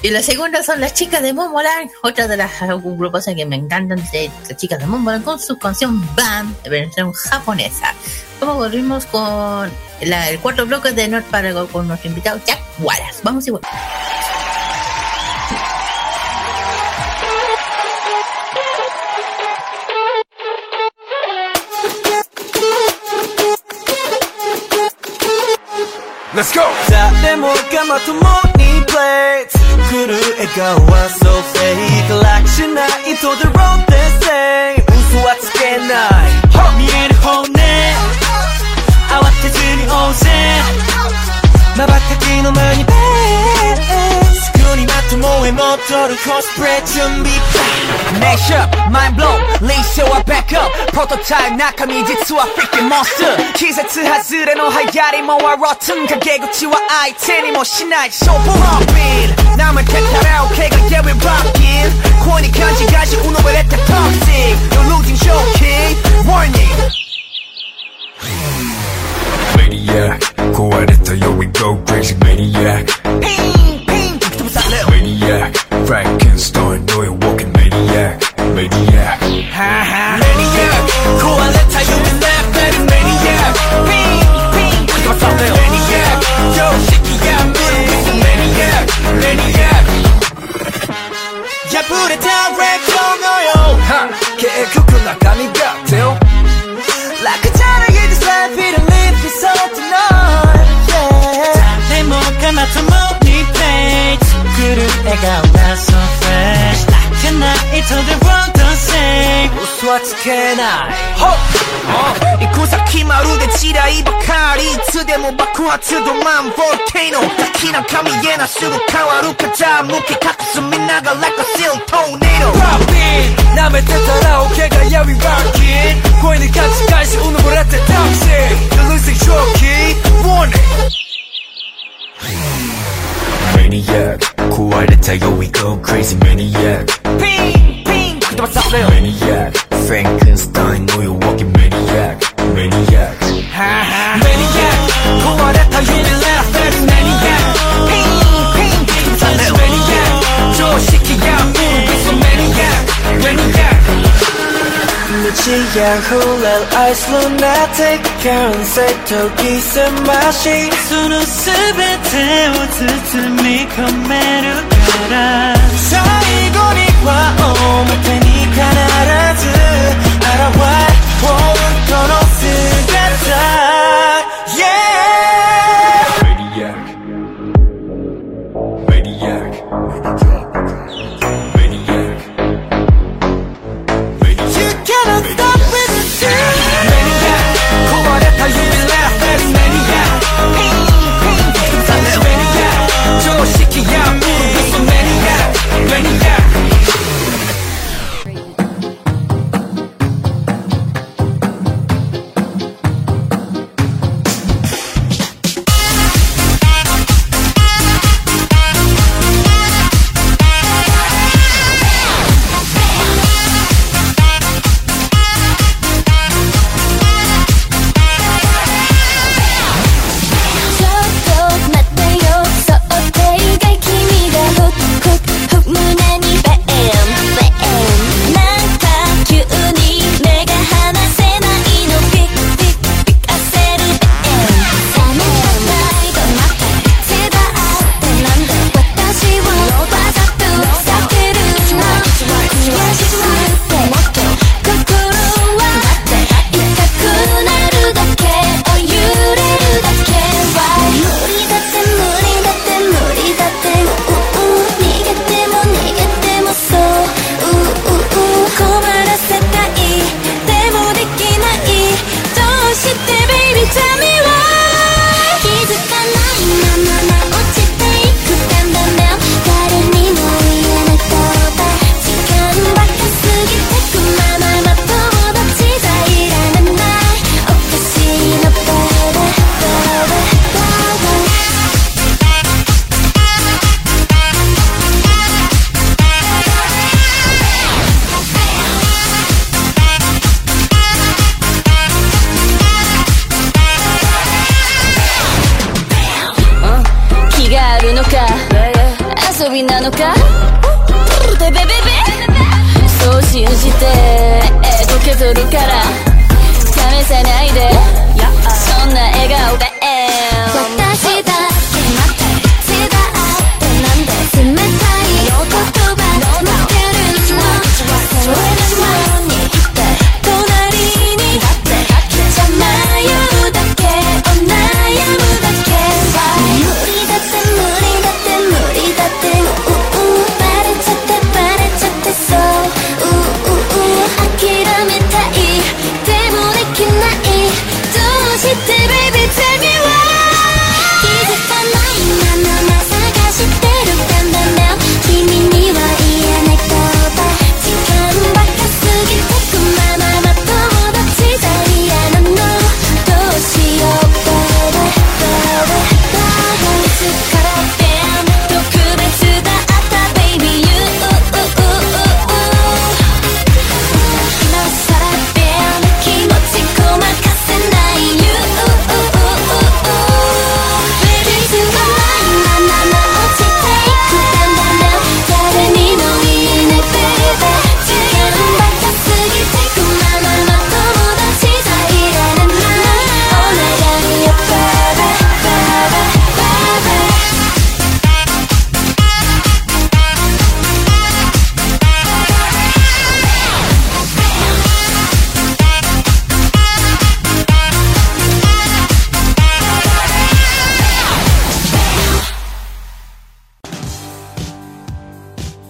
Y la segunda son las chicas de Momoland, otra de las grupos que me encantan, de las chicas de Momoland con su canción Bam, versión japonesa. Como volvimos con la- el cuarto bloque de North Paragon con nuestro invitado Jack Wallace. Vamos y volvemos. Let's go! Stop them all, come out to money plates. Could you ego was so? Collection into the road they say. Who's what's can I? Hold me. I want to do the old set. 눈이 맡은 모해 멋대로 코스프레 준비. Mash up, mind blown. blow, 레이셔와 backup. Nakami 낙하미 a freaking monster. 기세트 하스레 노 하야리 Moa, rotten. 가게구치와 아이템이 뭐 신나지 쇼부 허빌 남을 택하라 오케이 가게 we rockin' 코니 간지가시 우노벨 에테 toxic. You're losing your key, warning. Maniac, go at it till yo we go crazy maniac. Hey. 살래요 Maniac, Frankenstein 너의 walking maniac, maniac. Maniac, 코알레 타요의 내 배는 maniac. 빙빙 이거 살래요 Maniac, yo 새끼야 미국 maniac, maniac. 야 불에 타 렉, 너요 that 개그크 나감이 같아요. Like a child, you just let me to live this all tonight Yeah. 내 뭔가 나타나 그릇에가 that's so fresh. Like tonight, it's all the world the same. So what can I? Ho! 어, 이 고사키 마루데 지라이 바카리 이츠데모 바쿠하츠도 만 볼케이노 키나 카미예나 슈고 카와루카자. 무키 카쿠스 민나가 like a steel tornado. Drop it, 남의 뜻 따라 오.케가 야위 rocking 고인은 같이까지 우는 보라테 you're losing your key, warning. maniac 壊れたよ we go crazy maniac ピンピン吹き飛ばされる maniac Frankenstein know you're walking maniac maniac maniac 壊れた夢 left at maniac ピンピン吹き飛ばされる maniac 常 빛이 야홀한 아이스 루나틱 결혼색 독이새 맛이 속눈썹에 태우듯 미가 메르가라 사이고니와 오물 테니까 알아두 알아와 원건 없을 같아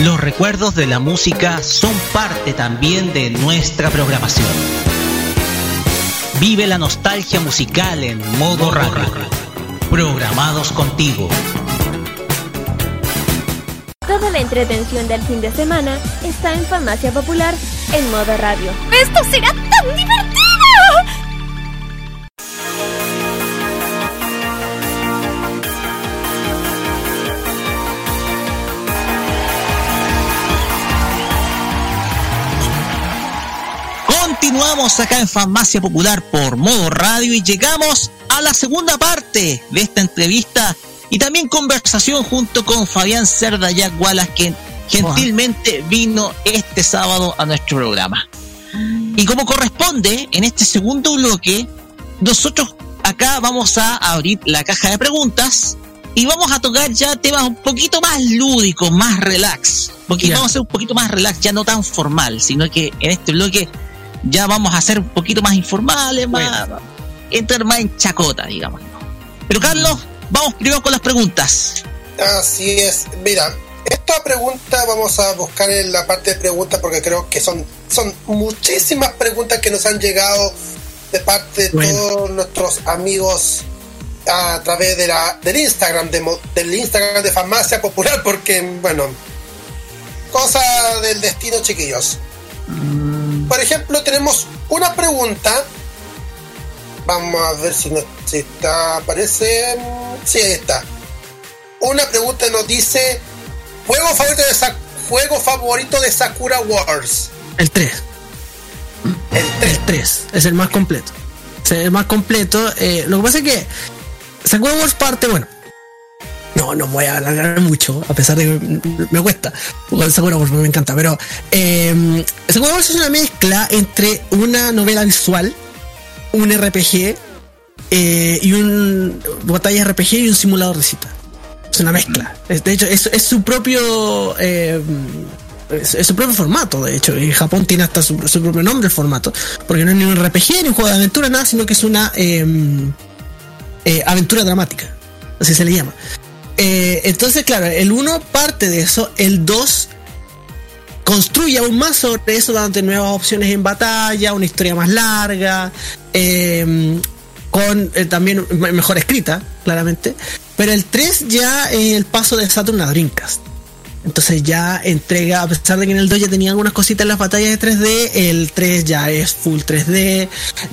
Los recuerdos de la música son parte también de nuestra programación. Vive la nostalgia musical en modo radio. Programados contigo. Toda la entretención del fin de semana está en Farmacia Popular en modo radio. ¡Esto será tan divertido! Continuamos acá en Farmacia Popular por modo radio y llegamos a la segunda parte de esta entrevista y también conversación junto con Fabián Cerda Jack Wallace, que gentilmente vino este sábado a nuestro programa. Y como corresponde, en este segundo bloque, nosotros acá vamos a abrir la caja de preguntas y vamos a tocar ya temas un poquito más lúdicos, más relax. Porque Ya. vamos a ser un poquito más relax, ya no tan formal, sino que en este bloque ya vamos a ser un poquito más informales, más, entrar más en chacota, digamos. Pero Carlos, vamos primero con las preguntas. Así es. Mira, esta pregunta vamos a buscar en la parte de preguntas porque creo que son, son muchísimas preguntas que nos han llegado de parte de Bueno. todos nuestros amigos a través de la, del Instagram, de, del Instagram de Farmacia Popular, porque, bueno, cosa del destino, chiquillos. Por ejemplo, tenemos una pregunta. Vamos a ver si, no, si está, aparece. mm, Sí, ahí está. Una pregunta nos dice: ¿Juego favorito de, Sa- juego favorito de Sakura Wars? El 3. El 3. Es el más completo. Es el más completo. Eh, lo que pasa es que Sakura Wars parte, bueno. No, no voy a alargar mucho, a pesar de que me cuesta. Porque Sakura Wars me encanta, pero eh, Sakura Wars es una mezcla entre una novela visual, un RPG eh, y un batalla RPG y un simulador de cita. Es una mezcla. De hecho, es, es su propio eh, es, es su propio formato, de hecho. En Japón tiene hasta su, su propio nombre el formato. Porque no es ni un RPG, ni un juego de aventura, nada, sino que es una em, eh, aventura dramática. Así se le llama. Eh, entonces, claro, el 1 parte de eso, el 2 construye aún más sobre eso, dándote nuevas opciones en batalla, una historia más larga, eh, con eh, también me- mejor escrita, claramente. Pero el 3 ya es el paso de Saturn a Dreamcast. Entonces ya entrega, a pesar de que en el 2 ya tenía algunas cositas en las batallas de 3D, el 3 ya es full 3D,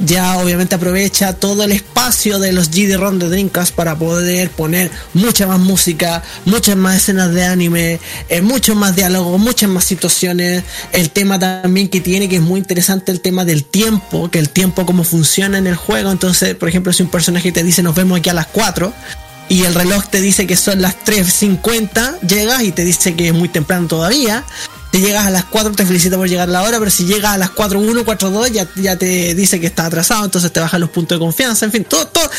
ya obviamente aprovecha todo el espacio de los GD-ROM de Dreamcast para poder poner mucha más música, muchas más escenas de anime, eh, mucho más diálogo, muchas más situaciones, el tema también que tiene que es muy interesante el tema del tiempo, que el tiempo cómo funciona en el juego, entonces por ejemplo si un personaje te dice nos vemos aquí a las 4, y el reloj te dice que son las 3.50, llegas y te dice que es muy temprano todavía. Te llegas a las 4, te felicita por llegar la hora, pero si llegas a las 4.1, 4.2 ya, ya te dice que está atrasado, entonces te bajan los puntos de confianza, en fin, todo, todo,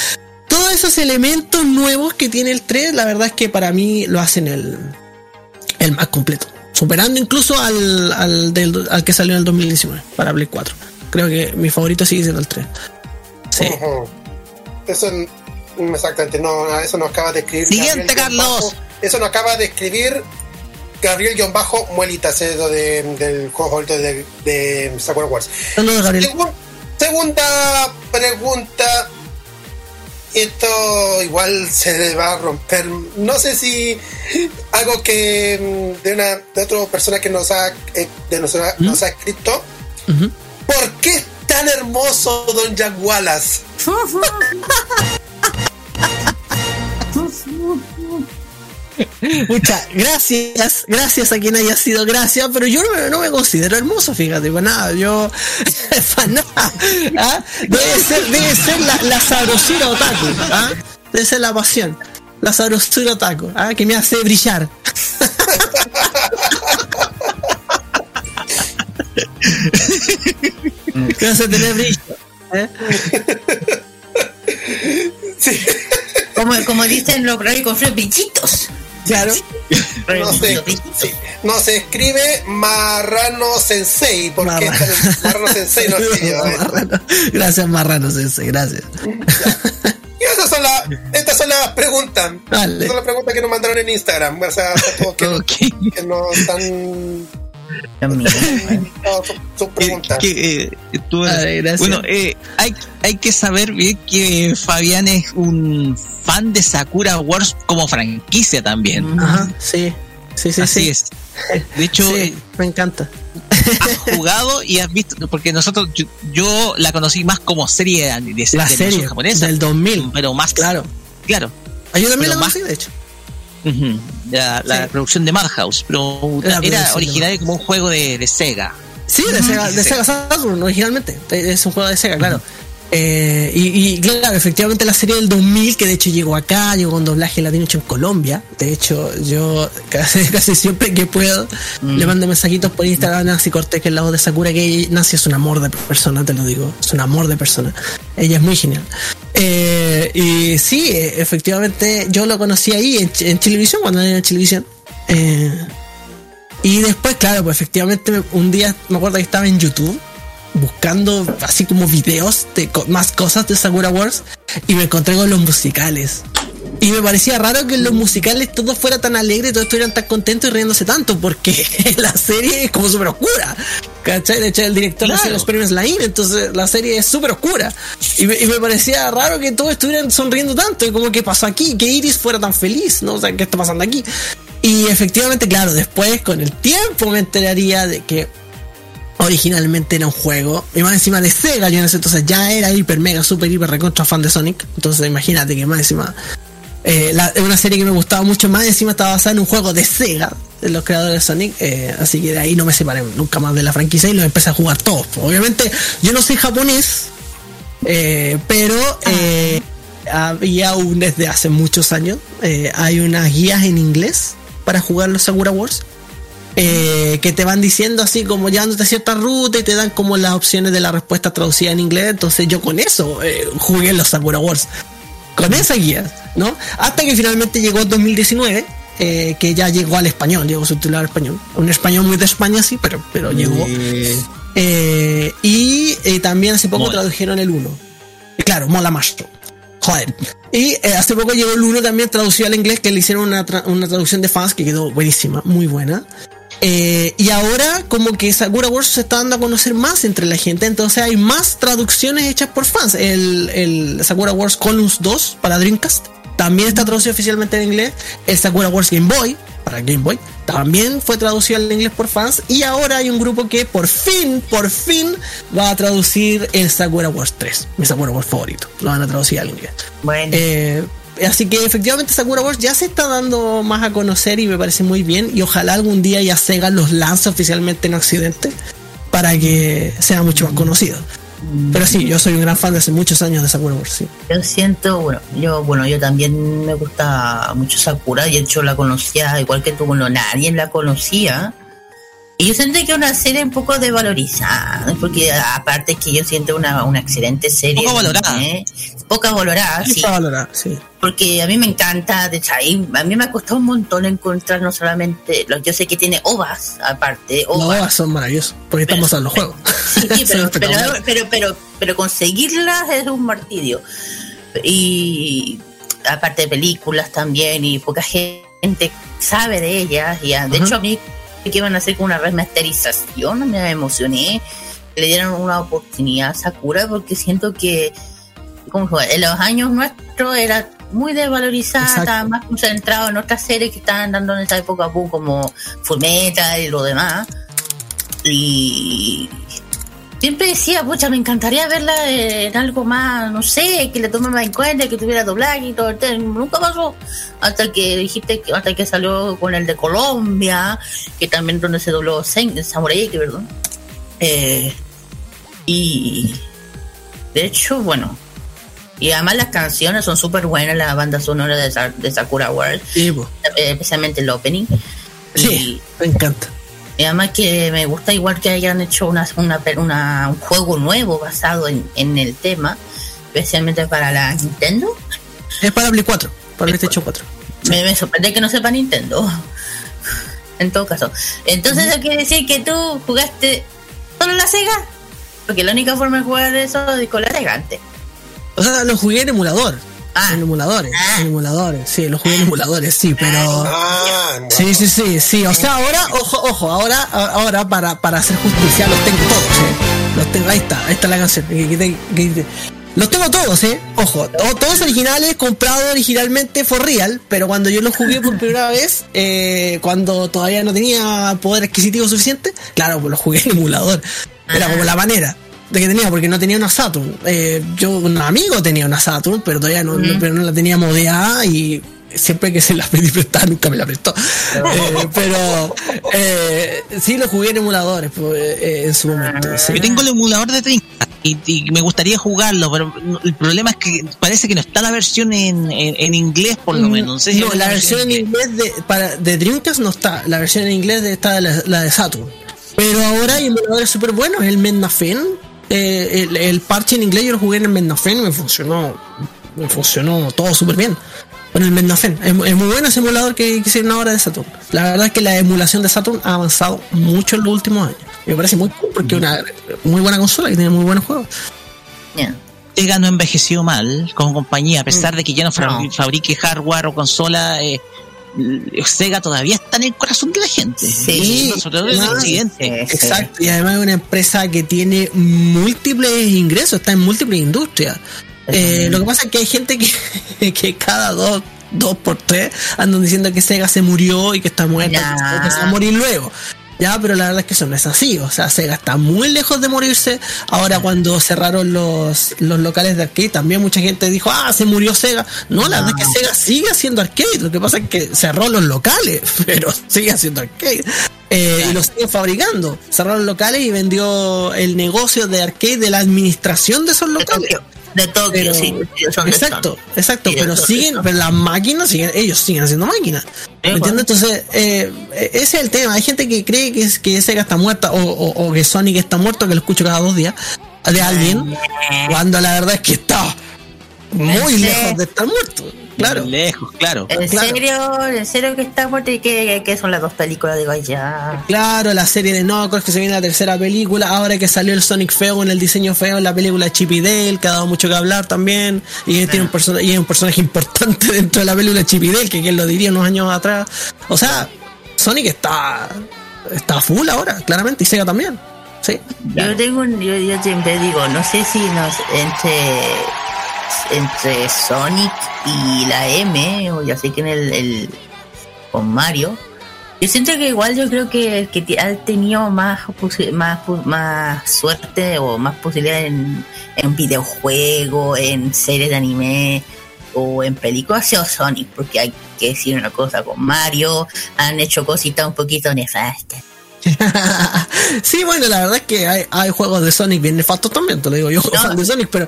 todos esos elementos nuevos que tiene el 3, la verdad es que para mí lo hacen el, el más completo. Superando incluso al, al, del- al que salió en el 2019 para Play 4. Creo que mi favorito sigue siendo el 3. Sí. Ujú. Eso n- exactamente, no, eso nos acaba de escribir. Siguiente, Gabriel Carlos. Bajo- eso nos acaba de escribir Gabriel-Muelita, cedo de, del juego favorito de, de Sakura Wars. Saludos, Gabriel. Segunda pregunta. Esto igual se le va a romper. No sé si algo que mm, de una de otra persona que nos ha eh, de nos, ha- nos ha escrito. ¿Por qué es tan hermoso Don Jack Wallace? Muchas gracias, gracias a quien haya sido, gracias, pero yo no me, considero hermoso, fíjate, para nada, yo, para nada, ¿ah? debe ser, debe ser la, la sabrosura otaku, ¿ah? debe ser la pasión, la sabrosura otaku, ¿ah? que me hace brillar. me hace tener brillo. ¿eh? Como, como dicen los con fríos, bichitos. Claro. No se, sí, no se escribe Marrano Sensei, porque Marrano Sensei no escribió. ¿eh? Marrano. Gracias, Marrano Sensei, gracias. Y esas son las, estas son las preguntas. Dale. Estas son las preguntas que nos mandaron en Instagram. O sea, que, que no están. No, son, son preguntas. Que, eh, tú- Ay, gracias. bueno, eh, hay, hay que saber bien que Fabián es un fan de Sakura Wars como franquicia también. Ajá, sí. Sí, sí, Así sí. es. De hecho, Sí, eh, me encanta. has jugado y has visto, porque nosotros, yo, yo la conocí más como serie de, de, La de serie japonesa, del 2000. pero más Claro. claro. Ah, yo también la más- conocí, de hecho. Ujú, La, la Sí. producción de Madhouse, pero La era de originario como un juego de, de Sega. Sí, de Sega, de Sega Saturn originalmente. Es un juego de Sega, claro. Eh, y, y claro, efectivamente la serie del 2000, que de hecho llegó acá, llegó con doblaje latino hecho en Colombia. De hecho, yo casi, casi siempre que puedo le mando mensajitos por Instagram a Nancy Cortés, que es la voz de Sakura, que Nancy es un amor de persona, te lo digo. Es un amor de persona. Ella es muy genial. Eh, y sí, efectivamente, yo lo conocí ahí en, en Chilevisión, cuando era en Chilevisión. Eh, y después, claro, pues efectivamente me- un día me acuerdo que estaba en YouTube buscando así como videos de co- más cosas de Sakura Wars y me encontré con los musicales. Y me parecía raro que en los musicales todo fuera tan alegre, todos estuvieran tan contentos y riéndose tanto, porque la serie es como súper oscura. ¿Cachai? De hecho, el director Claro. de los premios Lain, entonces la serie es súper oscura. Y me, y me parecía raro que todos estuvieran sonriendo tanto, y como que pasó aquí, que Iris fuera tan feliz, ¿no? O sea, ¿qué está pasando aquí? Y efectivamente, claro, después con el tiempo me enteraría de que originalmente era un juego, y más encima de Sega, yo en ese entonces ya era hiper, mega, super, hiper, recontra fan de Sonic, entonces imagínate que más encima, eh, la- es una serie que me gustaba mucho, más encima estaba basada en un juego de Sega, de los creadores de Sonic, eh, así que de ahí no me separé nunca más de la franquicia y los empecé a jugar todos. Obviamente, yo no soy japonés, eh, pero eh, había un, desde hace muchos años, hay unas guías en inglés para jugar los Sakura Wars eh, que te van diciendo así como llevándote a cierta ruta y te dan como las opciones de la respuesta traducida en inglés. Entonces yo con eso eh, jugué los Sakura Wars. Con esa guía, ¿no? Hasta que finalmente llegó 2019 eh, que ya llegó al español, llegó subtitulado al español. Un español muy de España, sí, pero, pero llegó. Eh, y eh, también hace poco tradujeron el 1. Y claro, mola más. Joder. Y eh, hace poco llegó el 1 también traducido al inglés, que le hicieron una, tra- una traducción de fans que quedó buenísima, muy buena. Eh, y ahora como que Sakura Wars se está dando a conocer más entre la gente, entonces hay más traducciones hechas por fans. El, el Sakura Wars Columns 2 para Dreamcast también está traducido oficialmente en inglés. El Sakura Wars Game Boy para Game Boy también fue traducido al inglés por fans. Y ahora hay un grupo que por fin, por fin va a traducir el Sakura Wars 3, mi Sakura Wars favorito. Lo van a traducir al inglés. Bueno. Eh, así que efectivamente Sakura Wars ya se está dando más a conocer y me parece muy bien. Y ojalá algún día ya Sega los lance oficialmente en Occidente para que sea mucho más conocido. Pero sí, yo soy un gran fan de hace muchos años de Sakura Wars. Yo siento, bueno, yo, bueno, yo también me gusta mucho Sakura, y de hecho la conocía, igual que tú, bueno, nadie la conocía. Y yo sentí que una serie un poco desvalorizada, porque aparte que yo siento una, una excelente serie. Poco valorada. ¿eh? Poca valorada, sí. Valorada, sí. Porque a mí me encanta, de hecho, ahí a mí me ha costado un montón encontrar no solamente, lo- yo sé que tiene ovas, aparte, Los ovas. OVAs son maravillosos porque estamos en los juegos. Sí, pero, pero, pero, pero, pero conseguirlas es un martirio. Y aparte de películas también, y poca gente sabe de ellas. Y de Ajá. hecho, a mí que iban a hacer como una remasterización, me emocioné. Le dieron una oportunidad a Sakura porque siento que como fue, en los años nuestros era muy desvalorizada, Exacto. estaba más concentrado en otras series que estaban dando en esa época como Fullmetal y lo demás. Y siempre decía, pucha, me encantaría verla en algo más, no sé, que le tomara más en cuenta, que tuviera doblaje y todo el tema. Nunca pasó. Hasta que dijiste que, hasta que salió con el de Colombia, que también donde se dobló Sen- Samurai X, perdón. Eh, y de hecho, bueno. Y además las canciones son súper buenas, la banda sonora de, Sa- de Sakura World, Sí, eh, especialmente el opening. Sí, me encanta. Y además que me gusta igual que hayan hecho una, una, una- un juego nuevo basado en, en el tema, especialmente para la Nintendo. Es para Play 4, para PlayStation 4. Me, me sorprende que no sepa Nintendo. En todo caso. Entonces eso quiere decir que tú jugaste solo la Sega. Porque la única forma de jugar eso es con la Sega antes. O sea, lo jugué en emulador. En emuladores, en emuladores, sí, lo jugué en emuladores, sí, pero... Ah, Sí, sí, sí, sí. O sea, ahora, ojo, ojo, ahora, ahora para, para hacer justicia los tengo todos, ¿eh? Los tengo, ahí está, ahí está la canción. los tengo todos, ¿eh? Ojo, to- todos originales, comprados originalmente for real, pero cuando yo los jugué por primera vez, eh, cuando todavía no tenía poder adquisitivo suficiente, claro, pues los jugué en emulador. Era como la manera de que tenía, porque no tenía una Saturn. Eh, yo, un amigo tenía una Saturn, pero todavía no, no- pero no la tenía modeada y siempre que se la pedí prestada nunca me la prestó. Eh, pero eh, sí lo jugué en emuladores pues, eh, en su momento. sí. Yo tengo el emulador de Dreamcast y, y me gustaría jugarlo, pero el problema es que parece que no está la versión en, en, en inglés, por lo menos. No, sé si No, hay la versión en inglés de, para, de Dreamcast no está. La versión en inglés de- está la, la de Saturn. Pero ahora hay emuladores súper buenos. El Mendafen, eh, el, el parche en inglés yo lo jugué en el Mendafen y me funcionó. Me funcionó todo súper bien. Con el Mendafen. Es, es muy bueno ese emulador que, que hicieron ahora de Saturn. La verdad es que la emulación de Saturn ha avanzado mucho en los últimos años. Me parece muy cool porque es una muy buena consola que tiene muy buenos juegos. Sega no envejeció mal como compañía, a pesar de que ya no, No. fabrique hardware o consola. eh, Sega todavía está en el corazón de la gente. Sí, sobre todo en no, Occidente. Exacto, y además es una empresa que tiene múltiples ingresos, está en múltiples industrias. Eh, lo que pasa es que hay gente que, que cada dos, dos por tres andan diciendo que Sega se murió y que está muerta, Ya. que se va a morir luego. Ya, pero la verdad es que eso no es así. O sea, Sega está muy lejos de morirse. Ahora cuando cerraron los, los locales de arcade, también mucha gente dijo, ah, se murió Sega. No, la verdad es que Sega sigue haciendo arcade. Lo que pasa es que cerró los locales, pero sigue haciendo arcade. Eh, Y lo siguen fabricando. Cerró los locales y vendió el negocio de arcade de la administración de esos locales. De Tokio, Pero- sí. ellos son de exacto, exacto, Sí, pero siguen, pero las máquinas siguen, ellos siguen haciendo máquinas. ¿Me entiendes? Entonces, eh, ese es el tema. Hay gente que cree que, es, que Sega está muerta o, o- o que Sonic está muerto, que lo escucho cada dos días de alguien, cuando la verdad es que está muy lejos de estar muerto. Claro. Lejos, claro. ¿En Claro. serio? ¿En serio que está muerto? ¿Y qué, qué son las dos películas? Digo, ya. Claro, la serie de Knuckles que se viene la tercera película, ahora que salió el Sonic feo con el diseño feo en la película Chip y Dale, que ha dado mucho que hablar también, y tiene un persona- y es un personaje importante dentro de la película Chip y Dale, que quién lo diría unos años atrás. O sea, Sonic está está full ahora, claramente, y Sega también. Sí. Yo tengo un, yo, yo siempre digo, no sé si nos entre entre Sonic y la M, o ya sé que en el, el- con Mario, yo siento que igual yo creo que el que ha tenido más más más suerte o más posibilidad en, en videojuegos, en series de anime o en películas ha sido Sonic, porque hay que decir una cosa con Mario, han hecho cositas un poquito nefastas. Sí, bueno, la verdad es que hay, hay juegos de Sonic bien nefastos también, te lo digo yo, fan de Sonic, pero,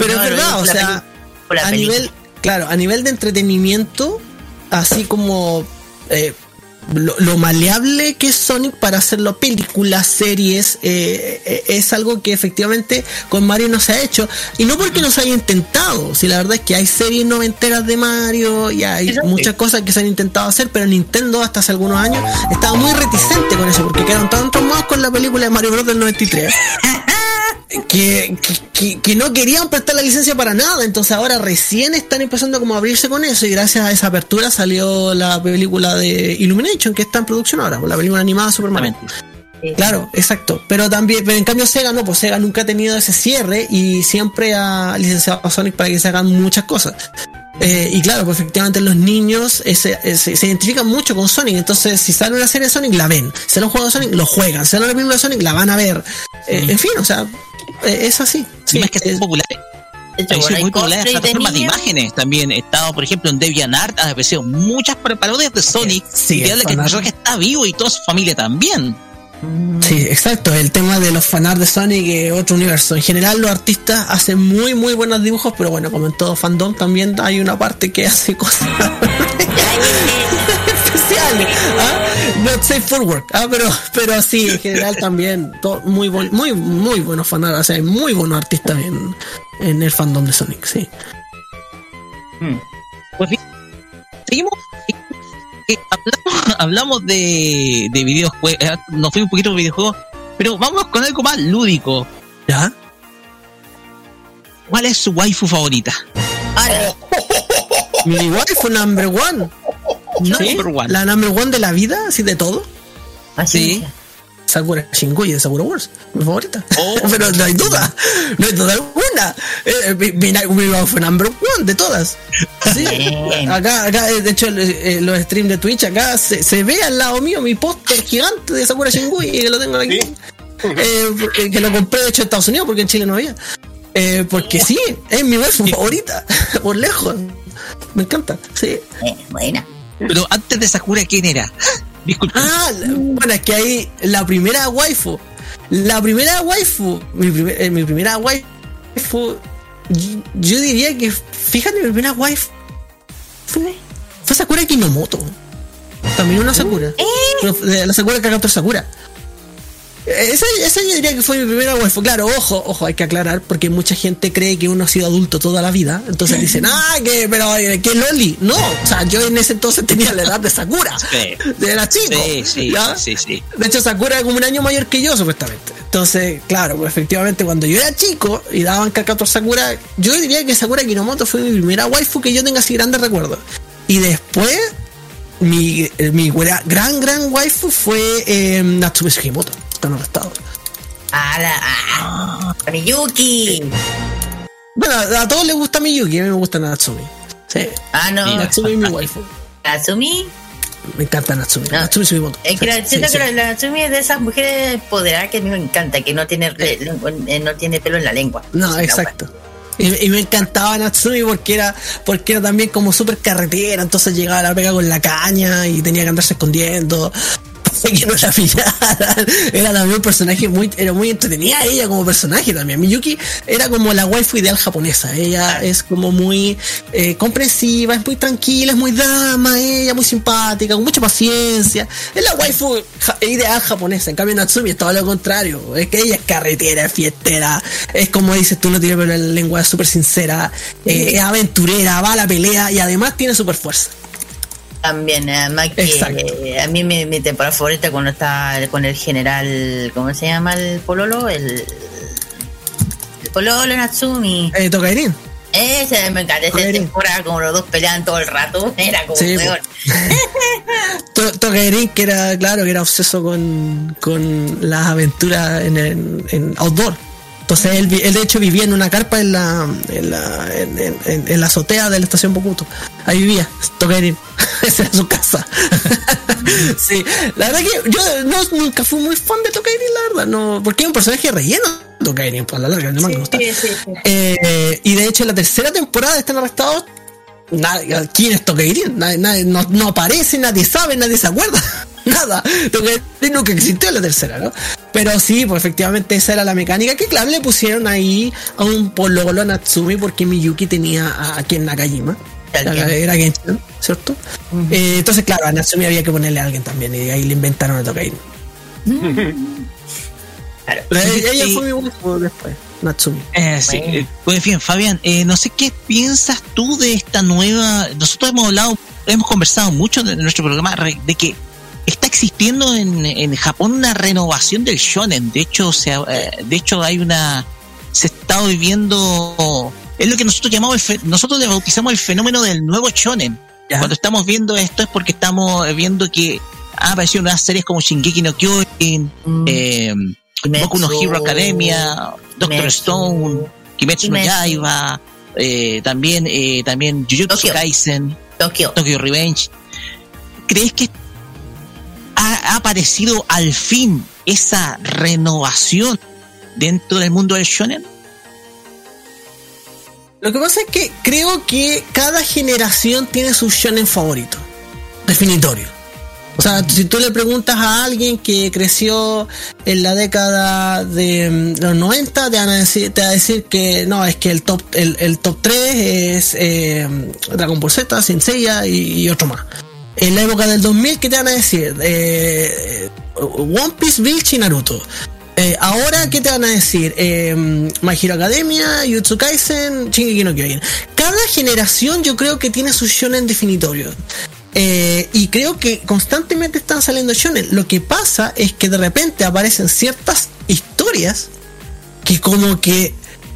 pero No, es verdad, o sea, a película. nivel, claro, a nivel de entretenimiento, así como eh, lo, lo maleable que es Sonic para hacerlo películas, series, eh, eh, es algo que efectivamente con Mario no se ha hecho. Y no porque no se haya intentado, si la verdad es que hay series noventeras de Mario y hay muchas cosas que se han intentado hacer, pero Nintendo hasta hace algunos años estaba muy reticente con eso, porque quedaron tan traumados con la película de Mario Bros. del 93 que, que, que- no querían prestar la licencia para nada, entonces ahora recién están empezando como a abrirse con eso y gracias a esa apertura salió la película de Illumination que está en producción ahora, la película animada Superman. Claro, exacto. Pero también, pero en cambio Sega no, pues Sega nunca ha tenido ese cierre y siempre ha licenciado a Sonic para que se hagan muchas cosas. Eh, y claro, pues efectivamente los niños eh, se, eh, se- se identifican mucho con Sonic, entonces si sale una serie de Sonic la ven, si sale un juego de Sonic lo juegan, si sale una película de Sonic la van a ver. Eh, en fin, o sea, eh, es así. Sí, más que ser popular. Ha bueno, hay muy popular en cosplay de plataformas de niños. imágenes también. He estado, por ejemplo, en DeviantArt, han aparecido muchas par- parodias de Sonic. Sí, y habla que el personaje está vivo y toda su familia también. Sí, exacto. El tema de los fanart de Sonic es otro universo. En general, los artistas hacen muy, muy buenos dibujos, pero bueno, como en todo fandom, también hay una parte que hace cosas especiales. ¿ah? Not safe for work. ¿ah? Pero, pero sí, en general también, muy, muy, muy buenos fanart. O sea, hay muy buenos artistas en, en el fandom de Sonic, sí. Pues bien, seguimos. Hablamos, hablamos de, de videojuegos, eh, nos fuimos un poquito de videojuegos, pero vamos con algo más lúdico. ¿Ya? ¿Cuál es su waifu favorita? Mi waifu number one. Number one. La number one de la vida, así de todo. Así. Sakura Shinguya de Sakura Wars, mi favorita. Oh. Pero no hay duda, no hay duda alguna. Eh, mi, mi, mi waifu number one de todas. Sí. Acá, acá, eh, de hecho, eh, los streams de Twitch, acá se, se ve al lado mío mi póster gigante de Sakura Shinguya que lo tengo aquí. Eh, eh, que lo compré de hecho en Estados Unidos porque en Chile no había. Eh, porque sí, es mi waifu favorita, por lejos. Me encanta, sí. buena. Pero antes de Sakura, ¿quién era? Disculpa. Ah, la- bueno, es que ahí la primera waifu. La primera waifu. Mi, primer- eh, mi primera waifu. Yo, yo diría que, fíjate, mi primera waifu. Fue, fue Sakura Kinomoto. También una Sakura. Pero de la Sakura que captó Sakura. Esa, esa yo diría que fue mi primera waifu. Claro, ojo, ojo, hay que aclarar, porque mucha gente cree que uno ha sido adulto toda la vida. Entonces dicen, ah, que, pero, eh, que Loli. No, o sea, yo en ese entonces tenía la edad de Sakura. Sí. De la chico. Sí, sí, ¿ya? sí, sí. De hecho, Sakura era como un año mayor que yo, supuestamente. Entonces, claro, pues efectivamente, cuando yo era chico y daban Kakato Sakura, yo diría que Sakura Kinomoto fue mi primera waifu que yo tenga así grandes recuerdos. Y después, mi, eh, mi gra- gran, gran waifu fue eh, Natsume Sugimoto. Están arrestados. A la. A, a Miyuki. Bueno, a todos les gusta Miyuki, a mí me gusta Natsume. Sí. Ah, no. Natsume es mi waifu. Natsumi. Me encanta Natsume. Natsume Sugimoto. Es que la, Sí, sí, que Natsumi es de esas mujeres empoderadas que a mí me encanta, que no tiene, eh, no tiene pelo en la lengua. No, exacto. Y, y me encantaba Natsumi porque era porque era también como súper carretera, entonces llegaba a la pega con la caña y tenía que andarse escondiendo. que no la pillaran. Era también un personaje muy, era muy entretenida ella como personaje también. Miyuki era como la waifu ideal japonesa. Ella es como muy eh, comprensiva, es muy tranquila, es muy dama, ella muy simpática, con mucha paciencia. Es la waifu ja- ideal japonesa. En cambio Natsumi es todo lo contrario. Es que ella es carretera, es fiestera, es como dices tú, no tiene la lengua, es súper sincera, eh, es aventurera, va a la pelea y además tiene super fuerza. También, además que eh, a mí mi, mi temporada favorita cuando está con el general, ¿cómo se llama el pololo? El, el pololo Natsumi. Eh, Tokairin. Ese me encanta, esa temporada como los dos peleaban todo el rato, era como Sí, peor. To- Tokairin, que era, claro, que era obseso con, con las aventuras en, el- en outdoor. Entonces él, de hecho vivía en una carpa en la, en la, en, en- en- en la azotea de la estación Bokuto. Ahí vivía, Tokairin. Esa era su casa. sí, la verdad que yo no, nunca fui muy fan de Tokairin, la verdad, no, porque es un personaje relleno. Tokairin, por la larga, no me gusta. Eh, y de hecho en la tercera temporada están arrestados Nadie, ¿Quién es Tokairin? Nadie, nadie- no, no aparece, nadie sabe, nadie se acuerda. Nada. Tokairin nunca existió en la tercera, ¿no? Pero sí, pues efectivamente esa era la mecánica que, claro, le pusieron ahí a un pololo Natsumi porque Miyuki tenía a, a quien Nakajima. Era Genshin, ¿cierto? Eh, entonces, claro, a Natsumi había que ponerle a alguien también y ahí le inventaron a Tokairin. La- ella Sí. fue mi después, Natsumi. Eh, sí, eh, pues bien, Fabián, eh, no sé qué piensas tú de esta nueva. Nosotros hemos hablado, hemos conversado mucho en nuestro programa de que está existiendo en, en Japón una renovación del shonen. De hecho, se eh, de hecho hay una, se está viviendo, es lo que nosotros llamamos, el fe- nosotros le bautizamos el fenómeno del nuevo shonen. Cuando estamos viendo esto es porque estamos viendo que ha aparecido unas series como Shingeki no Kyojin, eh, Boku no Hero Academia, Doctor Stone, Kimetsu no. Yaiba, eh, también, eh, también Jujutsu Kaisen, Tokyo. Revenge. ¿Crees que ha, aparecido al fin esa renovación dentro del mundo del shonen? Lo que pasa es que creo que cada generación tiene su shonen favorito, definitorio. O sea, si tú le preguntas a alguien que creció en la década de mm, los 90, te, van a decir, te va a decir que no, es que el top el, top 3 es eh, Dragon Ball Z, Saint Seiya y, y otro más. En la época del 2000, ¿qué te van a decir? Eh, One Piece, Bleach y Naruto. Eh, ahora, ¿qué te van a decir? Eh, My Hero Academia, Jutsu Kaisen, Shingeki no Kyojin. Cada generación yo creo que tiene su shonen definitorio. Eh, y creo que constantemente están saliendo shonen. Lo que pasa es que de repente aparecen ciertas historias que como que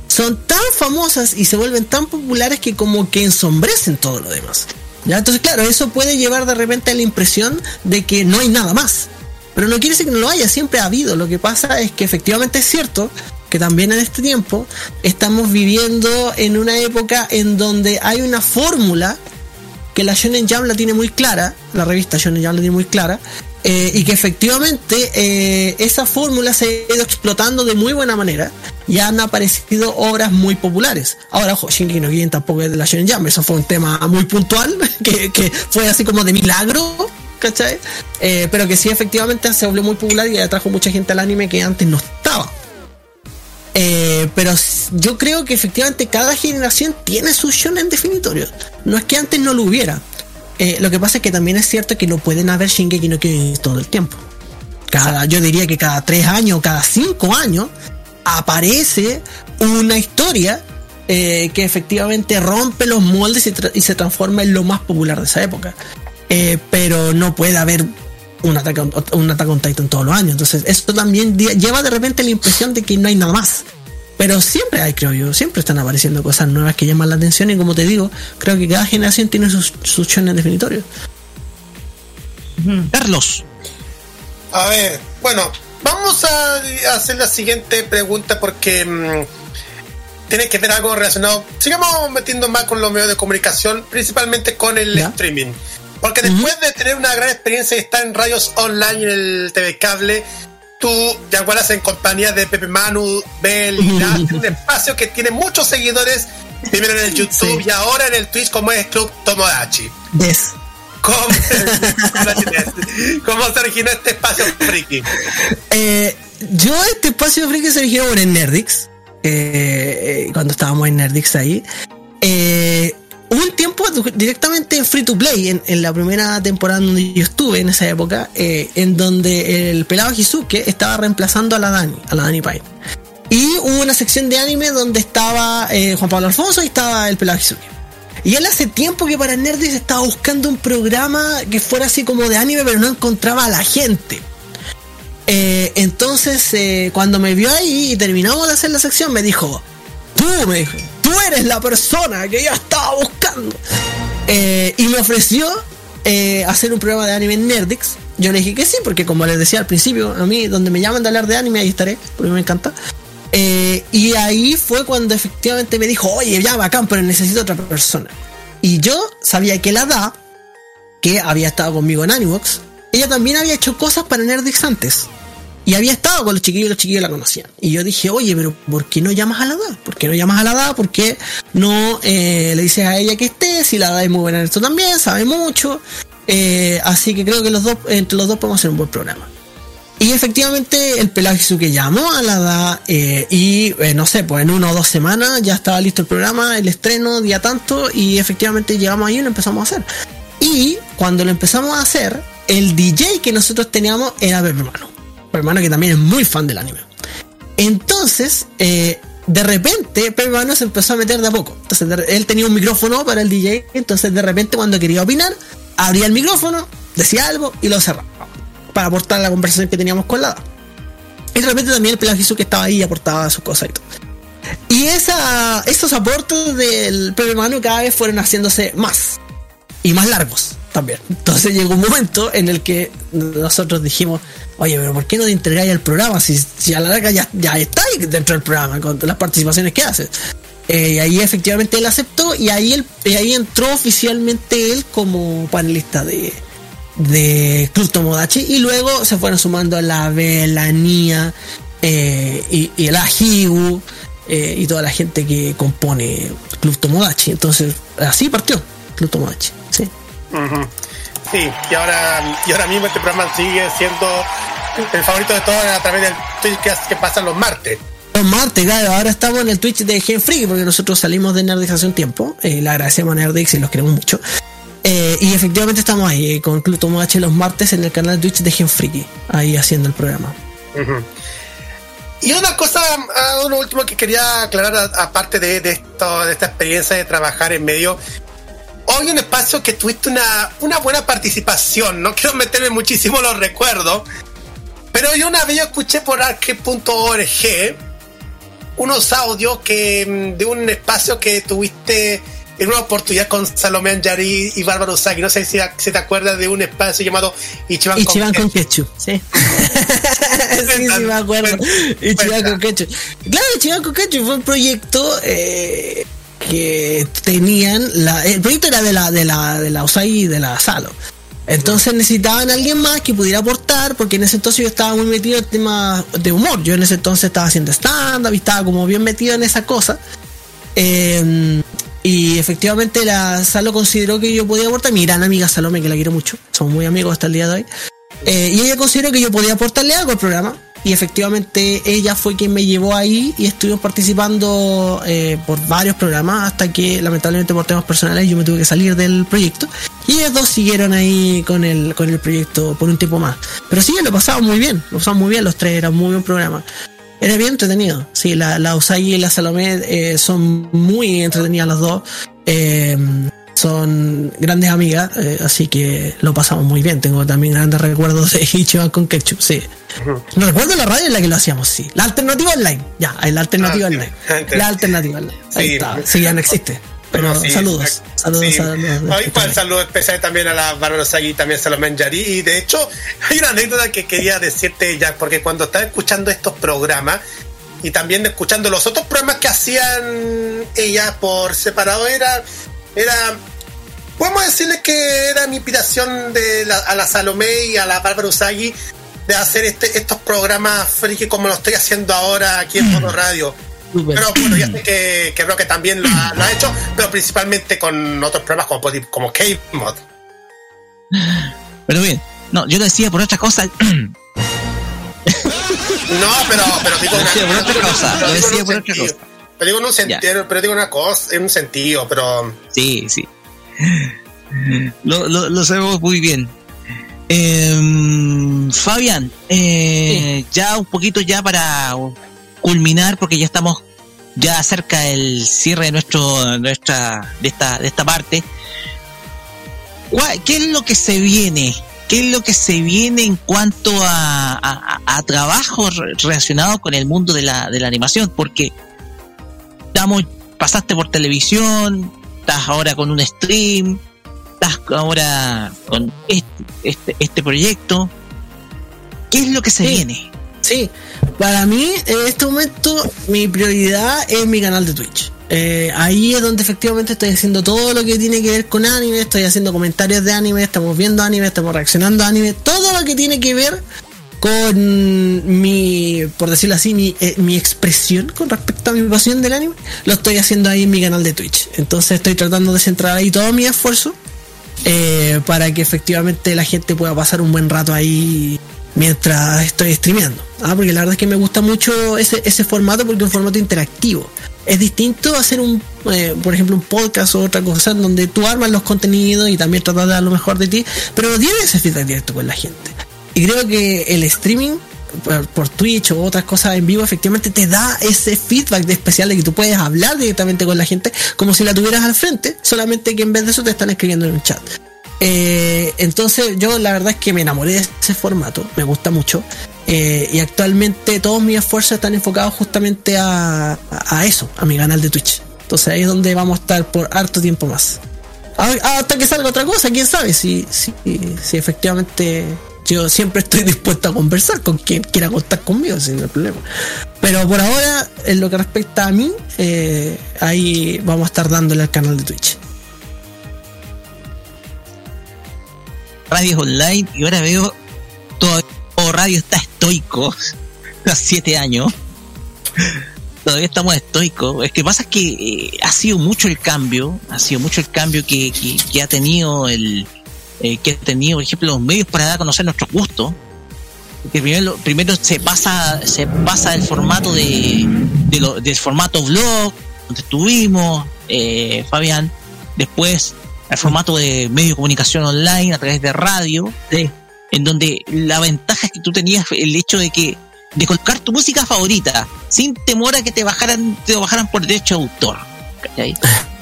son tan famosas y se vuelven tan populares que como que ensombrecen todo lo demás. Entonces, claro, eso puede llevar de repente a la impresión de que no hay nada más. Pero no quiere decir que no lo haya, siempre ha habido. Lo que pasa es que efectivamente es cierto que también en este tiempo estamos viviendo en una época en donde hay una fórmula que la Shonen Jump la tiene muy clara, la revista Shonen Jump la tiene muy clara, eh, y que efectivamente eh, esa fórmula se ha ido explotando de muy buena manera y han aparecido obras muy populares. Ahora, ojo, Shingeki no Kyojin tampoco es de la Shonen Jump, eso fue un tema muy puntual, que, fue así como de milagro, ¿cachai? Eh, pero que sí efectivamente se volvió muy popular y atrajo mucha gente al anime que antes no estaba. Pero yo creo que efectivamente cada generación tiene su shonen definitorio. No es que antes no lo hubiera. Eh, lo que pasa es que también es cierto que no pueden haber Shingeki no Kyojin todo el tiempo. Cada, yo diría que cada tres años, cada cinco años, aparece una historia eh, que efectivamente rompe los moldes y, tra- y se transforma en lo más popular de esa época. Eh, pero no puede haber un ataque un Attack on Titan todos los años. Entonces, esto también lleva de repente la impresión de que no hay nada más. Pero siempre hay, creo yo, siempre están apareciendo cosas nuevas que llaman la atención y como te digo, creo que cada generación tiene sus, sus shonen definitorios. Carlos. A ver, bueno, vamos a hacer la siguiente pregunta porque mm, tiene que ver algo relacionado. Sigamos metiendo más con los medios de comunicación, principalmente con el streaming. Porque después de tener una gran experiencia y estar en radios online y en el TV cable, tú ya guardas en compañía de Pepe Manu, Bel y un espacio que tiene muchos seguidores, primero en el YouTube y ahora en el Twitch como es Club Tomodachi. Yes. ¿Cómo, cómo se originó este espacio friki? Eh, yo este espacio friki se originó el Nerdix. eh, cuando estábamos en Nerdix ahí. Eh, tiempo directamente en Free to Play, en, la primera temporada donde yo estuve en esa época, eh, en donde el pelado Hisuke estaba reemplazando a la Dani, a la Dani Pine. Y hubo una sección de anime donde estaba eh, Juan Pablo Alfonso y estaba el pelado Hisuke. Y él hace tiempo que para Nerdix estaba buscando un programa que fuera así como de anime, pero no encontraba a la gente. Eh, entonces, cuando me vio ahí y terminamos de hacer la sección, me dijo, tú, me dijo, tú eres la persona que yo estaba buscando. Eh, y me ofreció eh, hacer un programa de anime en Nerdix. Yo le dije que sí, porque como les decía al principio, a mí donde me llaman de hablar de anime, ahí estaré, porque me encanta. Eh, y ahí fue cuando efectivamente me dijo, oye, ya bacán, pero necesito otra persona. Y yo sabía que la Da, que había estado conmigo en Animox, ella también había hecho cosas para Nerdix antes. Y había estado con los chiquillos y los chiquillos la conocían. Y yo dije, oye, pero ¿por qué no llamas a la DA? ¿Por qué no llamas a la DA? ¿Por qué no eh, le dices a ella que esté? Si la DA es muy buena en esto también, sabe mucho. Eh, así que creo que los dos, entre los dos podemos hacer un buen programa. Y efectivamente el que llamó a la DA eh, y no sé, pues en una o dos semanas ya estaba listo el programa, el estreno, día tanto, y efectivamente llegamos ahí y lo empezamos a hacer. Y cuando lo empezamos a hacer, el DJ que nosotros teníamos era Pepe. Pepe que también es muy fan del anime. Entonces, eh, de repente, Pepe Hermano se empezó a meter de a poco. Entonces, de- él tenía un micrófono para el DJ, entonces de repente cuando quería opinar, abría el micrófono, decía algo y lo cerraba para aportar la conversación que teníamos con la DA. Y de repente también el Pelagio que estaba ahí aportaba sus cosas y todo. Y esos aportes del Pepe Manu cada vez fueron haciéndose más y más largos también. Entonces llegó un momento en el que nosotros dijimos, oye, pero ¿por qué no te entregáis al programa? Si, si a la larga ya, ya está ahí dentro del programa con las participaciones que haces. Eh, y ahí efectivamente él aceptó y ahí, él, y ahí entró oficialmente él como panelista de, de Club Tomodachi y luego se fueron sumando la B, la Nia eh, y, y la Higu eh, y toda la gente que compone Club Tomodachi. Entonces, así partió Club Tomodachi. Sí. Sí, y ahora, y ahora mismo este programa sigue siendo el favorito de todos a través del Twitch que, pasan los martes. Los martes, claro, ahora estamos en el Twitch de Gen Freak porque nosotros salimos de Nerdix hace un tiempo. Eh, le agradecemos a Nerdix y los queremos mucho. Eh, y efectivamente estamos ahí eh, con Club Tomodachi los martes en el canal Twitch de Gen Freak, ahí haciendo el programa. Y una cosa, ah, uno último que quería aclarar, aparte de, de esto, de esta experiencia de trabajar en medio, hoy un espacio que tuviste una, una buena participación, no quiero meterme muchísimo los recuerdos, pero yo una vez yo escuché por arque.org unos audios que mm, de un espacio que tuviste en una oportunidad con Salomé Anjari y Bárbara Usagi. No sé si, si te acuerdas de un espacio llamado Ichiban, Ichiban con con ketchup, sí. sí, sí, me acuerdo. Ichiban con ketchup. Claro, Ichiban con ketchup fue un proyecto eh, que tenían. La, el proyecto era de la, de la, de la USAI y de la Salo. Entonces necesitaban a alguien más que pudiera aportar, porque en ese entonces yo estaba muy metido en temas de humor. Yo en ese entonces estaba haciendo stand-up y estaba como bien metido en esa cosa. Eh, y efectivamente la Salo consideró que yo podía aportar. Mi gran amiga Salome, que la quiero mucho, somos muy amigos hasta el día de hoy. Eh, y ella consideró que yo podía aportarle algo al programa. Y efectivamente ella fue quien me llevó ahí y estuvimos participando eh, por varios programas hasta que lamentablemente por temas personales yo me tuve que salir del proyecto. Y ellos dos siguieron ahí con el, con el proyecto por un tiempo más. Pero sí, lo pasamos muy bien, lo pasamos muy bien los tres, era muy buen programa. Era bien entretenido. Sí, la, la Usagi y la Salomé eh, son muy entretenidas las dos. Eh, son grandes amigas, eh, así que lo pasamos muy bien. Tengo también grandes recuerdos de Ichiban con Ketchup, sí. No recuerdo la radio en la que lo hacíamos, sí. La alternativa online, ya, hay la alternativa Ah, online. La alternativa online. Ahí Sí. está, sí, ya no existe. Pero sí, saludos, saludos, Sí. saludos. Hoy para el saludo especial también a la Bárbara Sagi y también a Salomé Yari. Y de hecho, hay una anécdota que quería decirte ya, porque cuando estaba escuchando estos programas y también escuchando los otros programas que hacían ellas por separado, era, era podemos decirle que era mi inspiración de la- a la Salomé y a la Bárbara Usagi de hacer este, estos programas friki como lo estoy haciendo ahora aquí en Modo Radio. Pero bueno, ya sé que, que creo que también lo ha, lo ha hecho, pero principalmente con otros programas como, como K-Mod. Pero bien, no, yo lo decía por otra cosa. No, pero, pero digo Lo una, decía por otra cosa, lo decía por otra cosa. Pero digo en un sentido, pero digo una cosa, en un sentido, pero Sí, sí. Lo, lo, lo sabemos muy bien. Em, Fabián, eh, ya un poquito ya para culminar, porque ya estamos ya cerca del cierre de nuestro nuestra de esta de esta parte. ¿Cuál- ¿Qué es lo que se viene? ¿Qué es lo que se viene en cuanto a, a, a trabajo relacionado con el mundo de la, de la animación? Porque estamos, pasaste por televisión, estás ahora con un stream, estás ahora con este, este, este proyecto. ¿Qué es lo que se viene? Sí, para mí en este momento mi prioridad es mi canal de Twitch. Eh, ahí es donde efectivamente estoy haciendo todo lo que tiene que ver con anime, estoy haciendo comentarios de anime, estamos viendo anime, estamos reaccionando a anime, todo lo que tiene que ver con mi, por decirlo así, mi, eh, mi expresión con respecto a mi pasión del anime, lo estoy haciendo ahí en mi canal de Twitch. Entonces estoy tratando de centrar ahí todo mi esfuerzo eh, para que efectivamente la gente pueda pasar un buen rato ahí mientras estoy streameando. Ah, porque la verdad es que me gusta mucho ese, ese formato porque es un formato interactivo. Es distinto a hacer un, eh, por ejemplo, un podcast o otra cosa donde tú armas los contenidos y también tratas de dar lo mejor de ti, pero tienes ese feedback directo con la gente. Y creo que el streaming por, Twitch o otras cosas en vivo efectivamente te da ese feedback de especial de que tú puedes hablar directamente con la gente como si la tuvieras al frente, solamente que en vez de eso te están escribiendo en un chat. Eh, entonces yo la verdad es que me enamoré de ese formato, me gusta mucho. eh, y actualmente todos mis esfuerzos están enfocados justamente a, a- eso, a mi canal de Twitch. Entonces ahí es donde vamos a estar por harto tiempo más. Hasta que salga otra cosa, quién sabe, si, si, si efectivamente yo siempre estoy dispuesto a conversar con quien quiera contar conmigo, sin el problema. Pero por ahora, en lo que respecta a mí, eh, ahí vamos a estar dándole al canal de Twitch. radios online y ahora veo todo, todo radio está estoico hace siete años todavía estamos estoicos es que pasa que eh, ha sido mucho el cambio ha sido mucho el cambio que, que ha tenido el eh, que ha tenido por ejemplo los medios para dar a conocer nuestros gustos primero, se pasa se pasa el formato de, lo- del formato blog donde estuvimos eh, Fabián después el formato de medio de comunicación online a través de radio en donde la ventaja es que tú tenías el hecho de que de colocar tu música favorita sin temor a que te bajaran te bajaran por derecho de autor.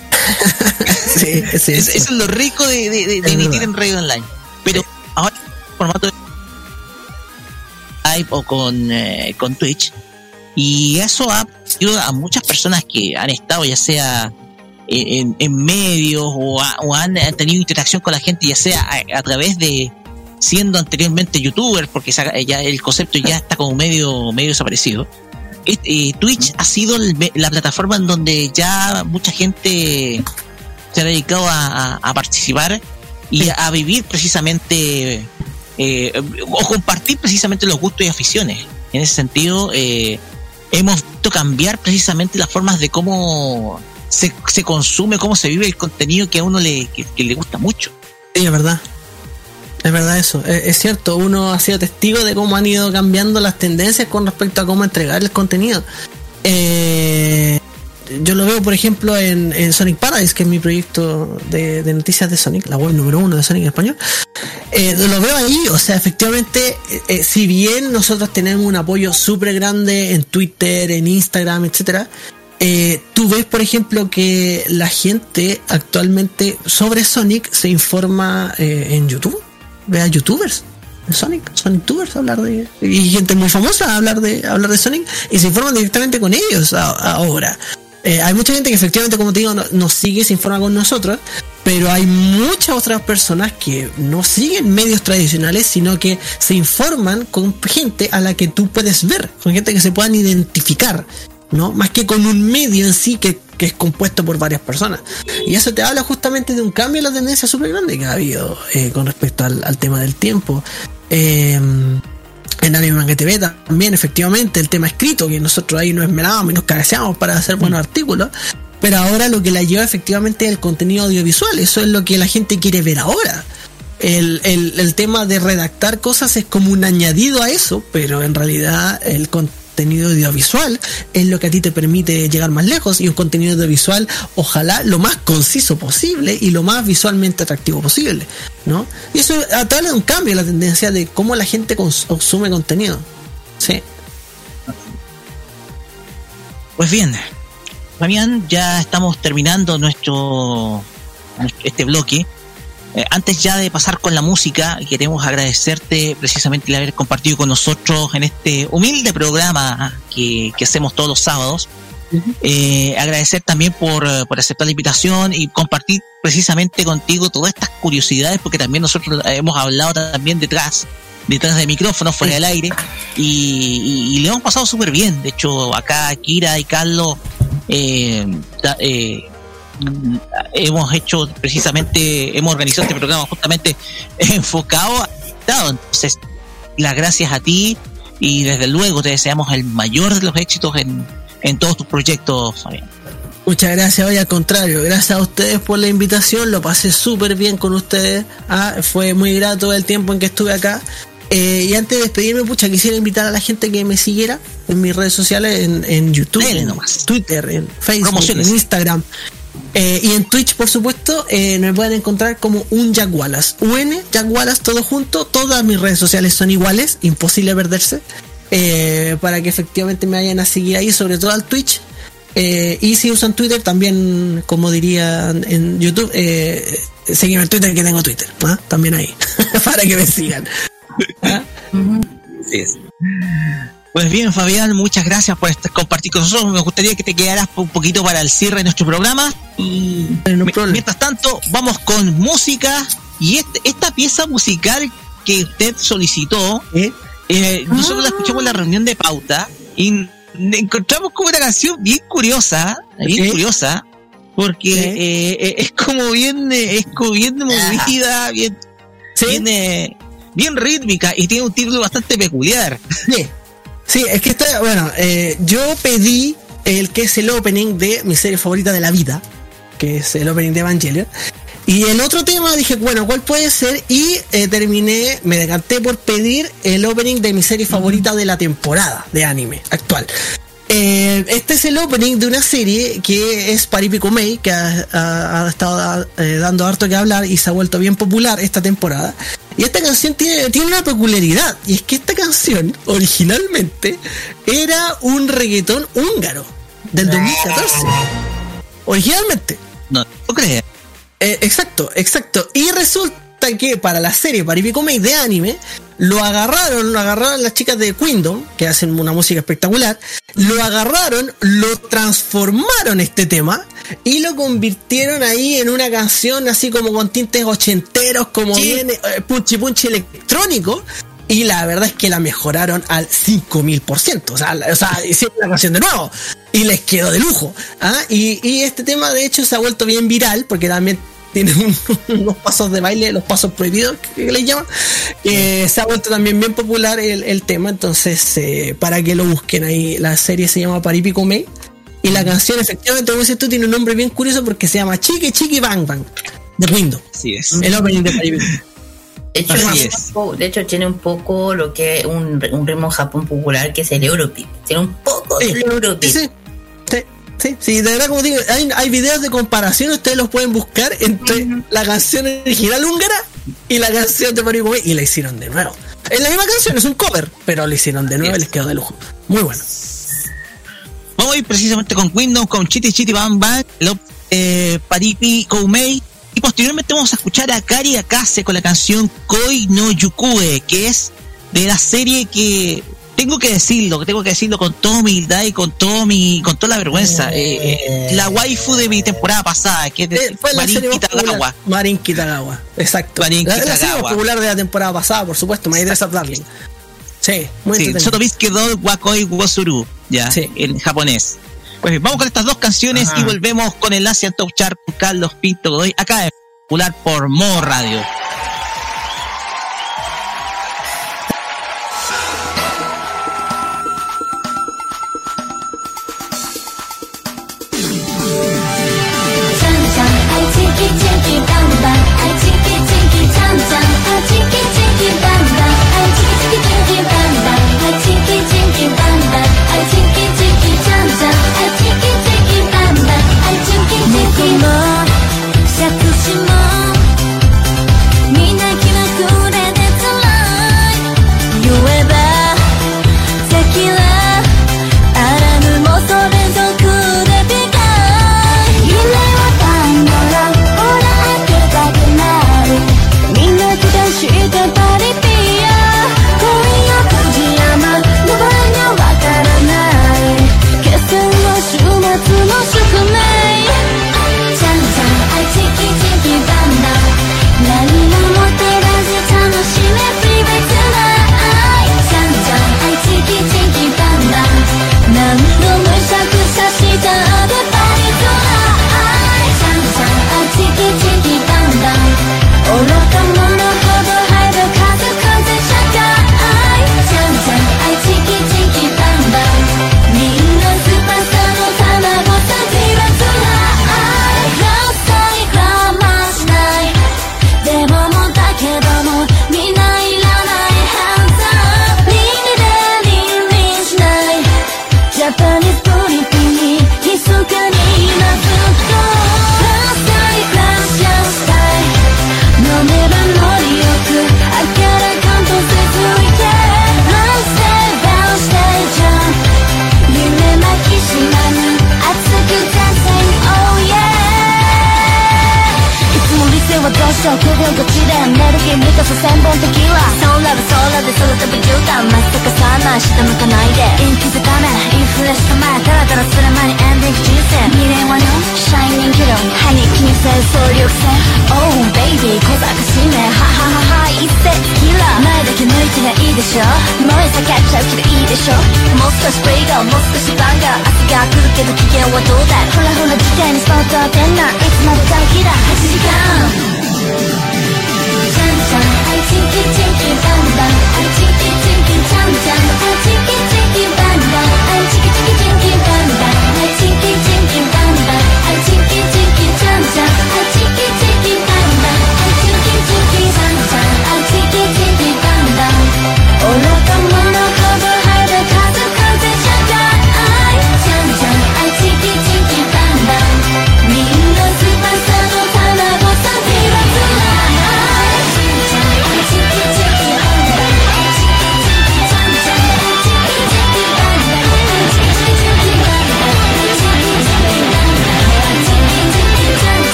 Sí, sí, Es- eso es lo rico de, de- de- de Es emitir en radio online. Pero ahora en formato de Skype o con, eh, con Twitch y eso ha ayudado a muchas personas que han estado ya sea en, en medios o, ha- o han tenido interacción con la gente ya sea a, a través de siendo anteriormente youtubers porque ya el concepto ya está como medio medio desaparecido eh, Twitch ha sido el la plataforma en donde ya mucha gente se ha dedicado a, participar y a, a vivir precisamente eh, o compartir precisamente los gustos y aficiones. En ese sentido, eh, hemos visto cambiar precisamente las formas de cómo se, se consume, cómo se vive el contenido que a uno le, que, que le gusta mucho. Sí, es verdad. Es verdad eso. Es, es cierto, uno ha sido testigo de cómo han ido cambiando las tendencias con respecto a cómo entregar el contenido. Eh, yo lo veo, por ejemplo, en, Sonic Paradise, que es mi proyecto de, noticias de Sonic, la web número uno de Sonic en español. Eh, lo veo ahí, o sea, efectivamente, eh, eh, si bien nosotros tenemos un apoyo súper grande en Twitter, en Instagram, etcétera, eh, tú ves, por ejemplo, que la gente actualmente sobre Sonic se informa eh, en YouTube. Ve a YouTubers de Sonic, Sonic Tubers hablar de. Y gente muy famosa hablar de, hablar de Sonic y se informan directamente con ellos ahora. Eh, hay mucha gente que efectivamente, como te digo, no- nos sigue, se informa con nosotros, pero hay muchas otras personas que no siguen medios tradicionales, sino que se informan con gente a la que tú puedes ver, con gente que se puedan identificar, ¿no? Más que con un medio en sí que, que es compuesto por varias personas. Y eso te habla justamente de un cambio en la tendencia súper grande que ha habido eh, con respecto al, tema del tiempo. Eh, en Anime Manga TV también, efectivamente, el tema escrito, que nosotros ahí nos esmerábamos y nos cabeceábamos para hacer buenos artículos. Pero ahora lo que la lleva efectivamente es el contenido audiovisual. Eso es lo que la gente quiere ver ahora. el, el, el tema de redactar cosas es como un añadido a eso, pero en realidad el contenido audiovisual es lo que a ti te permite llegar más lejos y un contenido audiovisual ojalá lo más conciso posible y lo más visualmente atractivo posible, ¿no? Y eso atrae un cambio la tendencia de cómo la gente cons- consume contenido. Sí. Pues bien, Fabián, ya estamos terminando nuestro- este bloque. Eh, antes ya de pasar con la música, queremos agradecerte precisamente el haber compartido con nosotros en este humilde programa que, que hacemos todos los sábados. Eh, agradecer también por, por aceptar la invitación y compartir precisamente contigo todas estas curiosidades, porque también nosotros hemos hablado también detrás, detrás de micrófonos, fuera del aire, y, y- y le hemos pasado súper bien. De hecho, acá Kira y Carlos eh, eh, hemos hecho precisamente, hemos organizado este programa justamente enfocado a invitado. Entonces, las gracias a ti y desde luego te deseamos el mayor de los éxitos en, en todos tus proyectos, Fabián. Muchas gracias, hoy al contrario, gracias a ustedes por la invitación, lo pasé súper bien con ustedes, ah, fue muy grato el tiempo en que estuve acá. Eh, y antes de despedirme, pucha, quisiera invitar a la gente que me siguiera en mis redes sociales, en, en YouTube, en Twitter, en Facebook, en Instagram. Eh, y en Twitch, por supuesto, eh, me pueden encontrar como un Jack Wallace. UN, Jack Wallace, todo junto. Todas mis redes sociales son iguales, imposible perderse. eh, para que efectivamente me vayan a seguir ahí, sobre todo al Twitch. Eh, y si usan Twitter, también, como dirían en YouTube, eh, seguime en Twitter que tengo Twitter. ¿ah? También ahí, para que me sigan. Así es. Pues bien, Fabián, muchas gracias por compartir con nosotros. Me gustaría que te quedaras un poquito para el cierre de nuestro programa. Y mi- mientras tanto, vamos con música. Y este- esta pieza musical que usted solicitó, eh, nosotros la escuchamos en la reunión de pauta y encontramos como una canción bien curiosa, bien curiosa, porque eh, eh, es como bien, eh, es como bien movida, bien, bien, eh, bien rítmica y tiene un título bastante peculiar. Sí, es que está, bueno, eh, yo pedí el que es el opening de mi serie favorita de la vida, que es el opening de Evangelion. Y el otro tema dije, bueno, ¿cuál puede ser? Y eh, terminé, me decanté por pedir el opening de mi serie favorita de la temporada de anime actual. Eh, este es el opening de una serie que es Paripico Mei, que ha, ha- ha estado eh, dando harto que hablar y se ha vuelto bien popular esta temporada. Y esta canción tiene, tiene una peculiaridad, y es que esta canción originalmente era un reggaetón húngaro del 2014. Originalmente. No, no crees. Eh, exacto, exacto. Y resulta que para la serie Paripico Mei de anime, lo agarraron, lo agarraron las chicas de Queendom, que hacen una música espectacular, lo agarraron, lo transformaron este tema y lo convirtieron ahí en una canción así como con tintes ochenteros, como Sí. bien eh, punchi punchi electrónico. Y la verdad es que la mejoraron al 5000%. O sea, o sea hicieron la canción de nuevo. Y les quedó de lujo. ¿ah? Y, y este tema, de hecho, se ha vuelto bien viral porque también tiene un- unos pasos de baile, los pasos prohibidos que le llaman. Eh, se ha vuelto también bien popular el, el tema. Entonces, eh, para que lo busquen ahí, la serie se llama Paripico Mei. Y la canción, efectivamente, como dices tú, tiene un nombre bien curioso porque se llama Chiqui Chiqui Bang Bang de Windows. Así es. El opening de Paripico. De hecho, Así tiene es. un poco- de hecho, tiene un poco lo que es un, un ritmo en Japón popular que es el Eurobeat. Tiene un poco Sí, del Eurobeat. sí, sí, sí, sí, de verdad, como digo, hay, hay videos de comparación, ustedes los pueden buscar entre la canción original húngara y la canción de Mario Boy y la hicieron de nuevo. Es la misma canción, es un cover, pero la hicieron de nuevo y les quedó de lujo. Muy bueno. Vamos a ir precisamente con Windows, con Chiti Chiti Bang Bang, lo, eh, Paripi Koumei. Y posteriormente vamos a escuchar a Kari Akase con la canción Koi no Yukue, que es de la serie que tengo que decirlo, que tengo que decirlo con toda humildad y con todo mi, con toda la vergüenza. eh, eh, la waifu de mi temporada pasada, que es de Eh, Fue más Kitagawa. Marin Kitagawa, exacto. Marin la, la serie popular de la temporada pasada, por supuesto, My Dress Up Darling. Sí, muy Sí. Sotobiske do Wakoi Wosuru, ya, en japonés. Pues bien, vamos con estas dos canciones Ajá. y volvemos con el Asian Top Chart con Carlos Pinto Godoy, acá en Popular por Mo Radio. ちゃんはじけ祖先本的キラーソーラブソーラブ空飛ぶ絨毯まっすぐマー下向かないで。陰気づかめ。インフレしかめダラダラする前にエンディング人生未練はのシャイニングロン歯に気にせず総力戦。Oh baby 小賢しめはははは一世キラー前だけ抜いてりゃいいでしょ燃え叫っちゃうけどいいでしょ。もう少しプレイガーもう少しバンガー。明日が来るけど機嫌はどうだ。いほらほら事態にスポット当てんな。いつまで大嫌い8時間。boom boom 棒，爱情 ki chi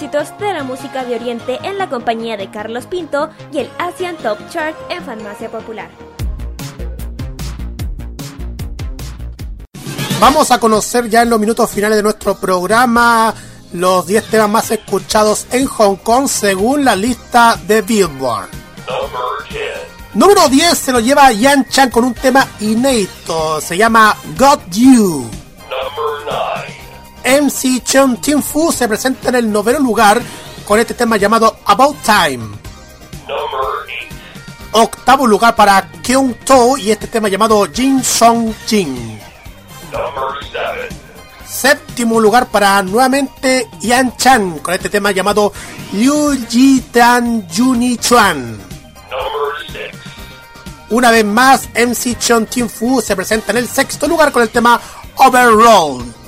éxitos de la música de Oriente en la compañía de Carlos Pinto y el Asian Top Chart en Farmacia Popular. Vamos a conocer ya en los minutos finales de nuestro programa los 10 temas más escuchados en Hong Kong según la lista de Billboard. Número 10 se lo lleva Yan Chan con un tema inédito, se llama Got You. MC Cheon Tim Fu se presenta en el noveno lugar con este tema llamado About Time. Octavo lugar para Kyung To y este tema llamado Jin Song Jin. Séptimo lugar para nuevamente Yan Chan con este tema llamado Liu Ji Tan Juni Chuan. Una vez más, MC Chon Tim Fu se presenta en el sexto lugar con el tema Overroll.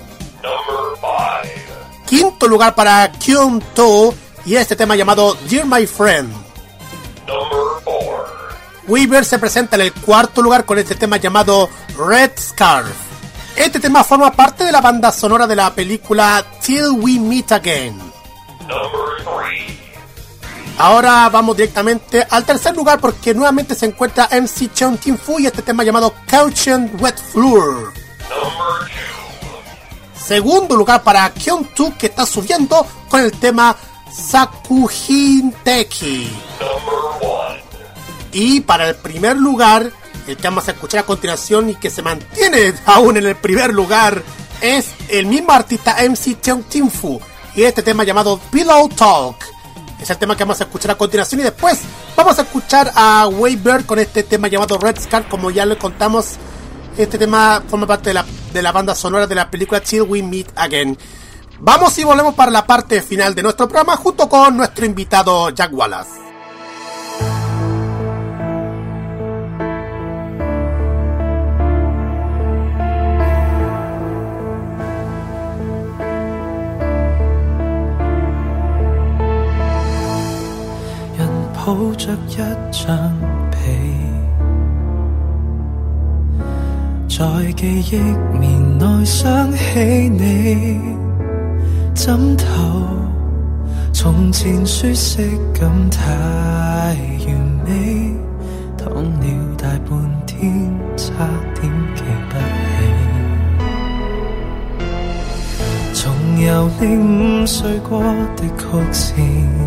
Quinto lugar para Kyung To y este tema llamado Dear My Friend. Weaver se presenta en el cuarto lugar con este tema llamado Red Scarf. Este tema forma parte de la banda sonora de la película Till We Meet Again. Ahora vamos directamente al tercer lugar porque nuevamente se encuentra MC Cheon Tim Fu y este tema llamado Caution Wet Floor. Segundo lugar para Kyung Tu que está subiendo con el tema Sakujin Teki. Y para el primer lugar, el que vamos a escuchar a continuación y que se mantiene aún en el primer lugar, es el mismo artista MC Cheon Tim Fu y este tema llamado Pillow Talk. Es el tema que vamos a escuchar a continuación y después vamos a escuchar a Waybird con este tema llamado Red Scar, como ya le contamos. Este tema forma parte de la, de la banda sonora de la película Till We Meet Again. Vamos y volvemos para la parte final de nuestro programa junto con nuestro invitado Jack Wallace. 抱着一张 在記憶棉內想起你，枕頭從前舒适感太完美，躺了大半天，差點記不起，重遊你午睡過的曲線。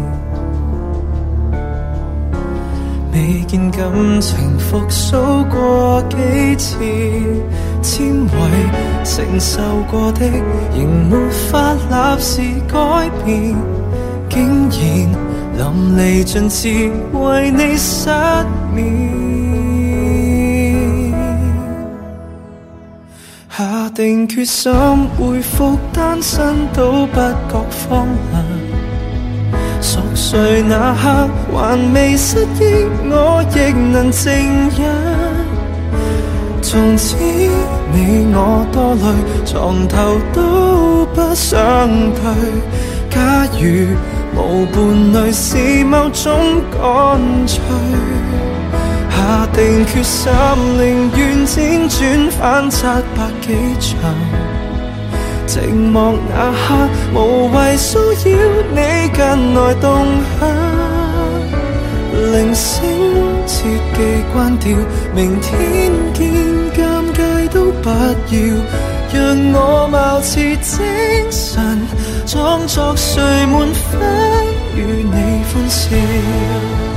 未見感情復甦過幾次，纖維承受過的，仍沒法立時改變，竟然淋漓盡致為你失眠。下定決心回復單身都不覺荒凉。熟睡那刻還未失憶，我亦能靜忍。從此你我多累，床頭都不想退。假如無伴侶是某種乾脆，下定決心寧願輾轉反侧百幾場。寂寞那刻，無謂騷擾你近來動向。铃声切記關掉，明天見，尷尬都不要，讓我貌似精神，裝作睡滿分，與你歡笑。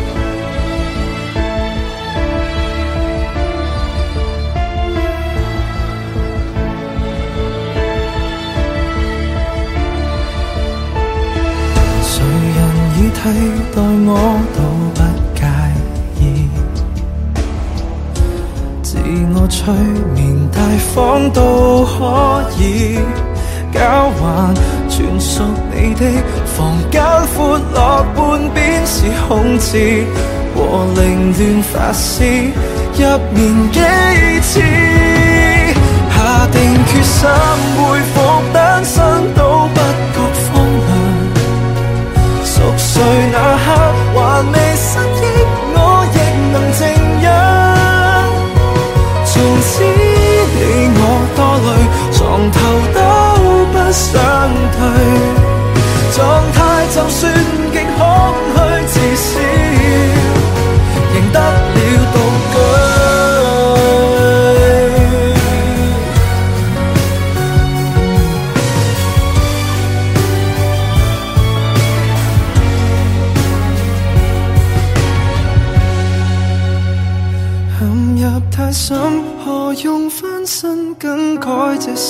替代我都不介意，自我催眠大方都可以，交還全屬你的房間闊落半邊是空置，和凌亂發洩入眠幾次，下定決心回復單身在，那刻还未失忆，我亦能静忍。从此你我多累，床头都不想退，状态就算。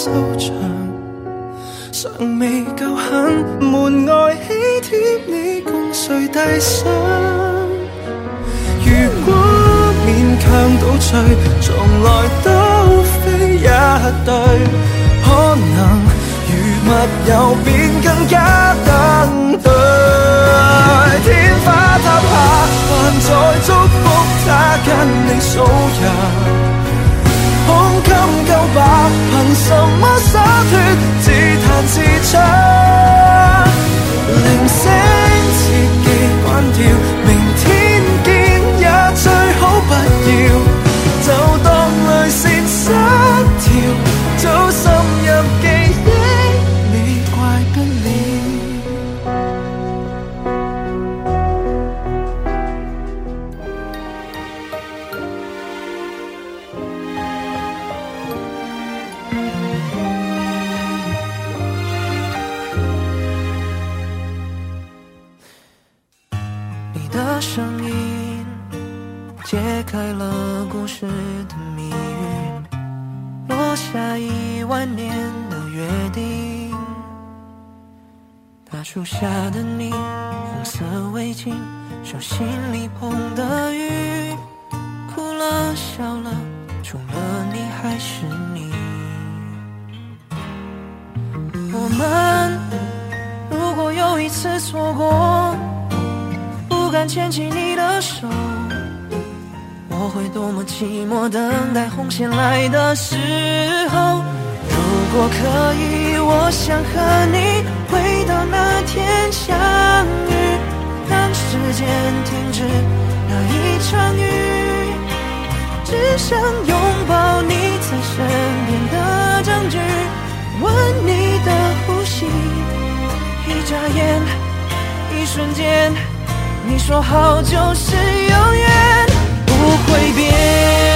收場？尚未夠狠，門外喜帖你共誰遞上？如果勉強倒退，從來都非一對，可能如密友便更加登對。天花塌下，還在祝福他跟你數人。胸襟夠白，憑什么洒脱？自彈自唱，铃声切记关掉，明天见也最好不要，树下的你，红色围巾，手心里捧的雨，哭了笑了，除了你还是你。我们如果有一次错过。不敢牵起你的手，我会多么寂寞，等待红线来的时候。如果可以，我想和你到那天相遇，让时间停止那一场雨，只想拥抱你在身边的证据，闻你的呼吸，一眨眼，一瞬间。你说好就是永远不会变。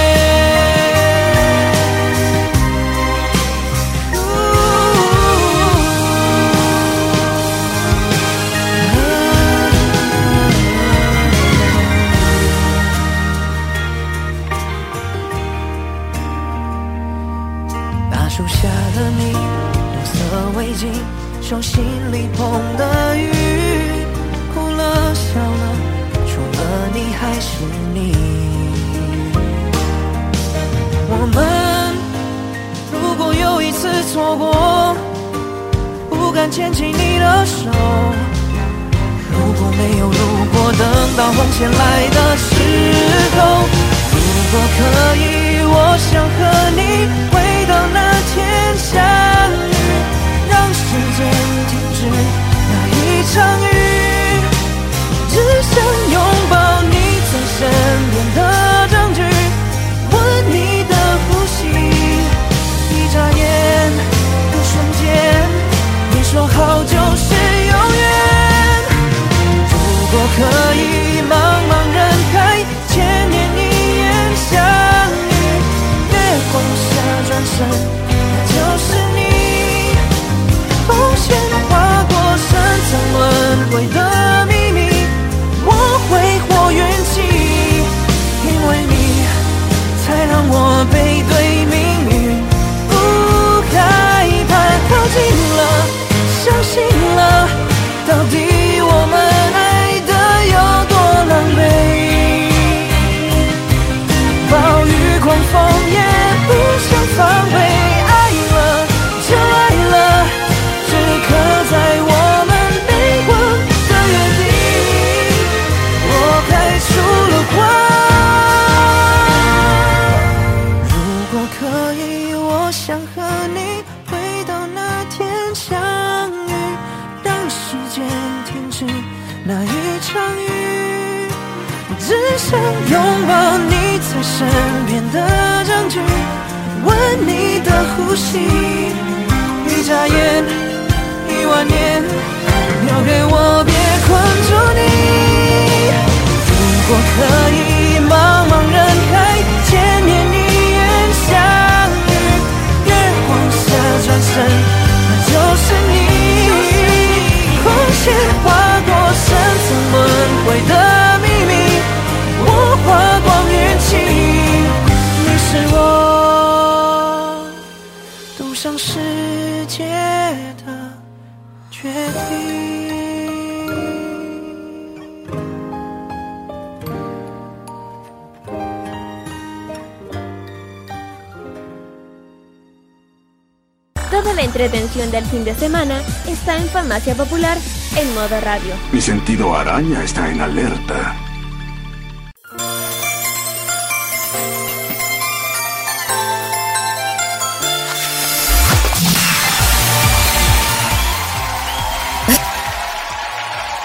色围巾，手心里捧的雨。哭了笑了，除了你还是你。我们如果有一次错过，不敢牵起你的手。如果没有如果，等到红线来的时候，如果可以，我想和你回到那天相遇，让时间停止那一场雨。只想拥抱你在身边的证据，闻你的呼吸，一眨眼，一瞬间，你说好就是永远。如果可以，茫茫人海，千年一眼相遇，月光下转身，深藏轮回的秘密。我挥霍运气，因为你才让我被呼吸，entretención del fin de semana está en Farmacia Popular en modo radio. Mi sentido araña está en alerta.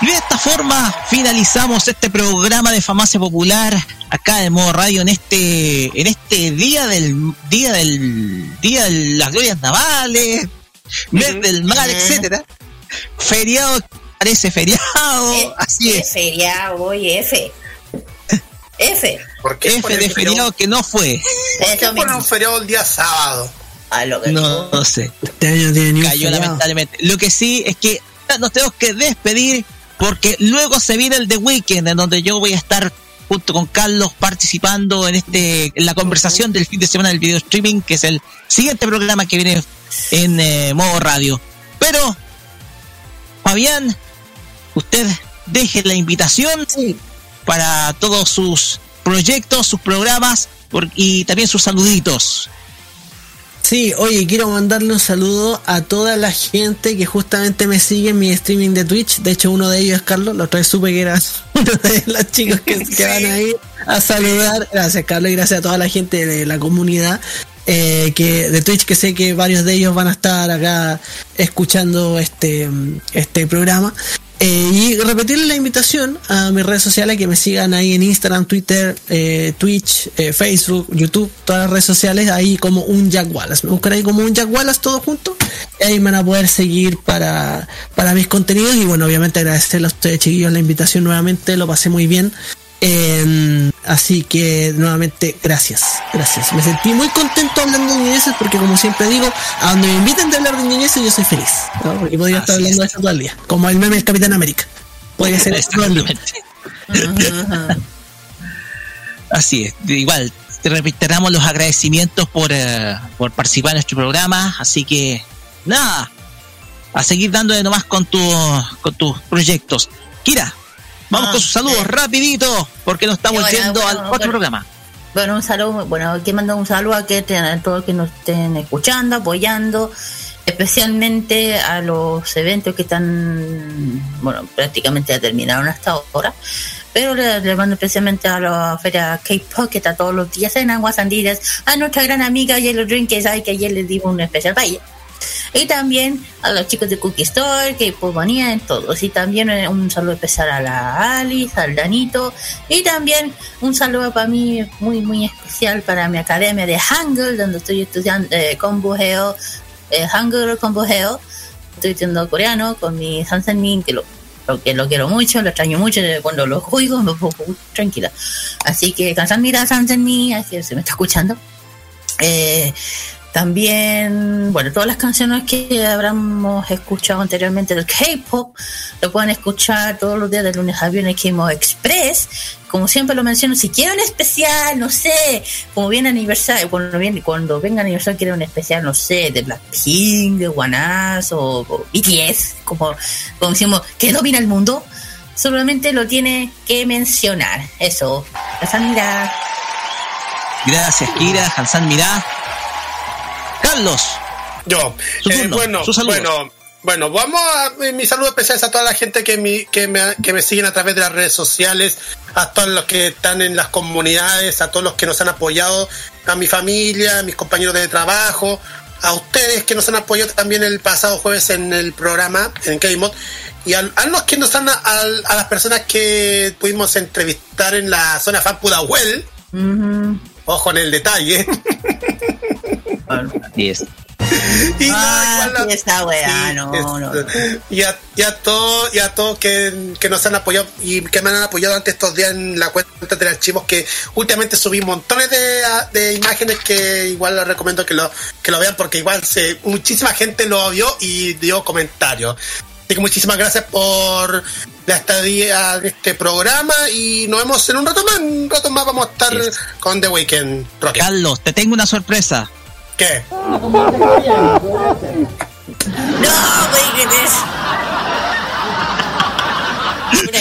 Y de esta forma finalizamos este programa de Farmacia Popular acá de modo radio en este en este día del día del día de las glorias navales, mes del mar, etcétera. Feriado parece feriado, así es. Feriado, oye, F. F. ¿Por qué F de feriado que no fue. ¿Por qué ponen un feriado el día sábado? A lo que No, no sé. Este año tiene Cayó lamentablemente. Lo que sí es que nos tenemos que despedir porque luego se viene el The Weekend en donde yo voy a estar junto con Carlos participando en este en la conversación del fin de semana del video streaming que es el siguiente programa que viene en eh, modo radio. Pero Fabián, usted deje la invitación para todos sus proyectos, sus programas por- y también sus saluditos. Sí, oye, quiero mandarle un saludo a toda la gente que justamente me sigue en mi streaming de Twitch. De hecho, uno de ellos es Carlos. Otra vez supe que era uno de los chicos que, que van a ir a saludar. Gracias, Carlos, y gracias a toda la gente de la comunidad eh, que de Twitch, que sé que varios de ellos van a estar acá escuchando este, este programa. Eh, y repetirle la invitación a mis redes sociales que me sigan ahí en Instagram, Twitter, eh, Twitch, eh, Facebook, YouTube, todas las redes sociales, ahí como un Jack Wallace. Me buscan ahí como un Jack Wallace todo junto. Y ahí me van a poder seguir para, para mis contenidos. Y bueno, obviamente agradecerle a ustedes, chiquillos, la invitación nuevamente. Lo pasé muy bien. Eh, así que nuevamente, gracias, gracias. Me sentí muy contento hablando de ñoñeces porque como siempre digo, a donde me inviten de hablar de ñoñeces yo soy feliz. ¿no? Porque podría estar hablando de eso todo el día. Como el meme del Capitán América. Podría ser esto todo el día. Así es, igual, te reiteramos los agradecimientos por, eh, por participar en nuestro programa, así que nada, a seguir dándole nomás con, tu, con tus proyectos. Kira, vamos Ah, con sus saludos rapidito, porque nos estamos Bueno, yendo bueno, al otro bueno. programa. Bueno, un saludo, bueno, que mando un saludo a, que, a todos que nos estén escuchando, apoyando, especialmente a los eventos que están, bueno, prácticamente ya terminaron hasta ahora, pero le, le mando especialmente a la feria K-Pop que está todos los días en Aguas Andinas, a nuestra gran amiga Yellow Drink, que sabe que ayer les dimos un especial ella. Y también a los chicos de Cookie Store, que pues venían todos. Y también eh, un saludo especial a la Alice, al Danito. Y también un saludo para mí muy, muy especial para mi academia de Hangul, donde estoy estudiando eh, Combo Heo, eh, Hangul Combo Heo. Estoy estudiando coreano con mi Sansen Min, que lo, lo, que lo quiero mucho, lo extraño mucho. eh, Cuando lo oigo me pongo tranquila. Así que, Mira Sansen Min, así se me está escuchando. Eh, también, bueno, todas las canciones que habremos escuchado anteriormente del K-pop lo pueden escuchar todos los días de lunes a viernes K-Mo Express. Como siempre lo menciono, si quieren un especial, no sé, como viene aniversario, cuando, viene, cuando venga aniversario, quieren un especial, no sé, de Blackpink, de Wanas o, o BTS, como, como decimos, que domina el mundo, solamente lo tiene que mencionar. Eso, la mira. Gracias, Kira, Hansan Mirá. Carlos. Yo, Su eh, bueno, bueno, bueno, vamos a eh, mi saludo especial a toda la gente que, mi, que, me, que me siguen a través de las redes sociales, a todos los que están en las comunidades, a todos los que nos han apoyado, a mi familia, a mis compañeros de trabajo, a ustedes que nos han apoyado también el pasado jueves en el programa, en K-Mod, y a, a los que nos han, a, a las personas que pudimos entrevistar en la zona fan Pudahuel, ojo en el detalle. Así es. Y no, Ah, igual la- esa weá, Sí, no, no. Y a, y a todos y a todos que, que nos han apoyado y que me han apoyado ante estos días en la cuenta de archivos que últimamente subí montones de, de imágenes que igual les recomiendo que lo, que lo vean porque igual se, muchísima gente lo vio y dio comentarios. Así que muchísimas gracias por la estadía de este programa y nos vemos en un rato más. Un rato más vamos a estar con The Weekend Rocket. Carlos, te tengo una sorpresa. ¿Qué? No, güey, ¿qué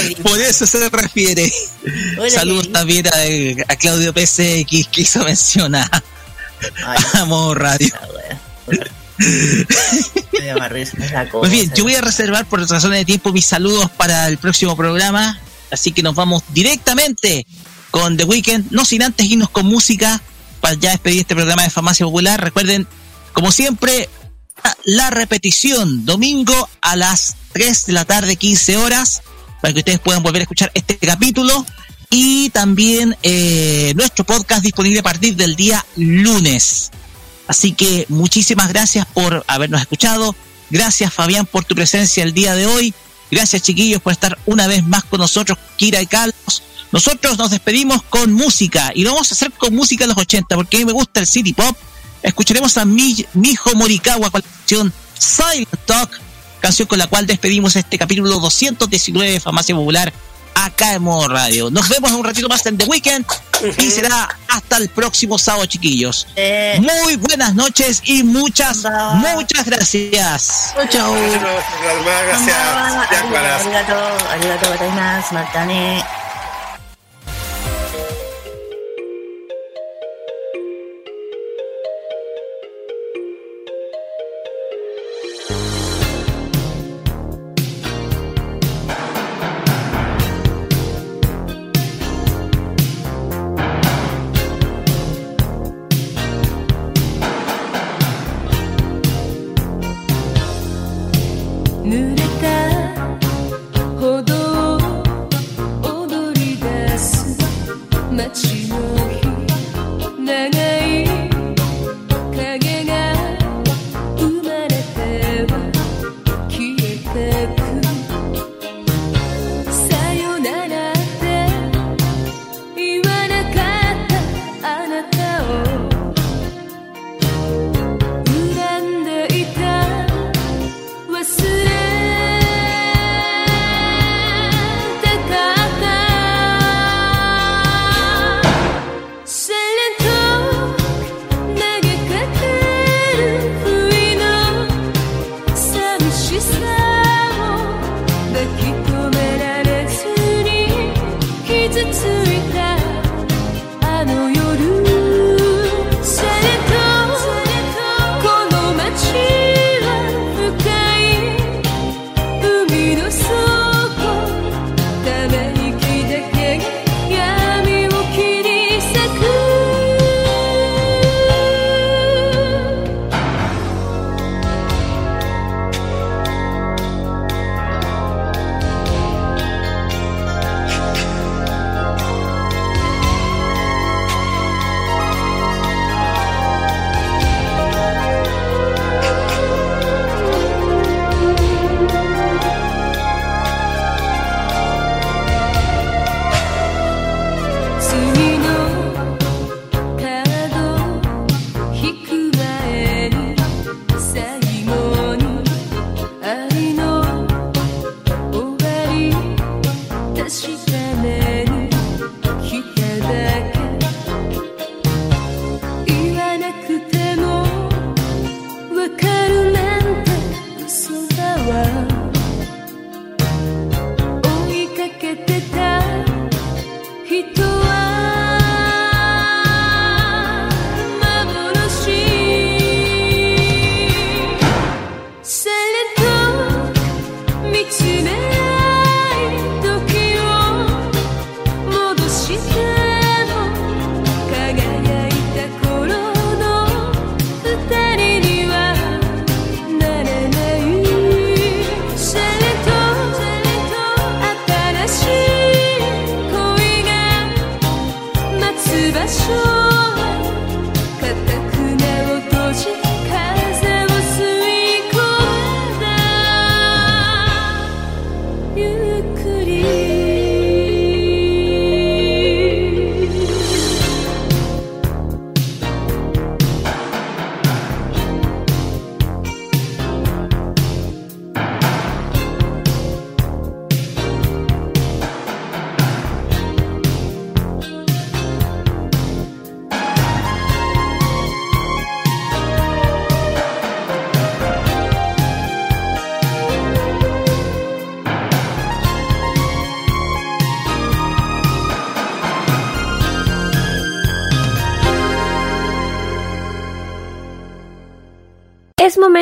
es? Por eso se refiere. Hola, Saludos también a, a Claudio PCX que hizo mención a Amor Radio. Cosa. Pues bien, yo voy a reservar por razones de tiempo mis saludos para el próximo programa, así que nos vamos directamente con The Weeknd, no sin antes irnos con música para ya despedir este programa de Farmacia Popular. Recuerden, como siempre, la repetición domingo a las 3 de la tarde, 15 horas, para que ustedes puedan volver a escuchar este capítulo. Y también eh, nuestro podcast disponible a partir del día lunes. Así que muchísimas gracias por habernos escuchado. Gracias Fabián por tu presencia el día de hoy. Gracias chiquillos por estar una vez más con nosotros, Kira y Carlos. Nosotros nos despedimos con música y lo vamos a hacer con música de los 80 porque a mí me gusta el city pop. Escucharemos a Mi- Mijo Morikawa con la canción Silent Talk, canción con la cual despedimos este capítulo 219 de Farmacia Popular acá en Modo Radio. Nos vemos en un ratito más en The Weekend y será hasta el próximo sábado, chiquillos. Muy buenas noches y muchas, muchas gracias. Chao. Gracias.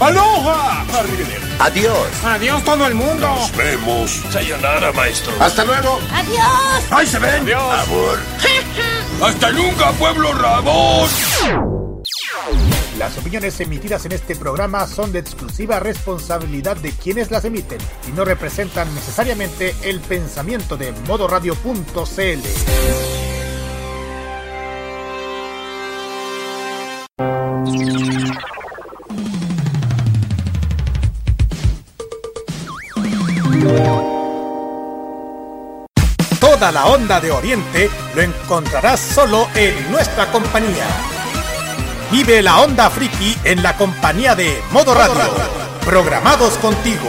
¡Aloha! Adiós. Adiós todo el mundo. Nos vemos. Sayonara, maestro. Hasta luego. Adiós. ¡Ahí se ven! Adiós. Amor. ¡Hasta nunca, pueblo rabón! Las opiniones emitidas en este programa son de exclusiva responsabilidad de quienes las emiten y no representan necesariamente el pensamiento de modoradio.cl. La onda de Oriente lo encontrarás solo en nuestra compañía. Vive la onda friki en la compañía de Modo Radio. Programados contigo.